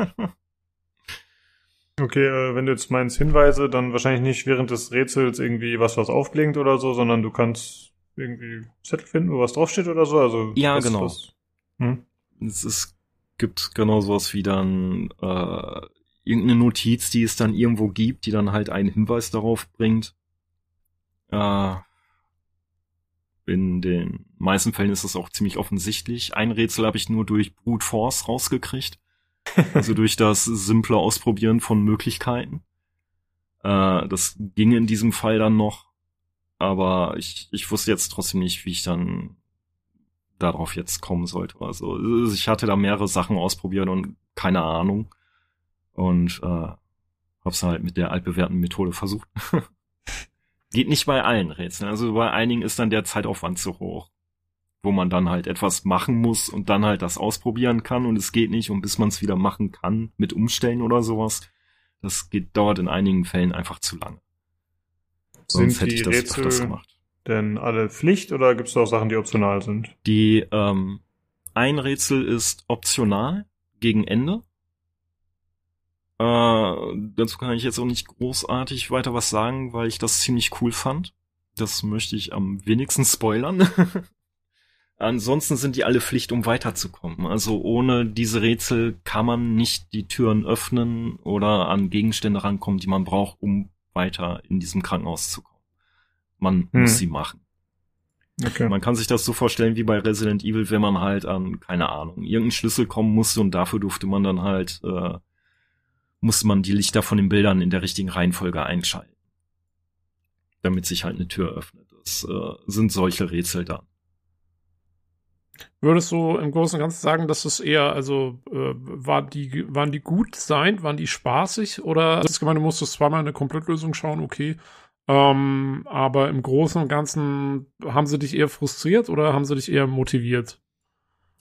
Okay, äh, wenn du jetzt meinst Hinweise, dann wahrscheinlich nicht während des Rätsels irgendwie was, was aufblinkt oder so, sondern du kannst irgendwie Zettel finden, wo was draufsteht oder so. Also ja, genau. Was, hm? es, es gibt genau sowas wie dann äh, irgendeine Notiz, die es dann irgendwo gibt, die dann halt einen Hinweis darauf bringt. Äh, in den meisten Fällen ist es auch ziemlich offensichtlich. Ein Rätsel habe ich nur durch Brute Force rausgekriegt. Also durch das simple Ausprobieren von Möglichkeiten. Äh, das ging in diesem Fall dann noch. Aber ich, ich wusste jetzt trotzdem nicht, wie ich dann darauf jetzt kommen sollte. Also ich hatte da mehrere Sachen ausprobiert und keine Ahnung. Und äh, hab's halt mit der altbewährten Methode versucht. Geht nicht bei allen Rätseln. Also bei einigen ist dann der Zeitaufwand zu hoch wo man dann halt etwas machen muss und dann halt das ausprobieren kann und es geht nicht und bis man es wieder machen kann mit Umstellen oder sowas, das geht, dauert in einigen Fällen einfach zu lange. Sonst hätte ich das Rätsel öfters gemacht. Denn alle Pflicht oder gibt es auch Sachen, die optional sind? Die ähm, ein Rätsel ist optional gegen Ende. Äh, dazu kann ich jetzt auch nicht großartig weiter was sagen, weil ich das ziemlich cool fand. Das möchte ich am wenigsten spoilern. Ansonsten sind die alle Pflicht, um weiterzukommen. Also ohne diese Rätsel kann man nicht die Türen öffnen oder an Gegenstände rankommen, die man braucht, um weiter in diesem Krankenhaus zu kommen. Man hm. muss sie machen. Okay. Man kann sich das so vorstellen wie bei Resident Evil, wenn man halt an, keine Ahnung, irgendeinen Schlüssel kommen musste und dafür durfte man dann halt, äh, musste man die Lichter von den Bildern in der richtigen Reihenfolge einschalten. Damit sich halt eine Tür öffnet. Das äh, sind solche Rätsel dann. Würdest du im Großen und Ganzen sagen, dass es eher, also äh, war die, waren die gut sein, waren die spaßig oder das gemeint, du musstest zweimal eine Komplettlösung schauen, okay. Ähm, aber im Großen und Ganzen haben sie dich eher frustriert oder haben sie dich eher motiviert?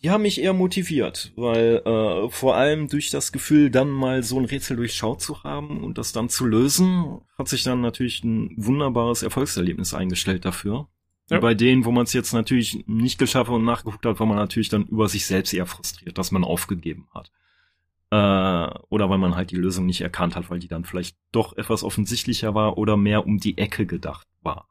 Die haben mich eher motiviert, weil äh, vor allem durch das Gefühl, dann mal so ein Rätsel durchschaut zu haben und das dann zu lösen, hat sich dann natürlich ein wunderbares Erfolgserlebnis eingestellt dafür. Ja. Bei denen, wo man es jetzt natürlich nicht geschafft und nachgeguckt hat, war man natürlich dann über sich selbst eher frustriert, dass man aufgegeben hat. Äh, oder weil man halt die Lösung nicht erkannt hat, weil die dann vielleicht doch etwas offensichtlicher war oder mehr um die Ecke gedacht war.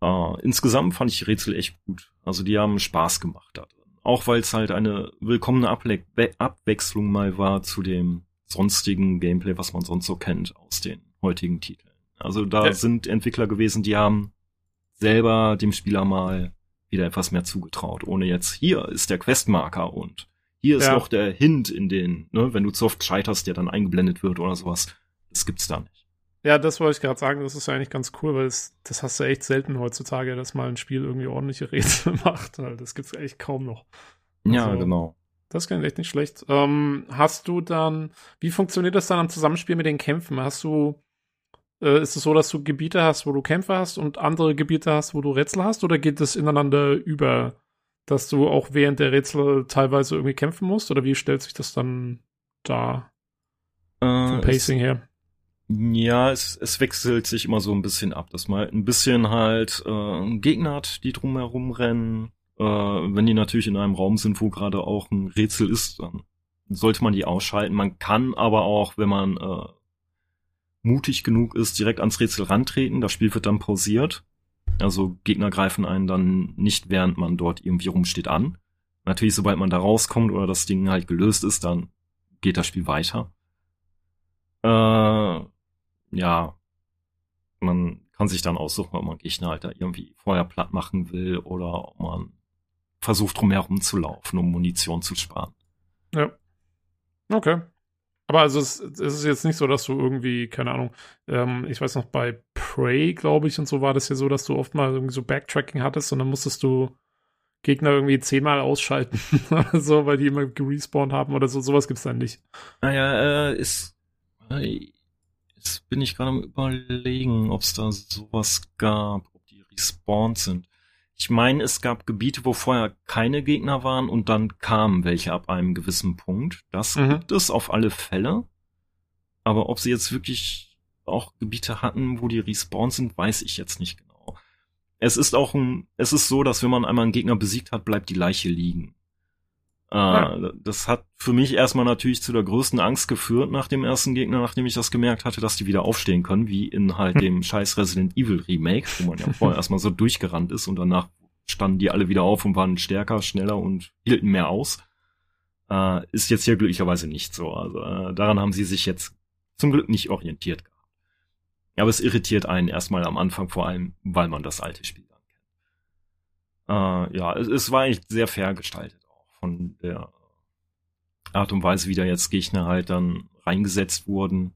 Äh, insgesamt fand ich die Rätsel echt gut. Also die haben Spaß gemacht drin. Auch weil es halt eine willkommene Able Abwechslung mal war zu dem sonstigen Gameplay, was man sonst so kennt aus den heutigen Titeln. Also da ja. sind Entwickler gewesen, die haben selber dem Spieler mal wieder etwas mehr zugetraut, ohne jetzt hier ist der Questmarker und hier ist ja. noch der Hint in den, ne, wenn du zu oft scheiterst, der dann eingeblendet wird oder sowas. Das gibt's da nicht. Ja, das wollte ich gerade sagen, das ist ja eigentlich ganz cool, weil es, das hast du echt selten heutzutage, dass mal ein Spiel irgendwie ordentliche Rätsel macht. Das gibt's echt kaum noch. Ja, also, genau. Das klingt echt nicht schlecht. Ähm, hast du dann, wie funktioniert das dann am Zusammenspiel mit den Kämpfen? Hast du äh, ist es so, dass du Gebiete hast, wo du Kämpfe hast und andere Gebiete hast, wo du Rätsel hast? Oder geht es ineinander über, dass du auch während der Rätsel teilweise irgendwie kämpfen musst? Oder wie stellt sich das dann da äh, vom Pacing es, her? Ja, es, es wechselt sich immer so ein bisschen ab, dass man ein bisschen halt äh, Gegner hat, die drumherum rennen. Äh, wenn die natürlich in einem Raum sind, wo gerade auch ein Rätsel ist, dann sollte man die ausschalten. Man kann aber auch, wenn man äh, mutig genug ist, direkt ans Rätsel rantreten. Das Spiel wird dann pausiert. Also Gegner greifen einen dann nicht, während man dort irgendwie rumsteht, an. Natürlich, sobald man da rauskommt oder das Ding halt gelöst ist, dann geht das Spiel weiter. Äh, ja, man kann sich dann aussuchen, ob man Gegner halt da irgendwie vorher platt machen will oder ob man versucht drumherum zu laufen, um Munition zu sparen. Ja. Okay. Aber also es, es, ist jetzt nicht so, dass du irgendwie, keine Ahnung, ähm, ich weiß noch, bei Prey, glaube ich, und so war das ja so, dass du oft mal irgendwie so Backtracking hattest und dann musstest du Gegner irgendwie zehnmal ausschalten oder so, weil die immer gerespawnt haben oder so. Sowas gibt's dann nicht. Naja, äh, ist, äh, jetzt bin ich gerade am überlegen, ob es da sowas gab, ob die respawned sind. Ich meine, es gab Gebiete, wo vorher keine Gegner waren und dann kamen welche ab einem gewissen Punkt. Das mhm. gibt es auf alle Fälle. Aber ob sie jetzt wirklich auch Gebiete hatten, wo die respawned sind, weiß ich jetzt nicht genau. Es ist auch ein, es ist so, dass wenn man einmal einen Gegner besiegt hat, bleibt die Leiche liegen. Äh, ja. Das hat für mich erstmal natürlich zu der größten Angst geführt nach dem ersten Gegner, nachdem ich das gemerkt hatte, dass die wieder aufstehen können, wie in halt hm. dem scheiß Resident Evil Remake, wo man ja vorher erstmal so durchgerannt ist und danach standen die alle wieder auf und waren stärker, schneller und hielten mehr aus. Äh, ist jetzt hier glücklicherweise nicht so. Also äh, daran haben sie sich jetzt zum Glück nicht orientiert gehabt. Aber es irritiert einen erstmal am Anfang, vor allem, weil man das alte Spiel dann kennt. Äh, ja, es, es war echt sehr fair gestaltet von der Art und Weise, wie da jetzt Gegner halt dann reingesetzt wurden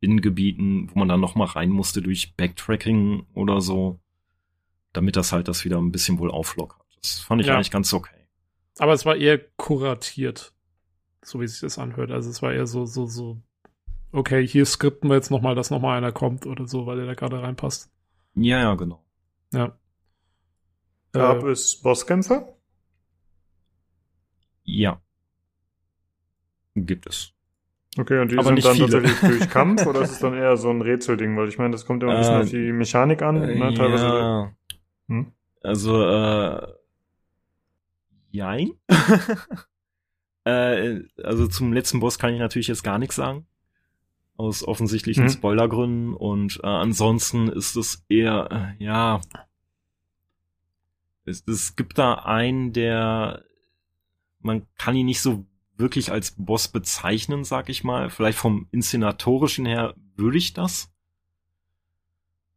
in Gebieten, wo man dann nochmal rein musste durch Backtracking oder so, damit das halt das wieder ein bisschen wohl auflockert. Das fand ich ja. eigentlich ganz okay. Aber es war eher kuratiert, so wie sich das anhört. Also es war eher so, so, so, okay, hier skripten wir jetzt nochmal, dass nochmal einer kommt oder so, weil der da gerade reinpasst. Ja, ja, genau. Ja. Gab äh, es Bosskämpfe? Ja. Gibt es. Okay, und die Aber sind dann viele. tatsächlich durch Kampf oder ist es dann eher so ein Rätselding? Weil ich meine, das kommt immer ein bisschen äh, auf die Mechanik an, ne? Äh, Teilweise. Ja. Hm? Also, äh, jein. äh, also zum letzten Boss kann ich natürlich jetzt gar nichts sagen. aus offensichtlichen Mhm. Spoilergründen und äh, ansonsten ist es eher, äh, ja, es, es gibt da einen, der, man kann ihn nicht so wirklich als Boss bezeichnen, sag ich mal. Vielleicht vom inszenatorischen her würde ich das.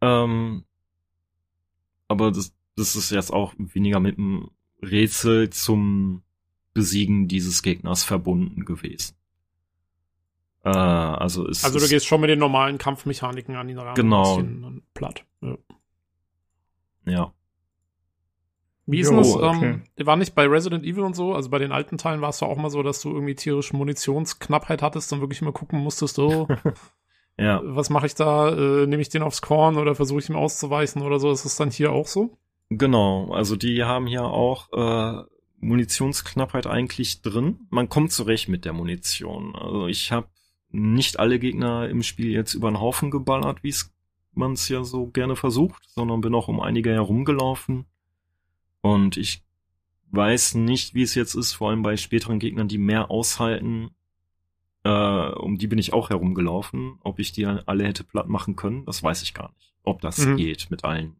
Ähm, aber das, das ist jetzt auch weniger mit einem Rätsel zum Besiegen dieses Gegners verbunden gewesen. Äh, also ist Also du gehst schon mit den normalen Kampfmechaniken an ihn ran. Genau. Platt. Ja. ja. Wie ist Jo, denn das? okay. Ähm, war nicht bei Resident Evil und so, also bei den alten Teilen war es ja auch mal so, dass du irgendwie tierische Munitionsknappheit hattest und wirklich immer gucken musstest, oh, Ja, was mache ich da? Äh, Nehme ich den aufs Korn oder versuche ich ihm auszuweichen oder so? Ist das dann hier auch so? genau. Also die haben hier auch äh, Munitionsknappheit eigentlich drin. Man kommt zurecht mit der Munition. Also ich habe nicht alle Gegner im Spiel jetzt über den Haufen geballert, wie es man es ja so gerne versucht, sondern bin auch um einige herumgelaufen. Und ich weiß nicht, wie es jetzt ist, vor allem bei späteren Gegnern, die mehr aushalten. Äh, um die bin ich auch herumgelaufen. Ob ich die alle hätte platt machen können, das weiß ich gar nicht. Ob das Mhm. geht, mit allen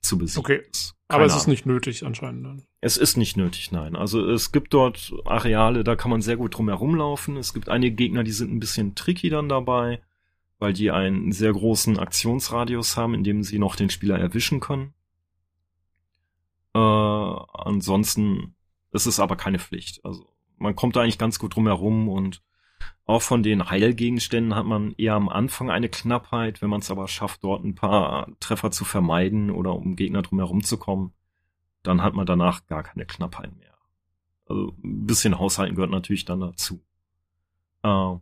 zu besiegen. Okay. Aber es ist Ahnung. nicht nötig anscheinend dann. Es ist nicht nötig, nein. Also es gibt dort Areale, da kann man sehr gut drum herumlaufen. Es gibt einige Gegner, die sind ein bisschen tricky dann dabei, weil die einen sehr großen Aktionsradius haben, in dem sie noch den Spieler erwischen können. Äh, ansonsten ist es aber keine Pflicht. Also man kommt da eigentlich ganz gut drum herum und auch von den Heilgegenständen hat man eher am Anfang eine Knappheit, wenn man es aber schafft, dort ein paar Treffer zu vermeiden oder um Gegner drum herum zu kommen, dann hat man danach gar keine Knappheit mehr. Also ein bisschen Haushalten gehört natürlich dann dazu. Äh,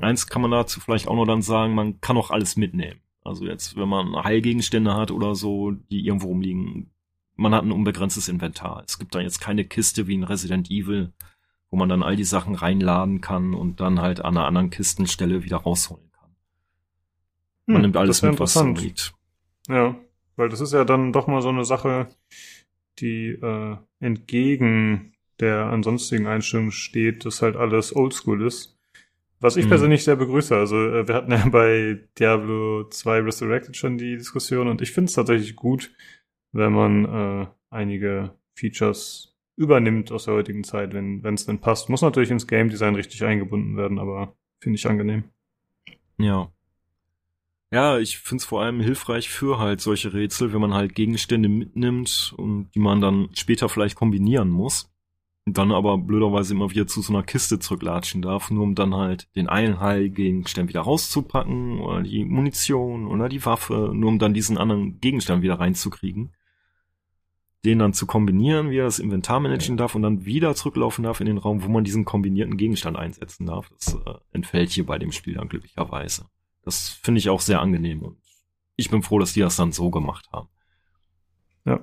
eins kann man dazu vielleicht auch noch dann sagen, man kann auch alles mitnehmen. Also jetzt, wenn man Heilgegenstände hat oder so, die irgendwo rumliegen, man hat ein unbegrenztes Inventar. Es gibt da jetzt keine Kiste wie in Resident Evil, wo man dann all die Sachen reinladen kann und dann halt an einer anderen Kistenstelle wieder rausholen kann. Man Hm, nimmt alles mit, was interessant. liegt. Ja, weil das ist ja dann doch mal so eine Sache, die äh, entgegen der ansonstigen Einstellung steht, dass halt alles oldschool ist. Was ich Mhm. persönlich sehr begrüße. Also äh, wir hatten ja bei Diablo 2 Resurrected schon die Diskussion und ich finde es tatsächlich gut, wenn man äh, einige Features übernimmt aus der heutigen Zeit, wenn es denn passt. Muss natürlich ins Game Design richtig eingebunden werden, aber finde ich angenehm. Ja. Ja, ich find's vor allem hilfreich für halt solche Rätsel, wenn man halt Gegenstände mitnimmt und die man dann später vielleicht kombinieren muss. Und dann aber blöderweise immer wieder zu so einer Kiste zurücklatschen darf, nur um dann halt den einen Heilgegenstand wieder rauszupacken oder die Munition oder die Waffe, nur um dann diesen anderen Gegenstand wieder reinzukriegen. Den dann zu kombinieren, wie er das Inventar managen darf und dann wieder zurücklaufen darf in den Raum, wo man diesen kombinierten Gegenstand einsetzen darf. Das äh, entfällt hier bei dem Spiel dann glücklicherweise. Das finde ich auch sehr angenehm und ich bin froh, dass die das dann so gemacht haben. Ja.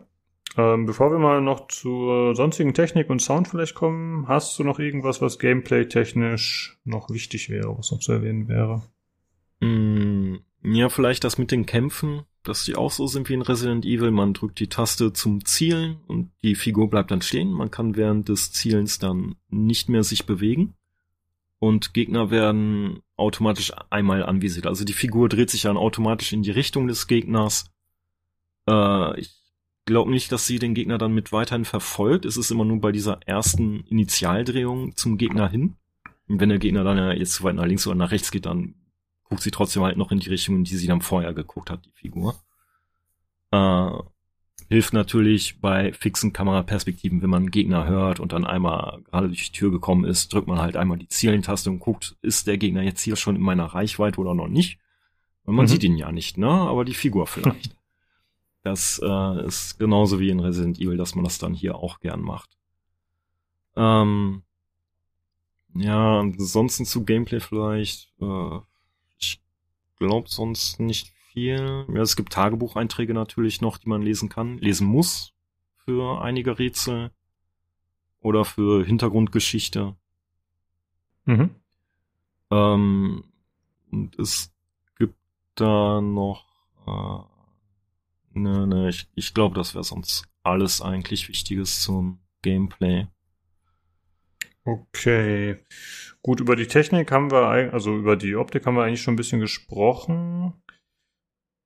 Ähm, bevor wir mal noch zur sonstigen Technik und Sound vielleicht kommen, hast du noch irgendwas, was gameplay-technisch noch wichtig wäre, was noch zu erwähnen wäre? Mm, ja, vielleicht das mit den Kämpfen, dass die auch so sind wie in Resident Evil. Man drückt die Taste zum Zielen und die Figur bleibt dann stehen. Man kann während des Zielens dann nicht mehr sich bewegen. Und Gegner werden automatisch einmal anvisiert. Also die Figur dreht sich dann automatisch in die Richtung des Gegners. Äh, ich glaube nicht, dass sie den Gegner dann mit weiterhin verfolgt. Es ist immer nur bei dieser ersten Initialdrehung zum Gegner hin. Und wenn der Gegner dann ja jetzt zu weit nach links oder nach rechts geht, dann guckt sie trotzdem halt noch in die Richtung, in die sie dann vorher geguckt hat, die Figur. Äh, hilft natürlich bei fixen Kameraperspektiven, wenn man einen Gegner hört und dann einmal gerade durch die Tür gekommen ist, drückt man halt einmal die Zielentaste und guckt, ist der Gegner jetzt hier schon in meiner Reichweite oder noch nicht? Weil man Mhm. sieht ihn ja nicht, ne? Aber die Figur vielleicht. das äh, ist genauso wie in Resident Evil, dass man das dann hier auch gern macht. Ähm, ja, ansonsten zu Gameplay vielleicht. Äh, glaube sonst nicht viel. Ja, es gibt Tagebucheinträge natürlich noch, die man lesen kann, lesen muss für einige Rätsel oder für Hintergrundgeschichte. Mhm. Ähm, und es gibt da noch, äh, ne, ne, ich, ich glaube, das wäre sonst alles eigentlich Wichtiges zum Gameplay. Okay. Gut, über die Technik haben wir, also über die Optik haben wir eigentlich schon ein bisschen gesprochen.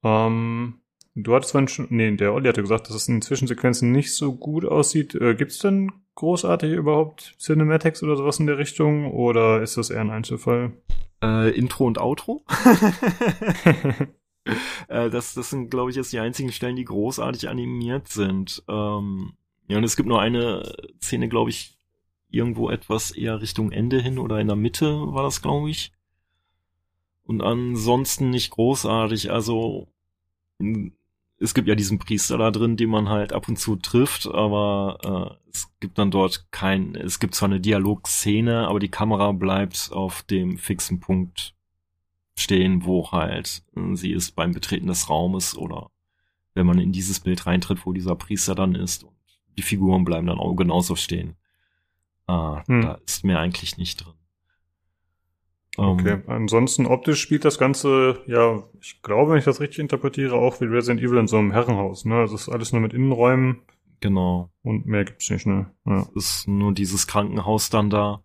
Ähm, du hattest vorhin schon, nee, der Olli hatte gesagt, dass es in Zwischensequenzen nicht so gut aussieht. Äh, Gibt es denn großartig überhaupt Cinematics oder sowas in der Richtung? Oder ist das eher ein Einzelfall? Äh, Intro und Outro. äh, das, das sind, glaube ich, jetzt die einzigen Stellen, die großartig animiert sind. Ähm, ja, und es gibt nur eine Szene, glaube ich, irgendwo etwas eher Richtung Ende hin oder in der Mitte war das, glaube ich. Und ansonsten nicht großartig. Also es gibt ja diesen Priester da drin, den man halt ab und zu trifft, aber äh, es gibt dann dort kein, es gibt zwar eine Dialogszene, aber die Kamera bleibt auf dem fixen Punkt stehen, wo halt äh, sie ist beim Betreten des Raumes oder wenn man in dieses Bild reintritt, wo dieser Priester dann ist. Und die Figuren bleiben dann auch genauso stehen. Ah, Hm. da ist mehr eigentlich nicht drin. Ähm, Okay. Ansonsten optisch spielt das Ganze, ja, ich glaube, wenn ich das richtig interpretiere, auch wie Resident Evil in so einem Herrenhaus, ne? Also es ist alles nur mit Innenräumen Genau. und mehr gibt's nicht, ne? Ja. ist nur dieses Krankenhaus dann da.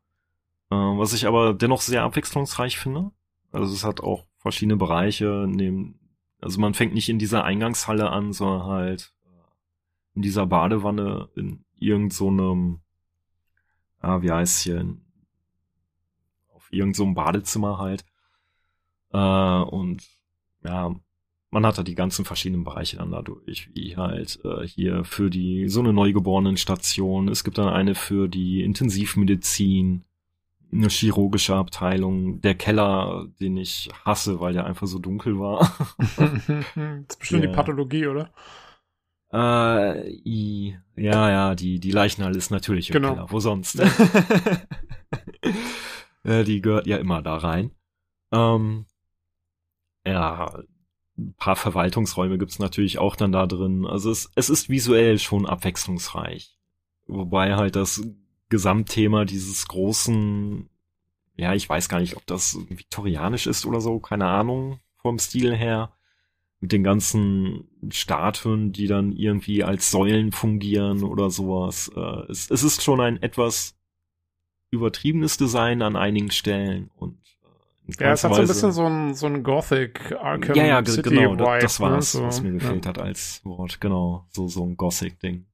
Äh, was ich aber dennoch sehr abwechslungsreich finde. Also es hat auch verschiedene Bereiche. Neben, also man fängt nicht in dieser Eingangshalle an, sondern halt äh, in dieser Badewanne in irgend so ah, wie heißt hier, auf irgend so Badezimmer halt. Äh, und ja, man hat da die ganzen verschiedenen Bereiche dann dadurch, wie halt äh, hier für die so eine Neugeborenenstation. Es gibt dann eine für die Intensivmedizin, eine chirurgische Abteilung, der Keller, den ich hasse, weil der einfach so dunkel war. das ist bestimmt Ja. die Pathologie, oder? Äh, i, ja, ja, die die Leichenhalle ist natürlich im Genau. Keller. Wo sonst? äh, die gehört ja immer da rein. Ähm, ja, ein paar Verwaltungsräume gibt's natürlich auch dann da drin. Also es, es ist visuell schon abwechslungsreich. Wobei halt das Gesamtthema dieses großen, ja, ich weiß gar nicht, ob das viktorianisch ist oder so, keine Ahnung, vom Stil her. Mit den ganzen Statuen, die dann irgendwie als Säulen fungieren oder sowas. Äh, es, es ist schon ein etwas übertriebenes Design an einigen Stellen und äh, Ja, es hat so ein bisschen so ein, so ein Gothic Arkham ja, ja, City genau, Vibe, das war's, ne? so, was mir gefehlt ja. hat als Wort, genau, so, so ein Gothic-Ding.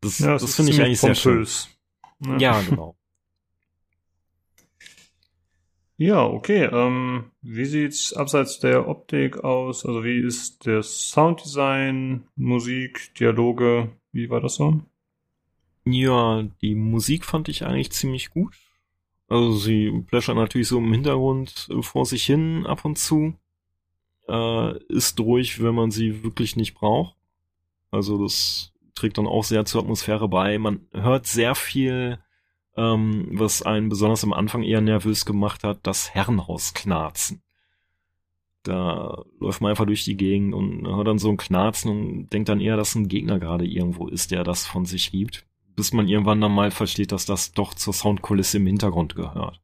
Das, Ja, es das ist finde ich eigentlich sehr schön. pompös. Ne? Ja, genau. Ja, okay. Ähm, wie sieht's abseits der Optik aus? Also wie ist der Sounddesign, Musik, Dialoge? Wie war das so? Ja, die Musik fand ich eigentlich ziemlich gut. Also sie pläschert natürlich so im Hintergrund äh, vor sich hin ab und zu. Äh, ist ruhig, wenn man sie wirklich nicht braucht. Also das trägt dann auch sehr zur Atmosphäre bei. Man hört sehr viel, ähm, was einen besonders am Anfang eher nervös gemacht hat, das Herrenhausknarzen. Da läuft man einfach durch die Gegend und hört dann so ein Knarzen und denkt dann eher, dass ein Gegner gerade irgendwo ist, der das von sich gibt bis man irgendwann dann mal versteht, dass das doch zur Soundkulisse im Hintergrund gehört.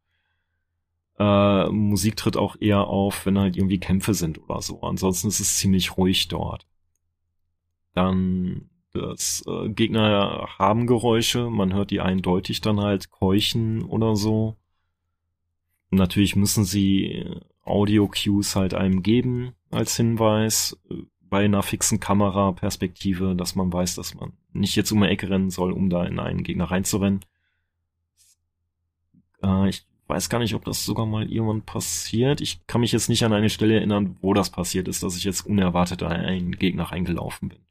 Äh, Musik tritt auch eher auf, wenn halt irgendwie Kämpfe sind oder so. Ansonsten ist es ziemlich ruhig dort. Dann das äh, Gegner haben Geräusche, man hört die eindeutig dann halt keuchen oder so. Natürlich müssen sie Audio-Cues halt einem geben als Hinweis äh, bei einer fixen Kameraperspektive, dass man weiß, dass man nicht jetzt um eine Ecke rennen soll, um da in einen Gegner reinzurennen. Äh, ich weiß gar nicht, ob das sogar mal irgendwann passiert. Ich kann mich jetzt nicht an eine Stelle erinnern, wo das passiert ist, dass ich jetzt unerwartet in einen Gegner reingelaufen bin.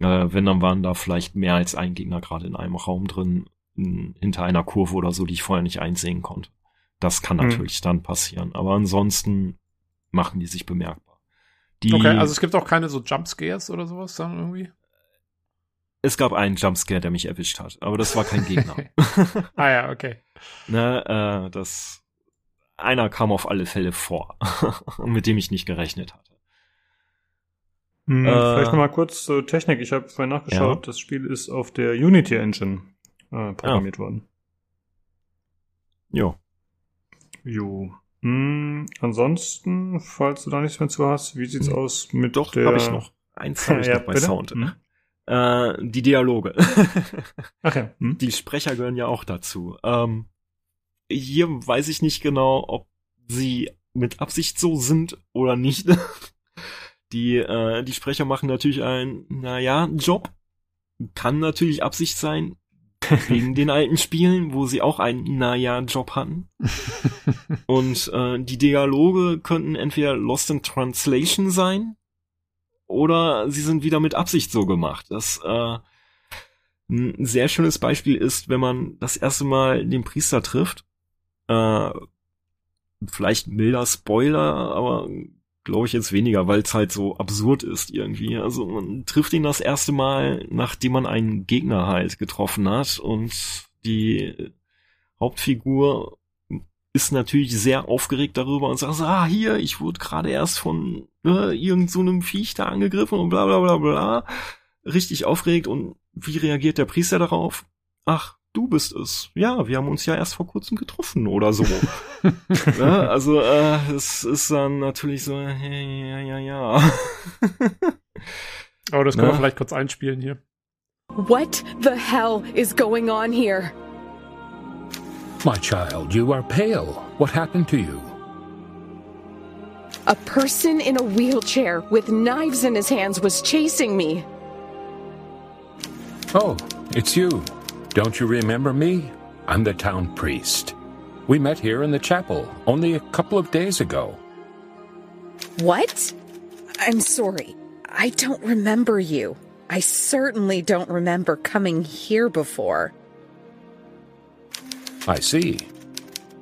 Äh, wenn, dann waren da vielleicht mehr als ein Gegner gerade in einem Raum drin, in, hinter einer Kurve oder so, die ich vorher nicht einsehen konnte. Das kann Hm. natürlich dann passieren. Aber ansonsten machen die sich bemerkbar. Die, Okay, also es gibt auch keine so Jumpscares oder sowas dann irgendwie? es gab einen Jumpscare, der mich erwischt hat, aber das war kein Gegner. Ah ja, okay. ne, äh, das einer kam auf alle Fälle vor, mit dem ich nicht gerechnet hatte. Hm, Äh, vielleicht nochmal kurz zur Technik. Ich habe vorhin nachgeschaut. Ja. Das Spiel ist auf der Unity Engine äh, programmiert worden. Jo. Jo. Hm, ansonsten, falls du da nichts mehr zu hast, wie sieht's Hm. aus mit Doch, der... habe ich noch. Eins habe ich Ja, noch bei bitte? Sound. Hm? Äh, die Dialoge. Ach ja. Hm? Die Sprecher gehören ja auch dazu. Ähm, hier weiß ich nicht genau, ob sie mit Absicht so sind oder nicht. Die, äh, die Sprecher machen natürlich einen, naja, Job. Kann natürlich Absicht sein, wegen den alten Spielen, wo sie auch einen, naja, Job hatten. Und äh, die Dialoge könnten entweder Lost in Translation sein oder sie sind wieder mit Absicht so gemacht. Das äh, ein sehr schönes Beispiel ist, wenn man das erste Mal den Priester trifft. Äh, vielleicht milder Spoiler, aber glaube ich jetzt weniger, weil es halt so absurd ist irgendwie. Also man trifft ihn das erste Mal, nachdem man einen Gegner halt getroffen hat und die Hauptfigur ist natürlich sehr aufgeregt darüber und sagt, ah, hier, ich wurde gerade erst von ne, irgend so einem Viech da angegriffen und bla bla bla bla. Richtig aufgeregt und wie reagiert der Priester darauf? Ach, du bist es. Ja, wir haben uns ja erst vor kurzem getroffen oder so. ja, also äh, es ist dann natürlich so, ja, ja, ja, ja. Aber das können Na? wir vielleicht kurz einspielen hier. What the hell is going on here? My child, you are pale. What happened to you? A person in a wheelchair with knives in his hands was chasing me. Oh, it's you. Don't you remember me? I'm the town priest. We met here in the chapel only a couple of days ago. What? I'm sorry. I don't remember you. I certainly don't remember coming here before. I see.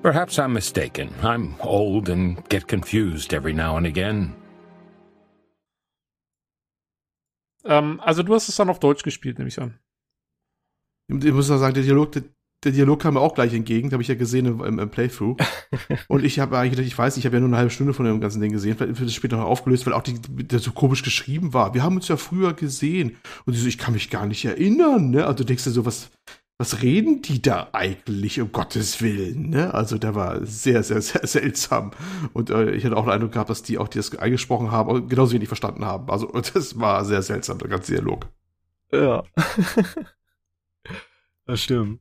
Perhaps I'm mistaken. I'm old and get confused every now and again. Ähm, also du hast es dann auf Deutsch gespielt, nehme ich an. Ich muss ja sagen, der Dialog, der, der Dialog kam mir auch gleich entgegen, habe ich ja gesehen im, im Playthrough. und ich habe eigentlich gedacht, ich weiß, ich habe ja nur eine halbe Stunde von dem ganzen Ding gesehen, vielleicht wird es später noch aufgelöst, weil auch die, der so komisch geschrieben war. Wir haben uns ja früher gesehen. Und ich so, ich kann mich gar nicht erinnern, ne? Also du denkst dir so, was, was reden die da eigentlich, um Gottes Willen, ne? Also der war sehr, sehr, sehr seltsam. Und äh, ich hatte auch den Eindruck gehabt, dass die auch die das eingesprochen haben und genauso wenig verstanden haben. Also das war sehr seltsam, der ganze Dialog. Ja. Das stimmt.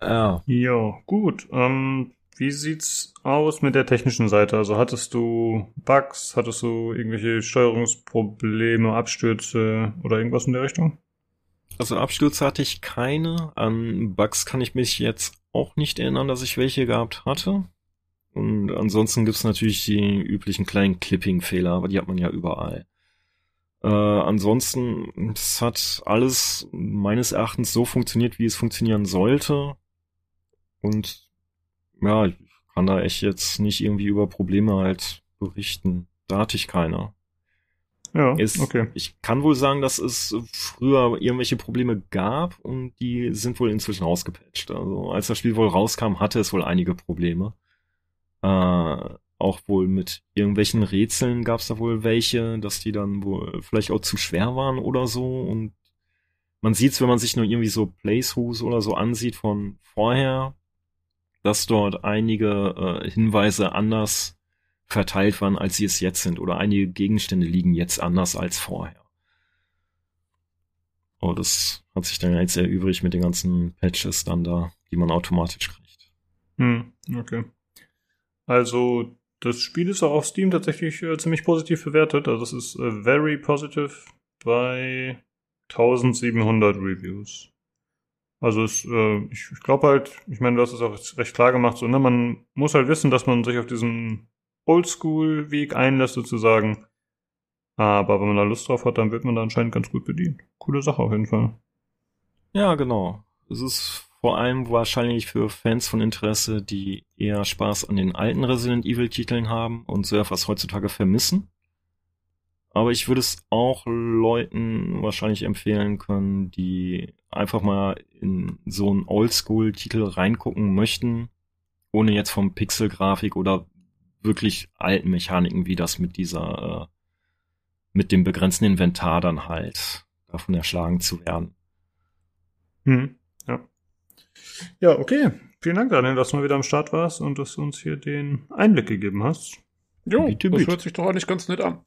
Ja. Ja, gut. Ähm, wie sieht's aus mit der technischen Seite? Also hattest du Bugs, hattest du irgendwelche Steuerungsprobleme, Abstürze oder irgendwas in der Richtung? Also Abstürze hatte ich keine. An Bugs kann ich mich jetzt auch nicht erinnern, dass ich welche gehabt hatte. Und ansonsten gibt's natürlich die üblichen kleinen Clipping-Fehler, aber die hat man ja überall. Äh, ansonsten, es hat alles meines Erachtens so funktioniert, wie es funktionieren sollte. Und ja, ich kann da echt jetzt nicht irgendwie über Probleme halt berichten. Da hatte ich keine. Ja, es, okay. Ich kann wohl sagen, dass es früher irgendwelche Probleme gab und die sind wohl inzwischen rausgepatcht. Also als das Spiel wohl rauskam, hatte es wohl einige Probleme. Äh, auch wohl mit irgendwelchen Rätseln gab es da wohl welche, dass die dann wohl vielleicht auch zu schwer waren oder so. Und man sieht's, wenn man sich nur irgendwie so Playthroughs oder so ansieht von vorher, dass dort einige äh, Hinweise anders verteilt waren, als sie es jetzt sind. Oder einige Gegenstände liegen jetzt anders als vorher. Oh, das hat sich dann jetzt sehr übrig mit den ganzen Patches dann da, die man automatisch kriegt. Hm, okay. Also das Spiel ist auch auf Steam tatsächlich äh, ziemlich positiv bewertet. Also es ist äh, very positive bei 1700 Reviews. Also es, äh, ich, ich glaube halt, ich meine, du hast es auch recht klar gemacht, so, ne, man muss halt wissen, dass man sich auf diesen Oldschool-Weg einlässt sozusagen. Aber wenn man da Lust drauf hat, dann wird man da anscheinend ganz gut bedient. Coole Sache auf jeden Fall. Ja, genau. Es ist vor allem wahrscheinlich für Fans von Interesse, die eher Spaß an den alten Resident Evil Titeln haben und so etwas heutzutage vermissen. Aber ich würde es auch Leuten wahrscheinlich empfehlen können, die einfach mal in so einen Oldschool-Titel reingucken möchten, ohne jetzt vom Pixel-Grafik oder wirklich alten Mechaniken wie das mit dieser, äh, mit dem begrenzten Inventar dann halt davon erschlagen zu werden. Hm. Ja, okay. Vielen Dank, Daniel, dass du mal wieder am Start warst und dass du uns hier den Einblick gegeben hast. Jo, bitte, das bitte. hört sich doch eigentlich ganz nett an.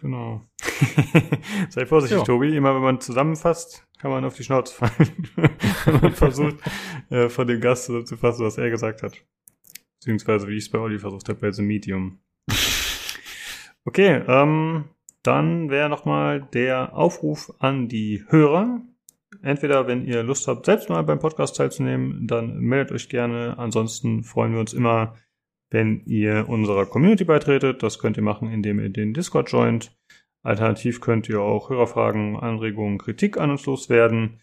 Genau. Sei vorsichtig, Ja. Tobi. Immer wenn man zusammenfasst, kann man auf die Schnauze fallen. wenn man versucht, äh, von dem Gast zu fassen, was er gesagt hat. Beziehungsweise, wie ich es bei Olli versucht habe, bei The Medium. Okay, ähm, dann wäre nochmal der Aufruf an die Hörer. Entweder, wenn ihr Lust habt, selbst mal beim Podcast teilzunehmen, dann meldet euch gerne. Ansonsten freuen wir uns immer, wenn ihr unserer Community beitretet. Das könnt ihr machen, indem ihr den Discord joint. Alternativ könnt ihr auch Hörerfragen, Anregungen, Kritik an uns loswerden.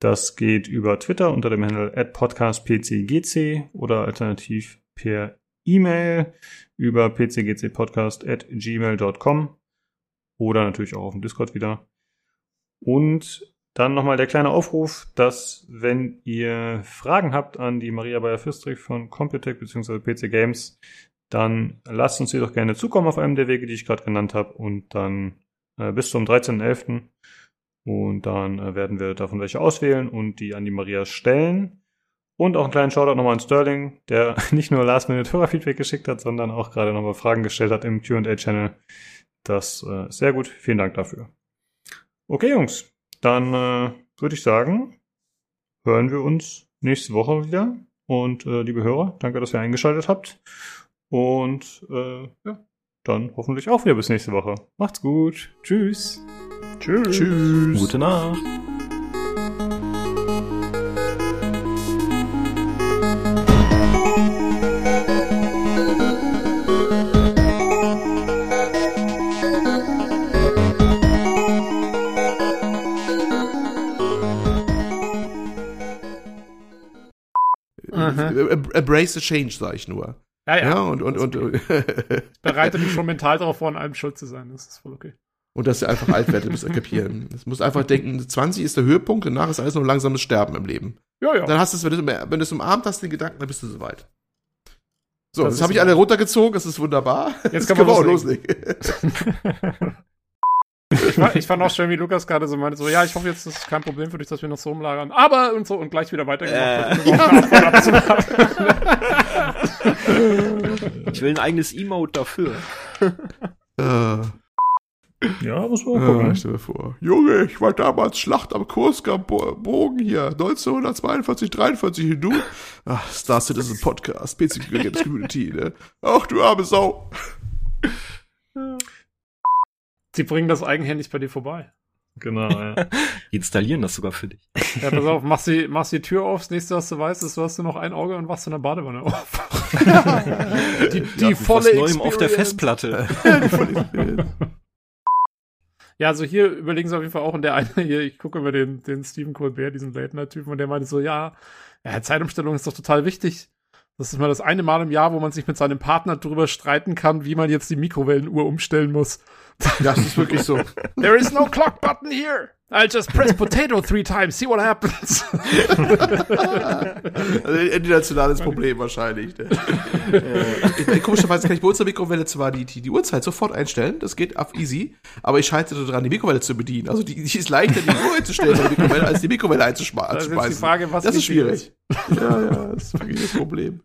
Das geht über Twitter unter dem Handle @podcastpcgc oder alternativ per E-Mail über pcgcpodcast@gmail.com oder natürlich auch auf dem Discord wieder. Und dann nochmal der kleine Aufruf, dass wenn ihr Fragen habt an die Maria Bayer-Füstrich von Computec bzw. PC Games, dann lasst uns die doch gerne zukommen auf einem der Wege, die ich gerade genannt habe und dann äh, bis zum 13.11. Und dann äh, werden wir davon welche auswählen und die an die Maria stellen. Und auch einen kleinen Shoutout nochmal an Sterling, der nicht nur Last-Minute-Hörerfeedback geschickt hat, sondern auch gerade nochmal Fragen gestellt hat im Q&A-Channel. Das äh, sehr gut. Vielen Dank dafür. Okay, Jungs. Dann äh, würde ich sagen, hören wir uns nächste Woche wieder. Und äh, liebe Hörer, danke, dass ihr eingeschaltet habt. Und äh, ja, dann hoffentlich auch wieder bis nächste Woche. Macht's gut. Tschüss. Tschüss. Tschüss. Gute Nacht. Embrace the change, sag ich nur. Ja, ja. Ja, und, und, und, Bereite mich schon mental darauf vor, an allem schuld zu sein. Das ist voll okay. und dass ihr einfach alt werdet, müsst ihr kapieren. Es muss einfach denken, 20 ist der Höhepunkt, danach ist alles nur langsames Sterben im Leben. Ja, ja. Dann hast du es, wenn du, es umarmt hast, den Gedanken, dann bist du soweit. So, Das das, habe ich alle runtergezogen, das ist wunderbar. Jetzt kann man wir auch loslegen. loslegen. Ich, fand- ich fand auch schön, wie Lukas gerade so meinte, so, ja, ich hoffe jetzt, das ist kein Problem für dich, dass wir noch so umlagern. Aber und so und gleich wieder weitergemacht. Äh. abzuwarten. Ich will ein eigenes Emote dafür. Äh, Ja, muss man Ja, gucken. stell dir vor. Junge, ich war damals Schlacht am Kurska-Bogen hier, 1942, 43, und du? Ach, Star Citizen Podcast, PC Games Community, ne? Ach, du arme Sau. Sie bringen das eigenhändig bei dir vorbei. Genau, ja. Die installieren das sogar für dich. Ja, pass auf, machst die, machst die Tür auf, das nächste, was du weißt, ist, du hast nur noch ein Auge und wachst in der Badewanne auf. die die Mit volle Neuem auf der. Festplatte. Ja, also hier überlegen sie auf jeden Fall auch, und der eine hier, ich gucke über den, den Stephen Colbert, diesen Late-Night-Typen, und der meinte so, ja, ja, Zeitumstellung ist doch total wichtig. Das ist mal das eine Mal im Jahr, wo man sich mit seinem Partner drüber streiten kann, wie man jetzt die Mikrowellenuhr umstellen muss. Das ist wirklich so. There is no clock button here. I'll just press potato three times, see what happens. Also ein internationales Problem wahrscheinlich. Ne? ich, ich, komischerweise kann ich bei uns in der Mikrowelle zwar die, die, die Uhrzeit sofort einstellen, das geht auf easy, aber ich scheitere daran, die Mikrowelle zu bedienen. Also die, die ist leichter, die Uhr einzustellen bei der Mikrowelle, als die Mikrowelle einzuschma- Das ist die einzuschmeißen. Frage, was das ist schwierig. Ja, ja, das ist wirklich das Problem.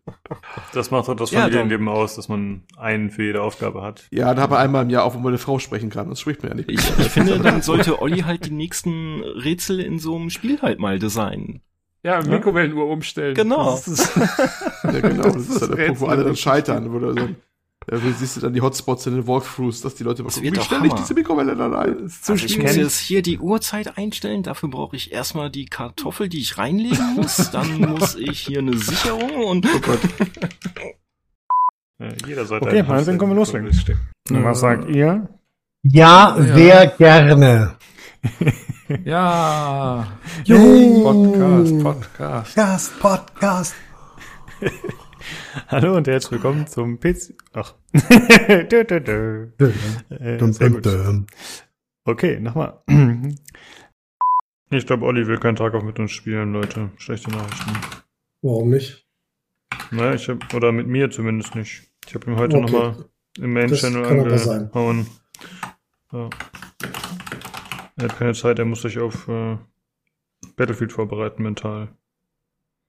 Das macht doch das Ja, Familienleben aus, dass man einen für jede Aufgabe hat. Ja, dann habe einmal im Jahr auch, wo man eine Frau sprechen kann. Das spricht mir ja nicht. Ich, ich finde, dann sollte Olli halt die nächsten Rätsel in so einem Spiel halt mal designen. Ja, Mikrowellenuhr umstellen. Genau. Das ist, Ja, genau. Das ist dann der Rätsel Punkt, wo alle dann scheitern. Wo du dann, da siehst du dann die Hotspots in den Walkthroughs, dass die Leute mal Das gucken, wie stelle ich diese Mikrowelle dann ein? zu Also ich muss jetzt hier die Uhrzeit einstellen, dafür brauche ich erstmal die Kartoffel, die ich reinlegen muss, dann muss ich hier eine Sicherung und Oh Gott. Jeder sollte Okay, Hans, dann können wir loslegen. Was sagt ihr? Ja, sehr gerne. Ja. Juhu. Podcast, Podcast. Podcast, Podcast. Hallo und herzlich willkommen zum PC. Ach. dö, dö, dö. Äh, Dum, sehr dum, dum. Okay, nochmal. Ich glaube, Olli will keinen Tag auf mit uns spielen, Leute. Schlechte Nachrichten. Warum nicht? Naja, ich hab, oder mit mir zumindest nicht. Ich habe ihm heute Okay. nochmal im Main-Channel angehauen. Ja. Er hat keine Zeit, er muss sich auf äh, Battlefield vorbereiten mental.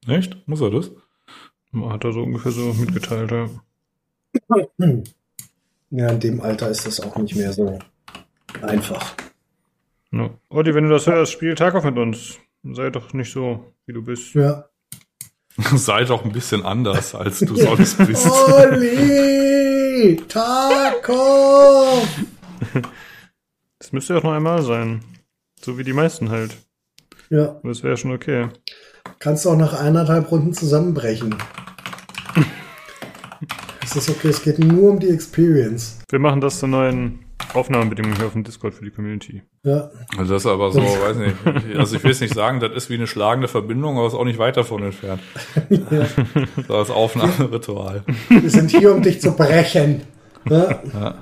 Echt? Muss er das? Hat er so ungefähr so mitgeteilt, ja. Ja, in dem Alter ist das auch nicht mehr so. Einfach. Ja. Olli, wenn du das hörst, spiel Tag auf mit uns. Sei doch nicht so, wie du bist. Ja. Sei doch ein bisschen anders, als du sonst bist. Olli! Taco! Das müsste ja auch noch einmal sein. So wie die meisten halt. Ja. Das wäre schon okay. Kannst du auch nach eineinhalb Runden zusammenbrechen. Es ist okay, es geht nur um die Experience. Wir machen das zur neuen Aufnahmebedingung hier auf dem Discord für die Community. Ja. Also das ist aber so, weiß nicht. Also ich will es nicht sagen, das ist wie eine schlagende Verbindung, aber ist auch nicht weit davon entfernt. ja. Als Aufnahmeritual. Wir sind hier, um dich zu brechen. Ja. Ja.